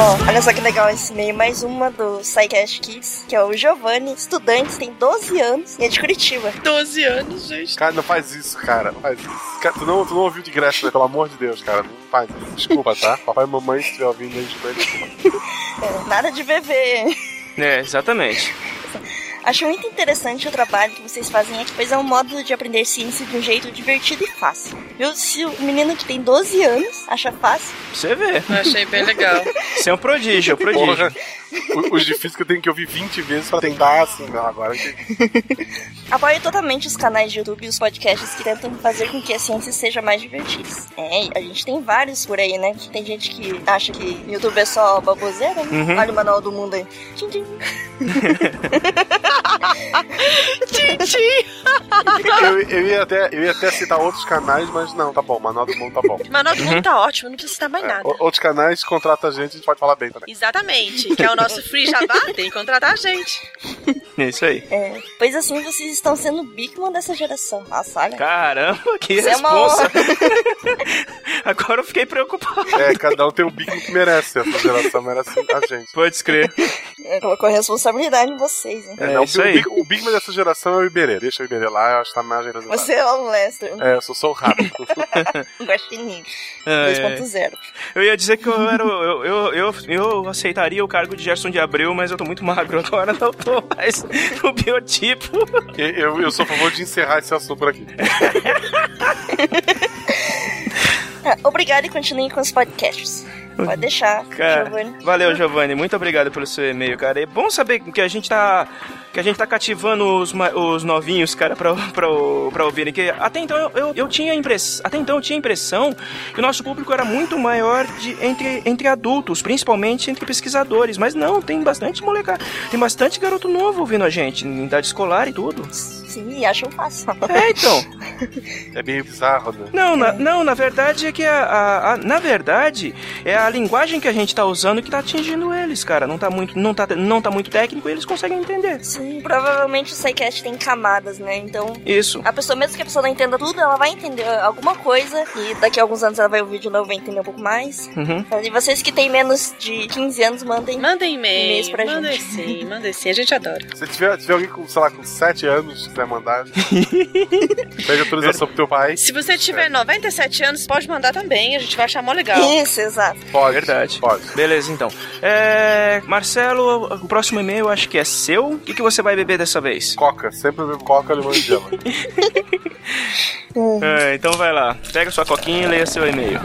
Ó, olha só que legal esse e-mail. Mais uma do SciCast Kids, que é o Giovanni, estudante, tem 12 anos e é de Curitiba. 12 anos, gente. Cara, não faz isso, cara. Não faz isso. Cara, tu, não, tu não ouviu de graça, né? Pelo amor de Deus, cara. Não faz isso. Desculpa, tá? Papai e mamãe, se estiver ouvindo aí, desculpa. É, nada de bebê. É, exatamente. Acho muito interessante o trabalho que vocês fazem aqui, pois é um modo de aprender ciência de um jeito divertido e fácil. Viu? Se o menino que tem 12 anos acha fácil, Você vê. Achei bem legal. Você é um prodígio, é um prodígio. Porra. Os difíceis que eu tenho que ouvir 20 vezes pra tentar, assim, não, agora eu apoio totalmente os canais de YouTube e os podcasts que tentam fazer com que a ciência seja mais divertida. É, a gente tem vários por aí, né? Tem gente que acha que YouTube é só baboseira, né? Uhum. Olha o manual do mundo aí. Tchim, tchim. Eu, eu, ia até, eu ia até citar outros canais, mas não, tá bom. Manual do Mundo tá bom. Manual do Mundo tá ótimo, não precisa citar mais nada. O- Outros canais contrata a gente, a gente pode falar bem também. Exatamente. Que é o nosso free jabá, tem que contratar a gente. É isso aí. É, pois assim vocês estão sendo o Bigman dessa geração. Nossa, olha. Caramba, que Isso é responsa. Agora eu fiquei preocupado. É, cada um tem o bico que merece. Essa geração merece a gente. Pode escrever. É, colocou a responsabilidade em vocês, hein? É, não, o, Big, o Bigman dessa geração é o Iberê. Deixa o Iberê lá, eu acho que tá na do Você é o Lester. É, eu sou só o rápido. Um guaxinim. Ai, 2.0. Eu ia dizer que eu, era, eu, eu, eu, eu aceitaria o cargo de Gerson de Abreu, mas eu tô muito magro agora, não tô mais no biotipo. Eu, eu, eu sou a favor de encerrar esse assunto por aqui. Ah, obrigado e continue com os podcasts. Pode deixar, Cara, Giovanni. valeu, Giovanni. Muito obrigado pelo seu e-mail, cara. É bom saber que a gente tá. Que a gente tá cativando os, os novinhos, cara, pra, pra, pra ouvirem. Que até então eu, eu, eu tinha a impress, Até então eu tinha a impressão que o nosso público era muito maior de, entre, entre adultos, principalmente entre pesquisadores. Mas não, tem bastante molecada. Tem bastante garoto novo ouvindo a gente, em idade escolar e tudo. Sim, acham fácil. É, então. É meio bizarro, né? Não, na, não, na verdade é que a, a- a- na verdade é a linguagem que a gente tá usando que tá atingindo eles, cara. Não tá muito, não tá, não tá muito técnico e eles conseguem entender. Sim, provavelmente o SciCast tem camadas, né? Então, Isso. a pessoa, mesmo que a pessoa não entenda tudo, ela vai entender alguma coisa e daqui a alguns anos ela vai ouvir de novo e vai entender um pouco mais. Uhum. E vocês que têm menos de 15 anos, mandem, mandem e-mails pra mandem gente. sim, mandem sim, a gente adora. Se tiver, tiver alguém com, sei lá, com 7 anos, quiser mandar, pede autorização pro teu pai. Se você tiver 97 anos, pode mandar também, a gente vai achar mó legal. Isso, exato. Pode. Verdade. Pode. Beleza, então. É, Marcelo, o próximo e-mail eu acho que é seu. O que, que você vai beber dessa vez? Coca. Sempre bebo coca, limão e gelo. É, então vai lá. Pega sua coquinha e leia seu e-mail.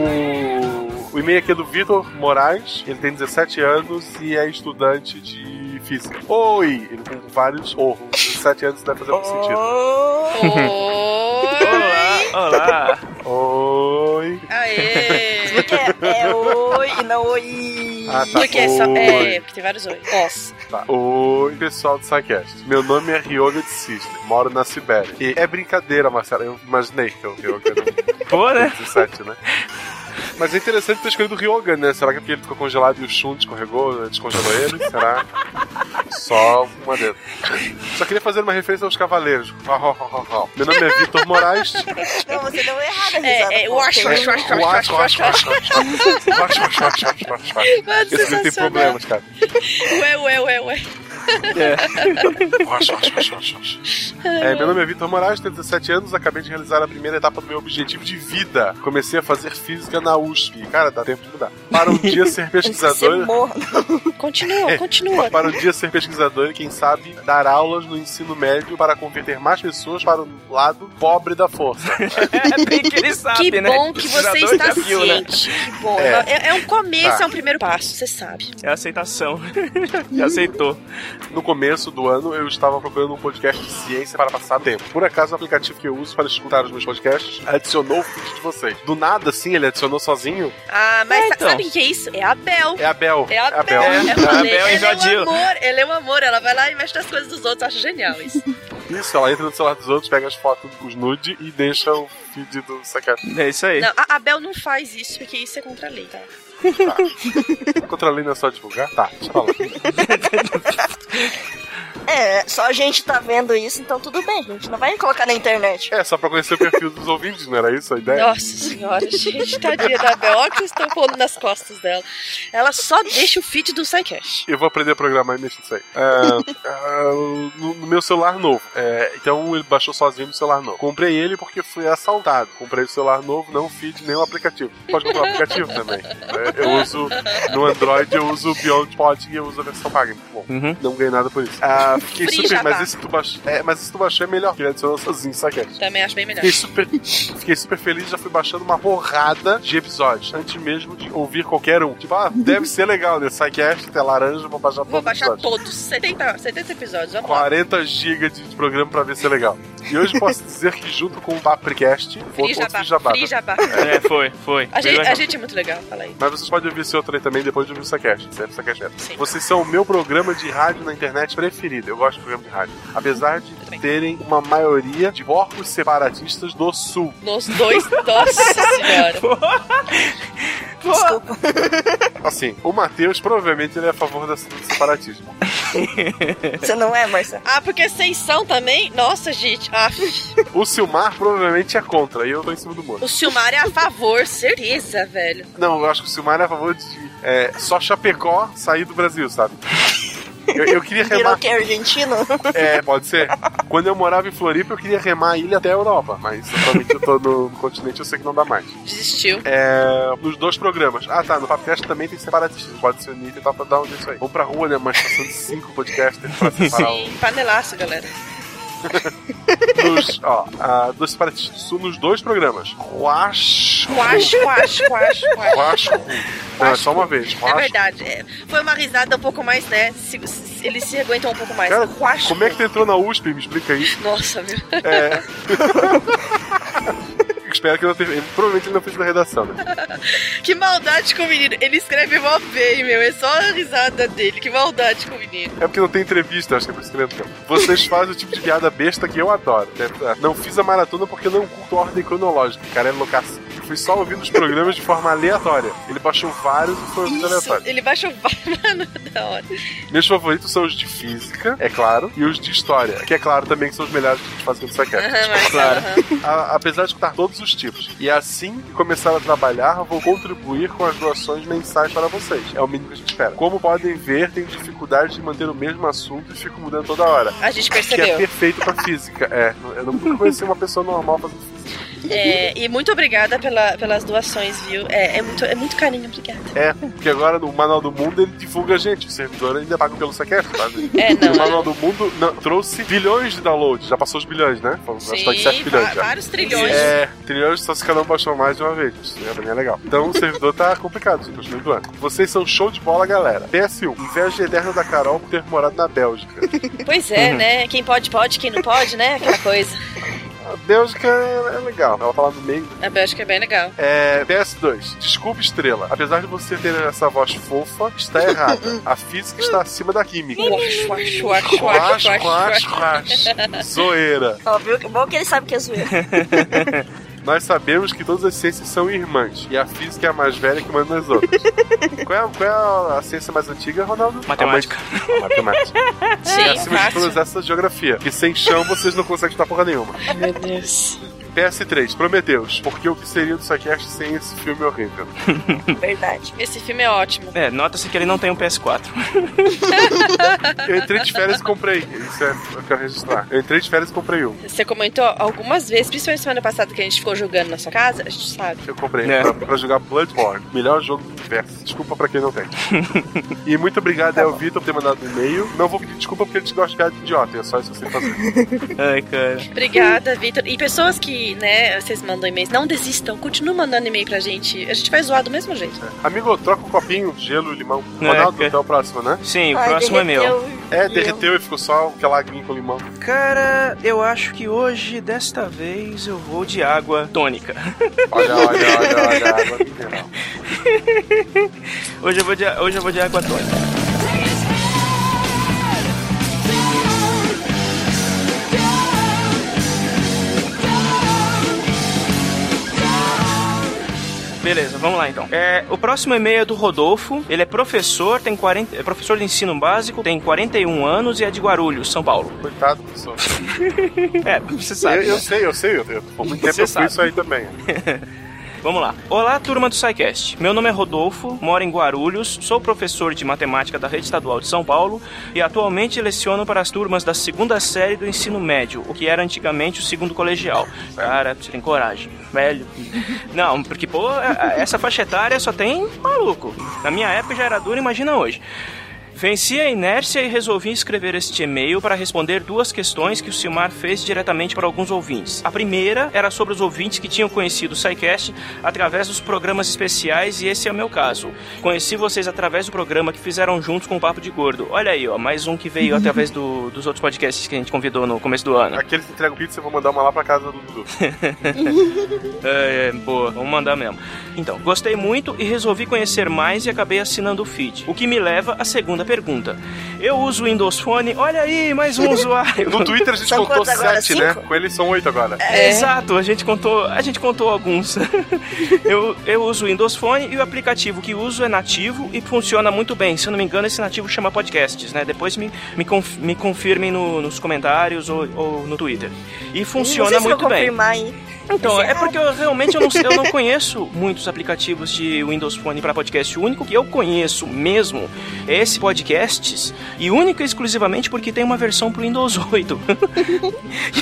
O, o e-mail aqui é do Vitor Moraes, ele tem 17 anos e é estudante de física. Oi! Ele tem vários orros. 17 anos deve fazer muito sentido. Olá, olá. Oi! Aê! Porque é, é oi e não oi. Ah, tá. Porque só, Oi. é, porque tem vários oi. Nossa. Tá. Oi, pessoal do SciCast. Meu nome é Ryoga de Cisne, moro na Sibéria. E é brincadeira, Marcelo. Eu imaginei que o Ryoga era Pô, né? 17, né? Mas é interessante ter escolhido o Ryoga, né? Será que é porque ele ficou congelado e o Shun descorregou, descongelou ele? Será? Só uma dedo. Só queria fazer uma referência aos cavaleiros. Meu nome é Vitor Moraes. Não, você deu errado. É, é, pô. wash, Tem wash, um- wash, wash, wash, wash, wash. Mano, Esse livro tem sensacional. problemas, cara. Ué, ué, ué, ué. É, meu nome é Vitor Moraes, tenho 17 anos, acabei de realizar a primeira etapa do meu objetivo de vida. Comecei a fazer física na USP. Cara, dá tempo de mudar. Para um dia ser pesquisador. Continua, É, continua. Para um dia ser pesquisador e, quem sabe, dar aulas no ensino médio para converter mais pessoas para o lado pobre da força. É bem que ele sabe, Que né? bom que você está viu, né? ciente. Que bom. É. É, é um começo, Tá. é um primeiro passo, você sabe. É a aceitação. Já aceitou. No começo do ano, eu estava procurando um podcast de ciência para passar tempo. Por acaso, o aplicativo que eu uso para escutar os meus podcasts adicionou o feed de vocês. Do nada, assim, ele adicionou sozinho. Ah, mas É, então. sabe o que é isso? É a Bel. É a Bel. É a É Bel. É, a Bel ela é um invadiu. amor, ela é um amor. Ela vai lá e mexe nas coisas dos outros. Eu acho genial isso. Isso, ela entra no celular dos outros, pega as fotos, os nude e deixa o feed do Sacat. É isso aí. Não, a, a Bel não faz isso, porque isso é contra a lei, tá? Contra a lei não é só divulgar? Tá, deixa eu falar. É, só a gente tá vendo isso, então tudo bem, a gente não vai colocar na internet. É, só pra conhecer o perfil dos ouvintes, não era isso a ideia? Nossa senhora, gente, tadinha da Bel. Olha o que estão pondo nas costas dela. Ela só deixa o feed do SciCast. Eu vou aprender a programar e mexer nisso aí. É, é, no, no meu celular novo. É, então ele baixou sozinho no celular novo. Comprei ele porque fui assaltado. Comprei o celular novo, não o feed, nem o aplicativo. Pode comprar o aplicativo também. É, eu uso no Android, eu uso o Beyond Pod e eu uso a versão paga. Bom. Uhum. Não ganhei nada por isso. Ah, fiquei Free super. Mas esse que tu baixou. É, mas esse tu baixou é melhor, que ele adicionou sozinho, sabe? Também acho bem melhor. Fiquei super, fiquei super feliz, já fui baixando uma porrada de episódios, antes mesmo de ouvir qualquer um. Tipo, ah, deve ser legal, né? Psycast, é laranja, vou baixar Vou todos os baixar episódios. todos. 70, 70 episódios, vamos lá. 40 GB de programa pra ver se é legal. E hoje posso dizer que junto com o Papricast, vou Free outro jabá. Free Jabá. É, foi, foi. A gente, a gente é muito legal, fala aí. Mas vocês podem ouvir esse outro aí também depois de ouvir o Psycast. Sempre Psycast é. Vocês são o meu programa de rádio na internet preferido. Eu gosto de programa de rádio. Apesar de terem uma maioria de porcos separatistas do Sul. Nos dois, nossa senhora. Desculpa. Assim, o Matheus provavelmente ele é a favor do separatismo. Você não é, Marcelo? Ah, porque vocês são também? Nossa, gente. Ah, O Silmar provavelmente é contra, e eu tô em cima do muro. o Silmar é a favor, certeza, velho. Não, eu acho que o Silmar é a favor de é, só Chapecó sair do Brasil, sabe? Eu, eu queria Virou remar. que é argentino? É, pode ser. Quando eu morava em Floripa, eu queria remar a ilha até a Europa, mas atualmente eu tô no, no continente, eu sei que não dá mais. Desistiu. É, nos dois programas. Ah, tá, no Papcast também tem separatistas, pode se unir e tentar dar um jeito aí. Vamos pra rua, né? Uma estação de cinco podcasters pra separar o... Sim, panelaço, galera. Nos, ó, a, dos separatistas, nos dois programas. Quasco, quasco, quasco, quasco. Quasco. Não, é só uma vez. É verdade. é. Foi uma risada um pouco mais, né? Se, se- eles se aguentam um pouco mais. Cara, como é que tu entrou na USP? Me explica aí. Nossa, meu. É. Espero que não tenha. ele- Provavelmente ele não fez na redação, né? Que maldade com o menino. Ele escreve mó bem, meu. É só a risada dele. Que maldade com o menino. É porque não tem entrevista, acho que é por isso que ele entrou. Vocês fazem o tipo de piada besta que eu adoro. né? Não fiz a maratona porque não curto ordem cronológica. O cara é loucaço. Fui só ouvindo os programas de forma aleatória. Ele baixou vários e foi ouvindo Isso, aleatório. ele baixou Mano, da hora. Meus favoritos são os de física, é claro, e os de história, que é claro também que são os melhores que a gente faz quando você quer. Aham, Marcelo, claro. A- apesar de escutar todos os tipos. E assim que começar a trabalhar, vou contribuir com as doações mensais para vocês. É o mínimo que a gente espera. Como podem ver, tenho dificuldade de manter o mesmo assunto e fico mudando toda hora. A gente Que é percebeu. perfeito pra física. É, eu não nunca conheci uma pessoa normal fazendo física. É, e muito obrigada pela, pelas doações, viu? É, é, muito, é muito carinho, obrigada. É, porque agora no Manual do Mundo ele divulga a gente. O servidor ainda paga pelo sequestro, sabe? É, não, O Manual do Mundo não, trouxe bilhões de downloads. Já passou os bilhões, né? Acho que tá em 7 bilhões já. vários trilhões. É, trilhões só se cada um baixou mais de uma vez. Isso é legal. Então o servidor tá complicado, gente. Continue doando. Vocês são show de bola, galera. PS1. Inveja eterna da Carol por ter morado na Bélgica. Pois é, Uhum. né? Quem pode, pode, quem não pode, né? Aquela coisa. A Bélgica é, é legal. Ela lá no meio. A Bélgica é bem legal. É, PS2. Desculpa, estrela. Apesar de você ter essa voz fofa, está errada. A física está acima da química. Quash, quash, quash, Quash. Zoeira. Ó, viu? Que bom que ele sabe que é zoeira. Nós sabemos que todas as ciências são irmãs e a física é a mais velha que manda nas outras. qual, é, qual é a ciência mais antiga, Ronaldo? Matemática. Matemática. Sim, e acima de fácil. todas essas, geografia. Que sem chão vocês não conseguem estudar porra nenhuma. Meu Deus. PS3, Prometeus. Porque o que seria do Psycast sem esse filme horrível? Verdade. Esse filme é ótimo. É, nota-se que ele não tem um PS4. Eu entrei de férias e comprei. Isso é, eu quero registrar. Eu entrei de férias e comprei um. Você comentou algumas vezes, principalmente semana passada que a gente ficou jogando na sua casa, a gente sabe. Eu comprei É. pra, pra jogar Bloodborne. Melhor jogo do universo. Desculpa pra quem não tem. e muito obrigado ao Vitor por ter mandado um e-mail. Não vou pedir desculpa porque a gente gosta de piada de idiota. É só isso que você fazer. Ai, cara. Obrigada, Vitor. E pessoas que, né, vocês mandam e-mails, não desistam, continuem mandando e-mail pra gente. A gente vai zoar do mesmo jeito. Amigo, troca um copinho, gelo, limão. É, Ronaldo, que- até o próximo, né? Sim, o Ai, próximo é meu. É, derreteu e ficou só aquela aguinha com limão. Cara, eu acho que hoje, desta vez, eu vou de água tônica. Olha, olha, olha, olha, água mineral. hoje, eu vou de, hoje eu vou de água tônica. Beleza, vamos lá então. É, o próximo e-mail é do Rodolfo. Ele é professor, tem 40, é professor de ensino básico, tem 41 anos e é de Guarulhos, São Paulo. Coitado, pessoal. é, você sabe. Eu, eu né? sei, eu sei. Eu, eu, muito tempo Você eu fui sabe. isso aí também. Vamos lá. Olá, turma do SciCast. Meu nome é Rodolfo, moro em Guarulhos, sou professor de matemática da Rede Estadual de São Paulo e atualmente leciono para as turmas da segunda série do ensino médio, o que era antigamente o segundo colegial. Cara, você tem coragem, velho. Não, porque, pô, a- a- essa faixa etária só tem maluco. Na minha época já era duro, imagina hoje. Venci a inércia e resolvi escrever este e-mail para responder duas questões que o Silmar fez diretamente para alguns ouvintes. A primeira era sobre os ouvintes que tinham conhecido o SciCast através dos programas especiais e esse é o meu caso. Conheci vocês através do programa que fizeram juntos com o Papo de Gordo. Olha aí, ó, mais um que veio através do- dos outros podcasts que a gente convidou no começo do ano. Aqueles que entregam pizza, eu vou mandar uma lá pra casa do Dudu. É, é, boa, vamos mandar mesmo. Então, gostei muito e resolvi conhecer mais e acabei assinando o feed. O que me leva à segunda pergunta. Eu uso o Windows Phone, olha aí, mais um usuário. No Twitter a gente contou sete, né? Com eles são oito agora. É, Exato, a gente contou, a gente contou alguns. eu, eu uso o Windows Phone e o aplicativo que uso é nativo e funciona muito bem. Se eu não me engano, esse nativo chama podcasts, né? Depois me, me, conf- me confirmem no- nos comentários ou, ou no Twitter. E funciona não sei se muito vou bem. confirmar, hein? Então, é porque eu realmente eu não, eu não conheço muitos aplicativos de Windows Phone para podcast. O único que eu conheço mesmo é esse Podcasts e única e exclusivamente porque tem uma versão pro Windows 8.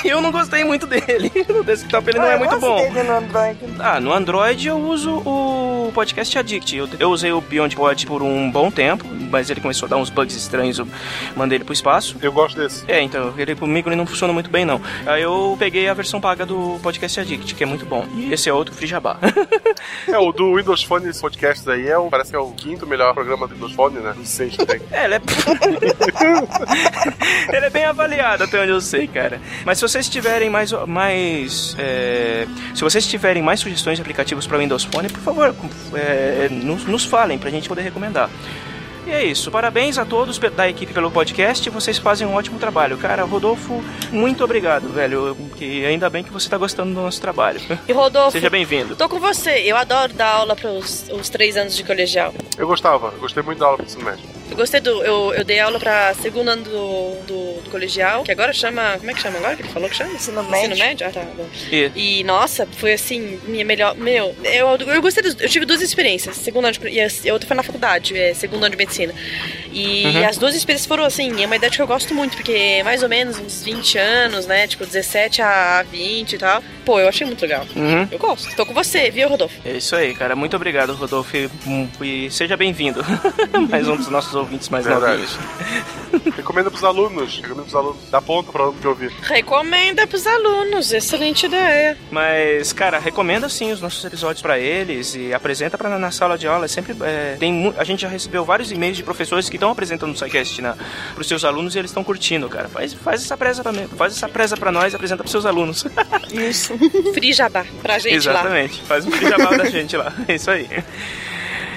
e eu não gostei muito dele. No desktop ele não Ah, é muito bom. dele no Android. Ah, no Android eu uso o o podcast Addict. Eu, eu usei o Beyond Pod por um bom tempo, mas ele começou a dar uns bugs estranhos, eu mandei ele pro espaço. Eu gosto desse. É, então, ele comigo ele não funciona muito bem, não. Aí eu peguei a versão paga do podcast Addict, que é muito bom. E esse é outro Free Jabá. É, o do Windows Phone esse podcast aí é o, parece que é o quinto melhor programa do Windows Phone, né? Dos seis que tem. É, ele é. ele é bem avaliado até onde eu sei, cara. Mas se vocês tiverem mais. mais é, Se vocês tiverem mais sugestões de aplicativos para Windows Phone, por favor, é, nos, nos falem pra gente poder recomendar. E é isso. Parabéns a todos da equipe pelo podcast. Vocês fazem um ótimo trabalho. Cara, Rodolfo, muito obrigado, velho. Que ainda bem que você tá gostando do nosso trabalho. E Rodolfo, Seja bem-vindo. tô com você. Eu adoro dar aula para os, três anos de colegial. Eu gostava, gostei muito da aula do ensino médio. Eu gostei do. Eu, eu dei aula pra segundo ano do, do, do colegial, que agora chama. Como é que chama agora? Que ele falou que chama? Ensino médio. Ensino médio? Ah, tá. bom. E- E, nossa, foi assim, minha melhor. Meu, eu, eu gostei dos. Eu tive duas experiências. Segundo ano de. E a outra foi na faculdade, é, segundo ano de medicina. E Uhum. as duas experiências foram assim, é uma idade que eu gosto muito, porque é mais ou menos uns 20 anos, né? Tipo, 17 a 20 e tal. Pô, eu achei muito legal. Uhum. Eu gosto. Tô com você, viu, Rodolfo? É isso aí, cara. Muito obrigado, Rodolfo. E, e seja bem-vindo. mais um dos nossos ouvintes mais Verdade. novinhos. Recomenda pros alunos, recomenda pros alunos. Dá ponto pra aluno que ouvir. Recomenda pros alunos, excelente ideia. Mas, cara, recomenda sim os nossos episódios pra eles e apresenta pra, na sala de aula. É sempre é, tem a gente já recebeu vários e-mails de professores que estão apresentando o SciCast na, pros seus alunos e eles estão curtindo, cara. Faz, faz essa presa pra mim, faz essa presa pra nós e apresenta pros seus alunos. Isso. Free jabá pra gente lá. Exatamente. Faz um pijamão da gente lá. É isso aí.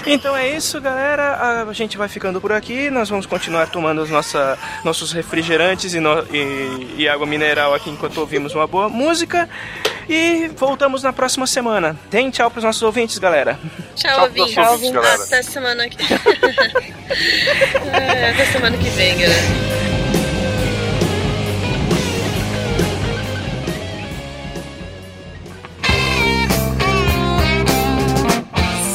Então é isso, galera. A gente vai ficando por aqui. Nós vamos continuar tomando os nossa, nossos refrigerantes e, no- e- e água mineral aqui enquanto ouvimos uma boa música. E voltamos na próxima semana. Deem tchau pros nossos ouvintes, galera. Tchau, Tchau ouvinte. pros ouvintes, galera. Até semana que... É, até semana que vem, galera.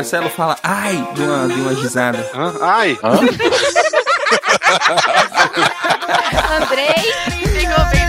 Marcelo fala ai de uma, de uma risada. Hã? Ai! Hã? Andrei, ficou bem.